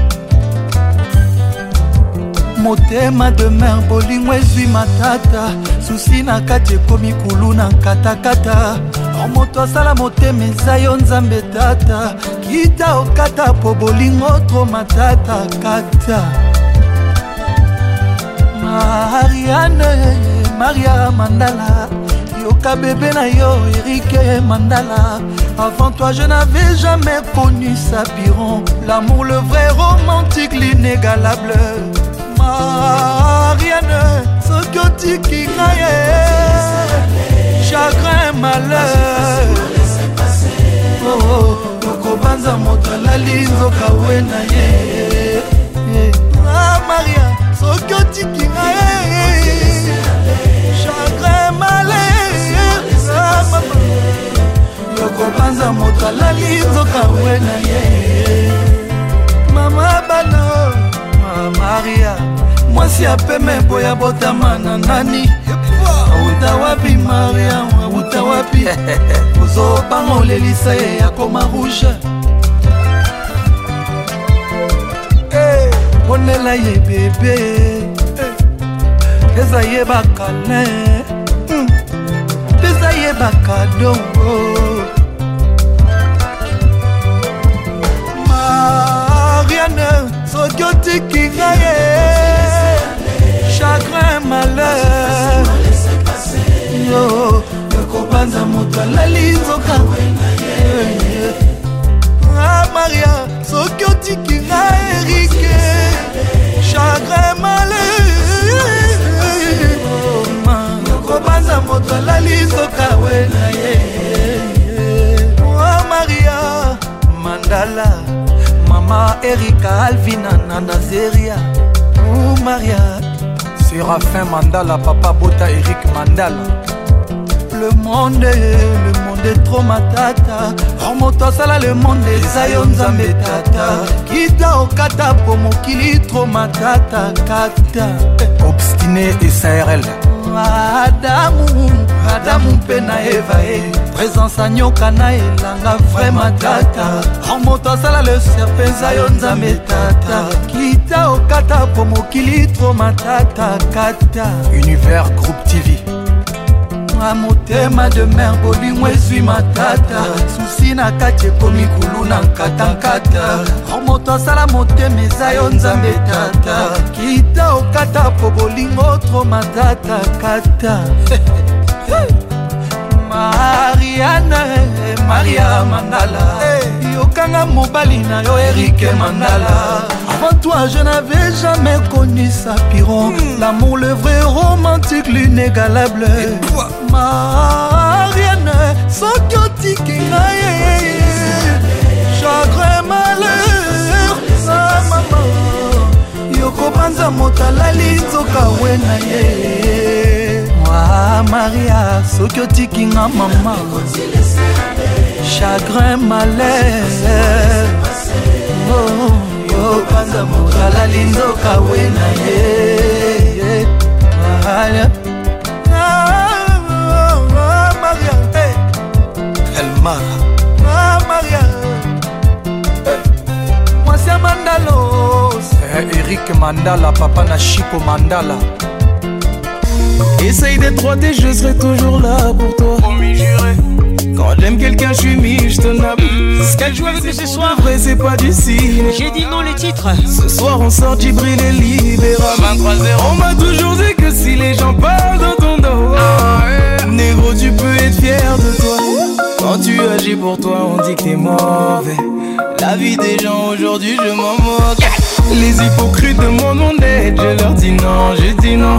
motema demer bolingo ezwi matata susi na kati ekomi kulu na katakata or moto asala motema eza yo nzambe tata kita okata po bolingo tro matata kata mariane maria mandala yoka bebe na yo erike mandala avant toi je n'avais jamais connu sapiron l'amour le vrai romantique l'inégalable ezali nzoka we na ye a ah, maria soki otiki nga ye chagrin male mama ah, yokobanza moto alali nzoka we na ye mama bana ah, maria mwasi apeme boya botama na nani auta wapi mariam auta wapi ozobango olelisa ye yakoma rouge kolela ye bebe eh, eza ye bakalin pesa hmm. ye bakadongo mariane soki otiki ngai ye chagrin malheur yo yokobanza moto alali nzoka eh, eh. ah, maria soki otiki na erike chagrin malema kobanza moto alali soka we na ye maria mandala mama erika alvina na nazeria maria serafin mandala papa bota erik mandala le monde le monde de tro matata or oh, moto asala le monde eza yo nzambe tata kita okata po mokili tro matata kata obstine esarl adamu adamu mpe na eva e présence anyoka na elanga vraima tata or oh, moto asala le serpe eza yo nzambe tata kita okata po mokili tro matata kata univers groupe tv na motema de mer bolingo ezwi matata susi na kati ekomi kulu na nkatankata moto asala motema eza yo nzambe tata kita okata po bolingo tro matata kata mariane maria mandala hey. yokanga mobali na yo erike mandala avant toi je n'avais jamais connu sa piron mm. l'amour le vrai romantique l'inégalable Et toi mariane soki otiki ngai chagrin malheur na mama yokopanza moto alali nzoka we na ye mwa maria soki otiki nga mama chagrin malheur oh, yokopanza moto alali nzoka we na ye ah, maria eh. Moi c'est un mandalos eh, Eric mandala papa na mandala Essaye d'être 3D, je serai toujours là pour toi. Quand j'aime quelqu'un, je suis mis, je te n'abuse Ce qu'elle joue avec nous ce vrai, c'est pas du signe J'ai dit non les titres. Ce soir, on sort du et Libéra. 23 On m'a toujours dit que si les gens parlent dans ton dos, ah, négro, tu peux être fier de toi. Quand tu agis pour toi, on dit que t'es mauvais. La vie des gens aujourd'hui, je m'en moque. Les hypocrites demandent mon aide, je leur dis non, je dis non.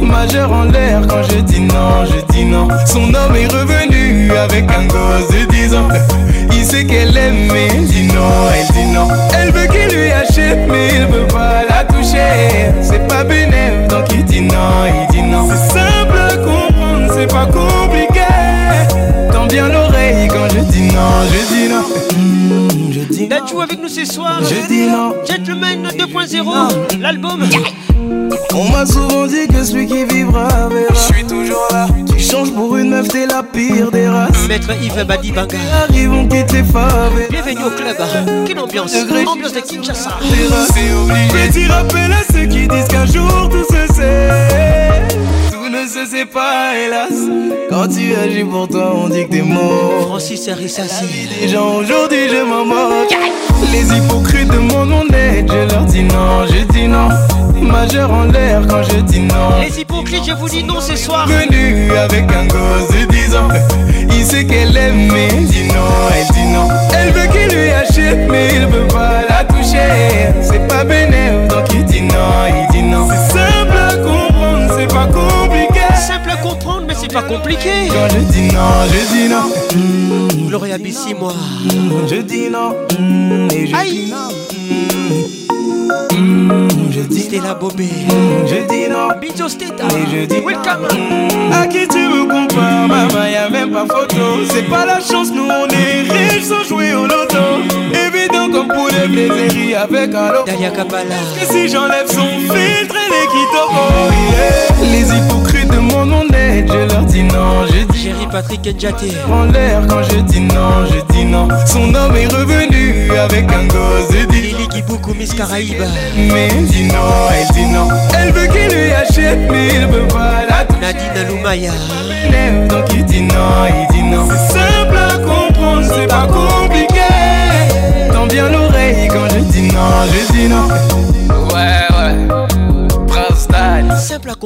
Majeur en l'air quand je dis non, je dis non. Son homme est revenu avec un gosse de 10 ans. Il sait qu'elle aime, mais il dit non, elle dit non. Elle veut qu'il lui achète, mais il veut pas la toucher. C'est pas bénéf, donc il dit non, il dit non. C'est simple à comprendre, c'est pas compliqué bien l'oreille quand je dis non, je dis non. Mm, je dis non joué avec nous ce soir. Je, dis non. Gentleman 2.0, l'album. On m'a souvent dit que celui qui vivra verra. Je suis toujours là. Tu changes pour une meuf, t'es la pire des races. Maître Yves Badi Banga. Arrive, on quitte les Bienvenue au club. Quelle ambiance. Degré, ambiance de Kinshasa. C'est obligé. Petit rappel à ceux qui disent qu'un jour tout se sait. C'est pas hélas. Quand tu agis pour toi, on dit que t'es mort. Francis Arissassi. Les gens aujourd'hui, je m'en moque. Les hypocrites demandent mon aide. Je leur dis non, je dis non. Majeur en l'air quand je dis non. Les hypocrites, je vous dis non ce soir. Venu avec un gosse de 10 ans. Il sait qu'elle aime, mais il dit non, elle dit non. Elle veut qu'il lui achète, mais il veut pas la toucher. C'est pas bénéfique, donc il dit non, il dit non. c'est pas compliqué. Quand je dis non, je dis non. Mmh, Gloria Bissi, moi. je dis non. et je dis non. je dis la bobée. je dis non. Et je dis Welcome. à qui tu me compares, maman, y'a même pas photo. C'est pas la chance, nous on est riches sans jouer au loto. Évident comme pour les plaisirs avec un autre Dalia si j'enlève son filtre, elle est qui Les hypocrites dis non, je dis Chérie Patrick et Jaté En l'air quand je dis non, je dis non Son homme est revenu avec un gosse de dit Lily beaucoup mis Caraïbes. Mais il dit non, elle dit non Elle veut qu'il lui achète mais il veut pas la toucher Nadine Aloumaya Donc il dit non, il dit non C'est simple à comprendre, c'est pas compliqué Tant bien l'oreille quand je dis non, je dis non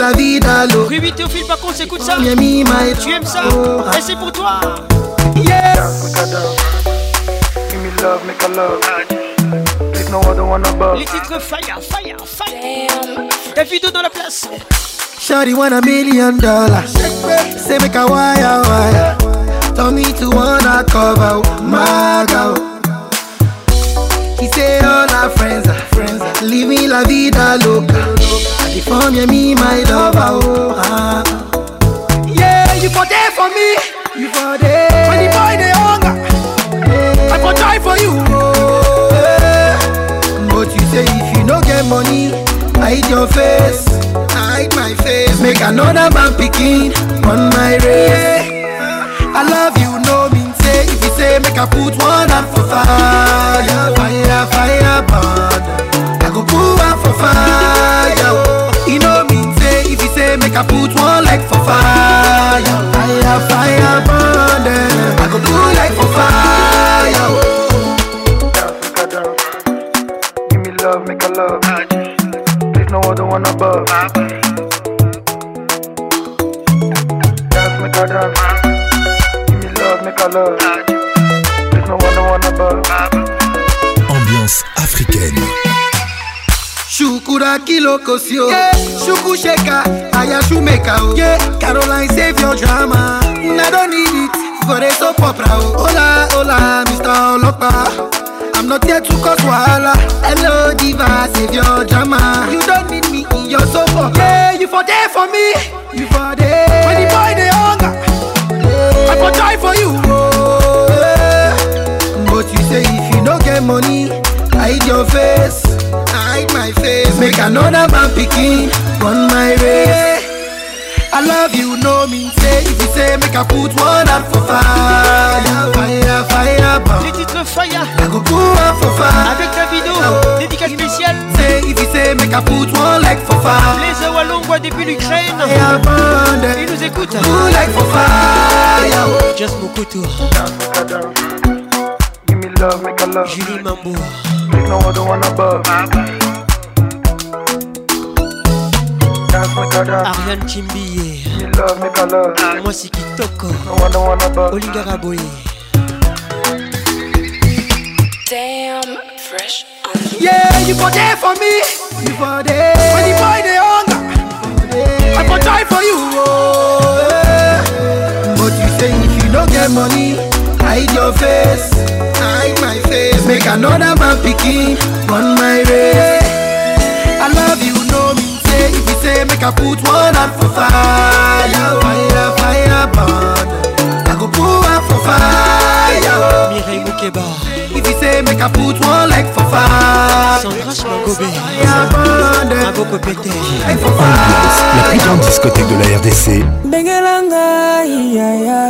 la vie d'Alo. Ruby Théophile, par contre, écoute ça. Tu aimes ça oh. Et c'est pour toi. Yes. Give me love, make a love. There's no other one above. Les titres fire, fire, fire. Des vu dans la place. Shawty want a million dollars. Say make a wire, wire. Tell me to wanna cover my girl. He say all our friends are friends. me la vida loca. Daddy for me, me my lover, oh ah. Yeah, you for there for me, you for there. When the boy they hunger, yeah. I for die for you. Oh, yeah. But you say if you no get money, hide your face, hide my face. Make another man picking on my race. I love you, no mean say. If you say make I put one up for fire, fire, fire, fire, burn. I go put one for fire. Make I put for fire. Fire, fire, burn I go put like for fire. Give me love, make a love. There's no other one above. Dance, make a dance. Give me love, make a love. There's no other one above. Ambiance africaine. Shukura Kilokos yo yeah. Shuku Sheka, Ayashumeka oh yeah. Caroline save your drama I don't need it for a soap opera oh Hola, hola, Mr. Olopa I'm not here to cause wahala Hello diva, save your drama You don't need me in your soap opera Yeah, you for there for me You for there When the boy they hunger yeah. I for die for you oh, yeah. But you say if you don't get money Hide your face Make another man picking on my way I love you, no mean say. If you say, make a put one up for fire, fire, fire, bomb. Les titres fire. for fire. Avec la vidéo, dédicace spéciale. Say, if you say, make a put one like for fire. Les Awalongwa depuis l'Ukraine. Fire, bomb. Ils nous écoutent. Put like for fire. Just Mokoto. Give me love, make a love. Julie Mambo. Make no other one above. Ariane me love Chimbiye Mwasi Kitoko Olinga Raboye Damn fresh Yeah, you for there for me You for there When the boy they hunger I for die for you oh, yeah. But you say if you don't get money Hide your face Hide my face Make another man picking on my race say make I put one hand for fire, fire, fire burn. I go put one for fire. Mireille Mukeba. If you say make I put one leg for fire. Sandra La plus grande discothèque de la RDC. Bengelanga, ya ya.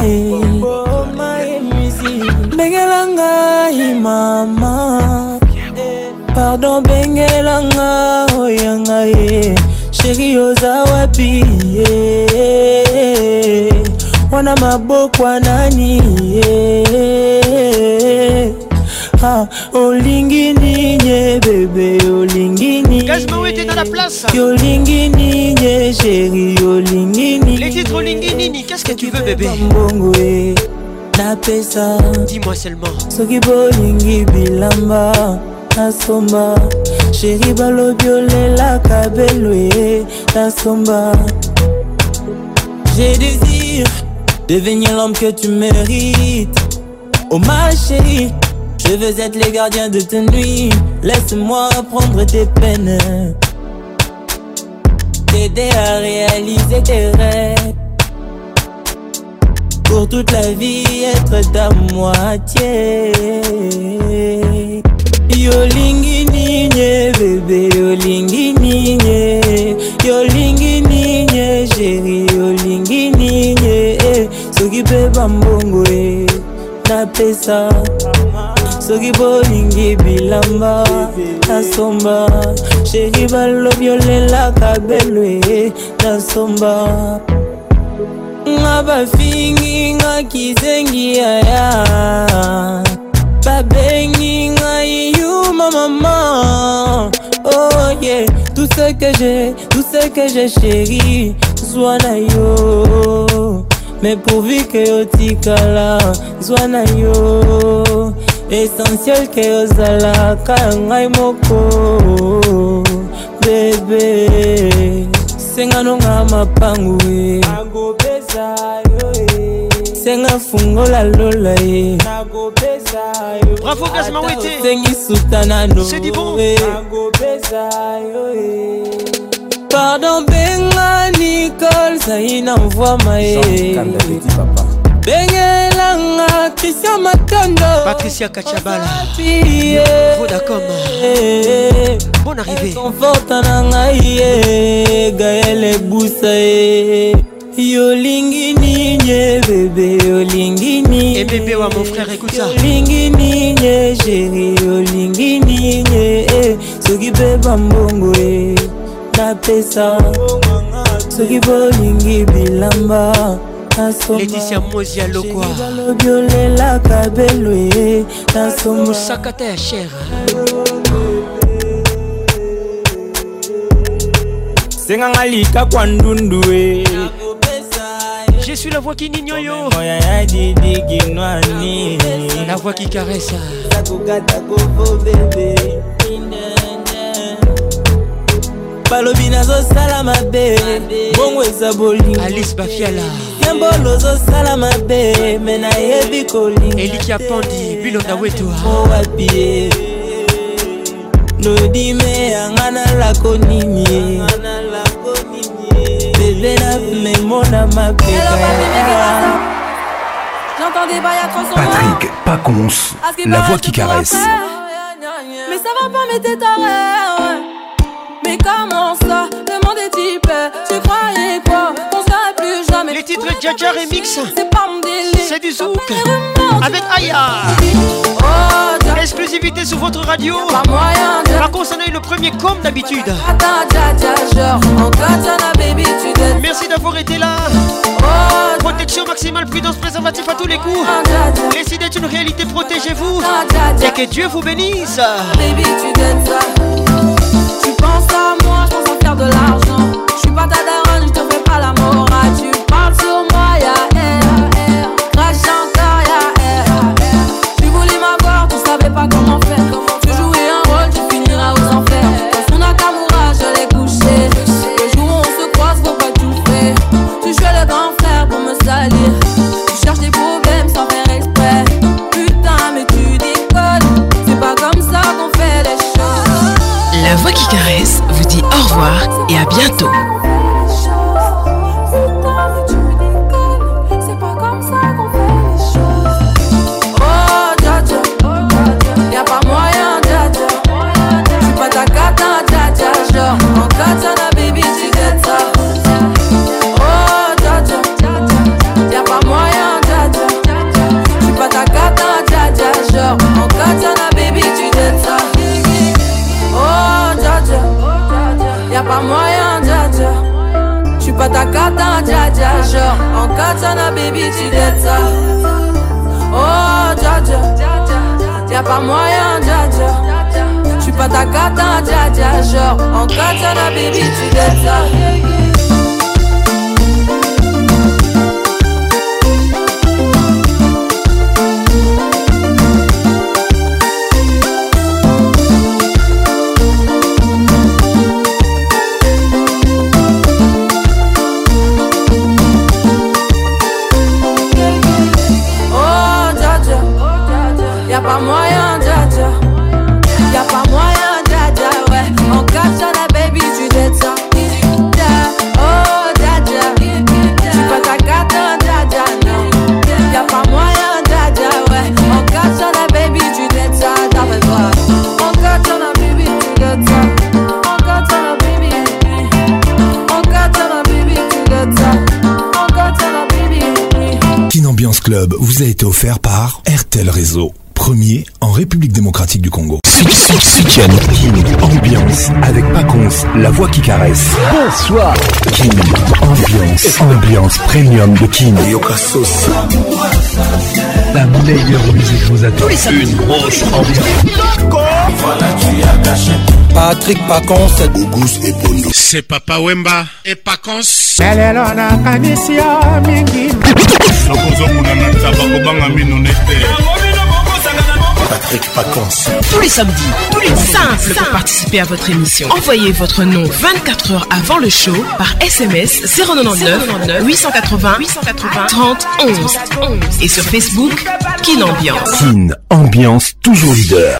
Bengelanga, mama. Pardon, Bengelanga, oh sheri oza wapi yeah. wana mabokwa nani yeah. ah, olingi ninye bebe olingi yolingi ninye sheri olingi ninyebongo napesa soki bolingi bilamba nasomba sheri balobi olelaka Oui, t'as nasomba j'ai désir devenir l'homme que tu mérites oh ma chérie je veux être les gardiens de tes nuit laisse-moi prendre tes peines t'aider à réaliser tes rêves pour toute la vie être ta moitié yolingi ninye bebe yolingi ninye yolingi ninye sheri yolingi ninye eh. soki mpe bambongo e napesa soki bolingi bilamba nasomba sheri balobi olelaka belwe nasomba nga bafingi nga kizengi yaya babengi ngai ma maman Oh yeah Tout ce que j'ai, tout ce que j'ai chéri Zwa na yo Mais pourvu que otikala Zwa na yo Essentiel que ozalaka ngai moko Bébé Senga nonga mapangu Angobezai senga fungola lola ye bravo kasmawete osengi suta nano pardon benga nicole zaina mvwama ye bengelanga christian matondo patricia kachabalaakom bon arrivé conforta na ngai ye gaele ebusa ye yolingi ninye bebe yolingi ninye eh, ebebe wa mon frère ekuta yolingi ninye géri yolingi ninye eh. soki mpe bambongo e eh. napesa soki bolingi bilamba leticia mozi alokwa balobi olelaka belwe eh. nasomusakata ya shere senganga likakwa ndundu e Je suis la voix qui nignonyo La voix qui caresse balobi nazosala mabe bongo eza bolingoalice bafiala yambolo ozosala mabe me nayebi kolinga eliki apandi bilonda wetoaowapie nodime yanga nalako nini Bébé, la Patrick Pacons, la voix qui caresse. Mais ça va pas, mettre ta taré, Mais comment ça Demandez type, tu croyais quoi On sera plus jamais. Les titres Jaja Remix, c'est pas mon délire. C'est du zouk avec Aya. Oh, exclusivité sur votre radio. Par contre, le premier comme d'habitude. Merci d'avoir été là. Oh, Protection maximale, prudence, préservatif à tous les coups. Récidez d'être une réalité, protégez-vous. Oh, Et que Dieu vous bénisse. tu penses à moi, je pense faire de l'argent. Je suis pas revoir et à bientôt. cas En katana, baby, tu dettes ça. Oh, dja dja. Y'a pas moyen, dja dja. J'suis pas ta cata, dja dja. Genre, en katana, baby, tu dettes ça. Y'a pas moyen, dja dja. Y'a pas moyen, dja dja, ouais. On capture la baby, tu détiens. Oh, dja dja. Tu pas ta carte, dja dja, non. Y'a pas moyen, dja dja, ouais. On capture la baby, tu détiens. T'as fait voir. On capture la baby, tu détiens. Kin Ambiance Club vous a été offert par RTL Réseau premier en République démocratique du Congo. King ambiance, avec Pacons, la voix qui caresse. Bonsoir. King ambiance, ambiance premium de Sauce La meilleure musique vous attend. Une grosse ambiance. Patrick Pacons, Auguste et Bono. C'est Papa Wemba et Pacons. Patrick Pacons. Tous les samedis, tous les simples pour participer à votre émission. Envoyez votre nom 24 heures avant le show par SMS 099 880 880 30 11 11 et sur Facebook Kin Ambiance. Ambiance toujours leader.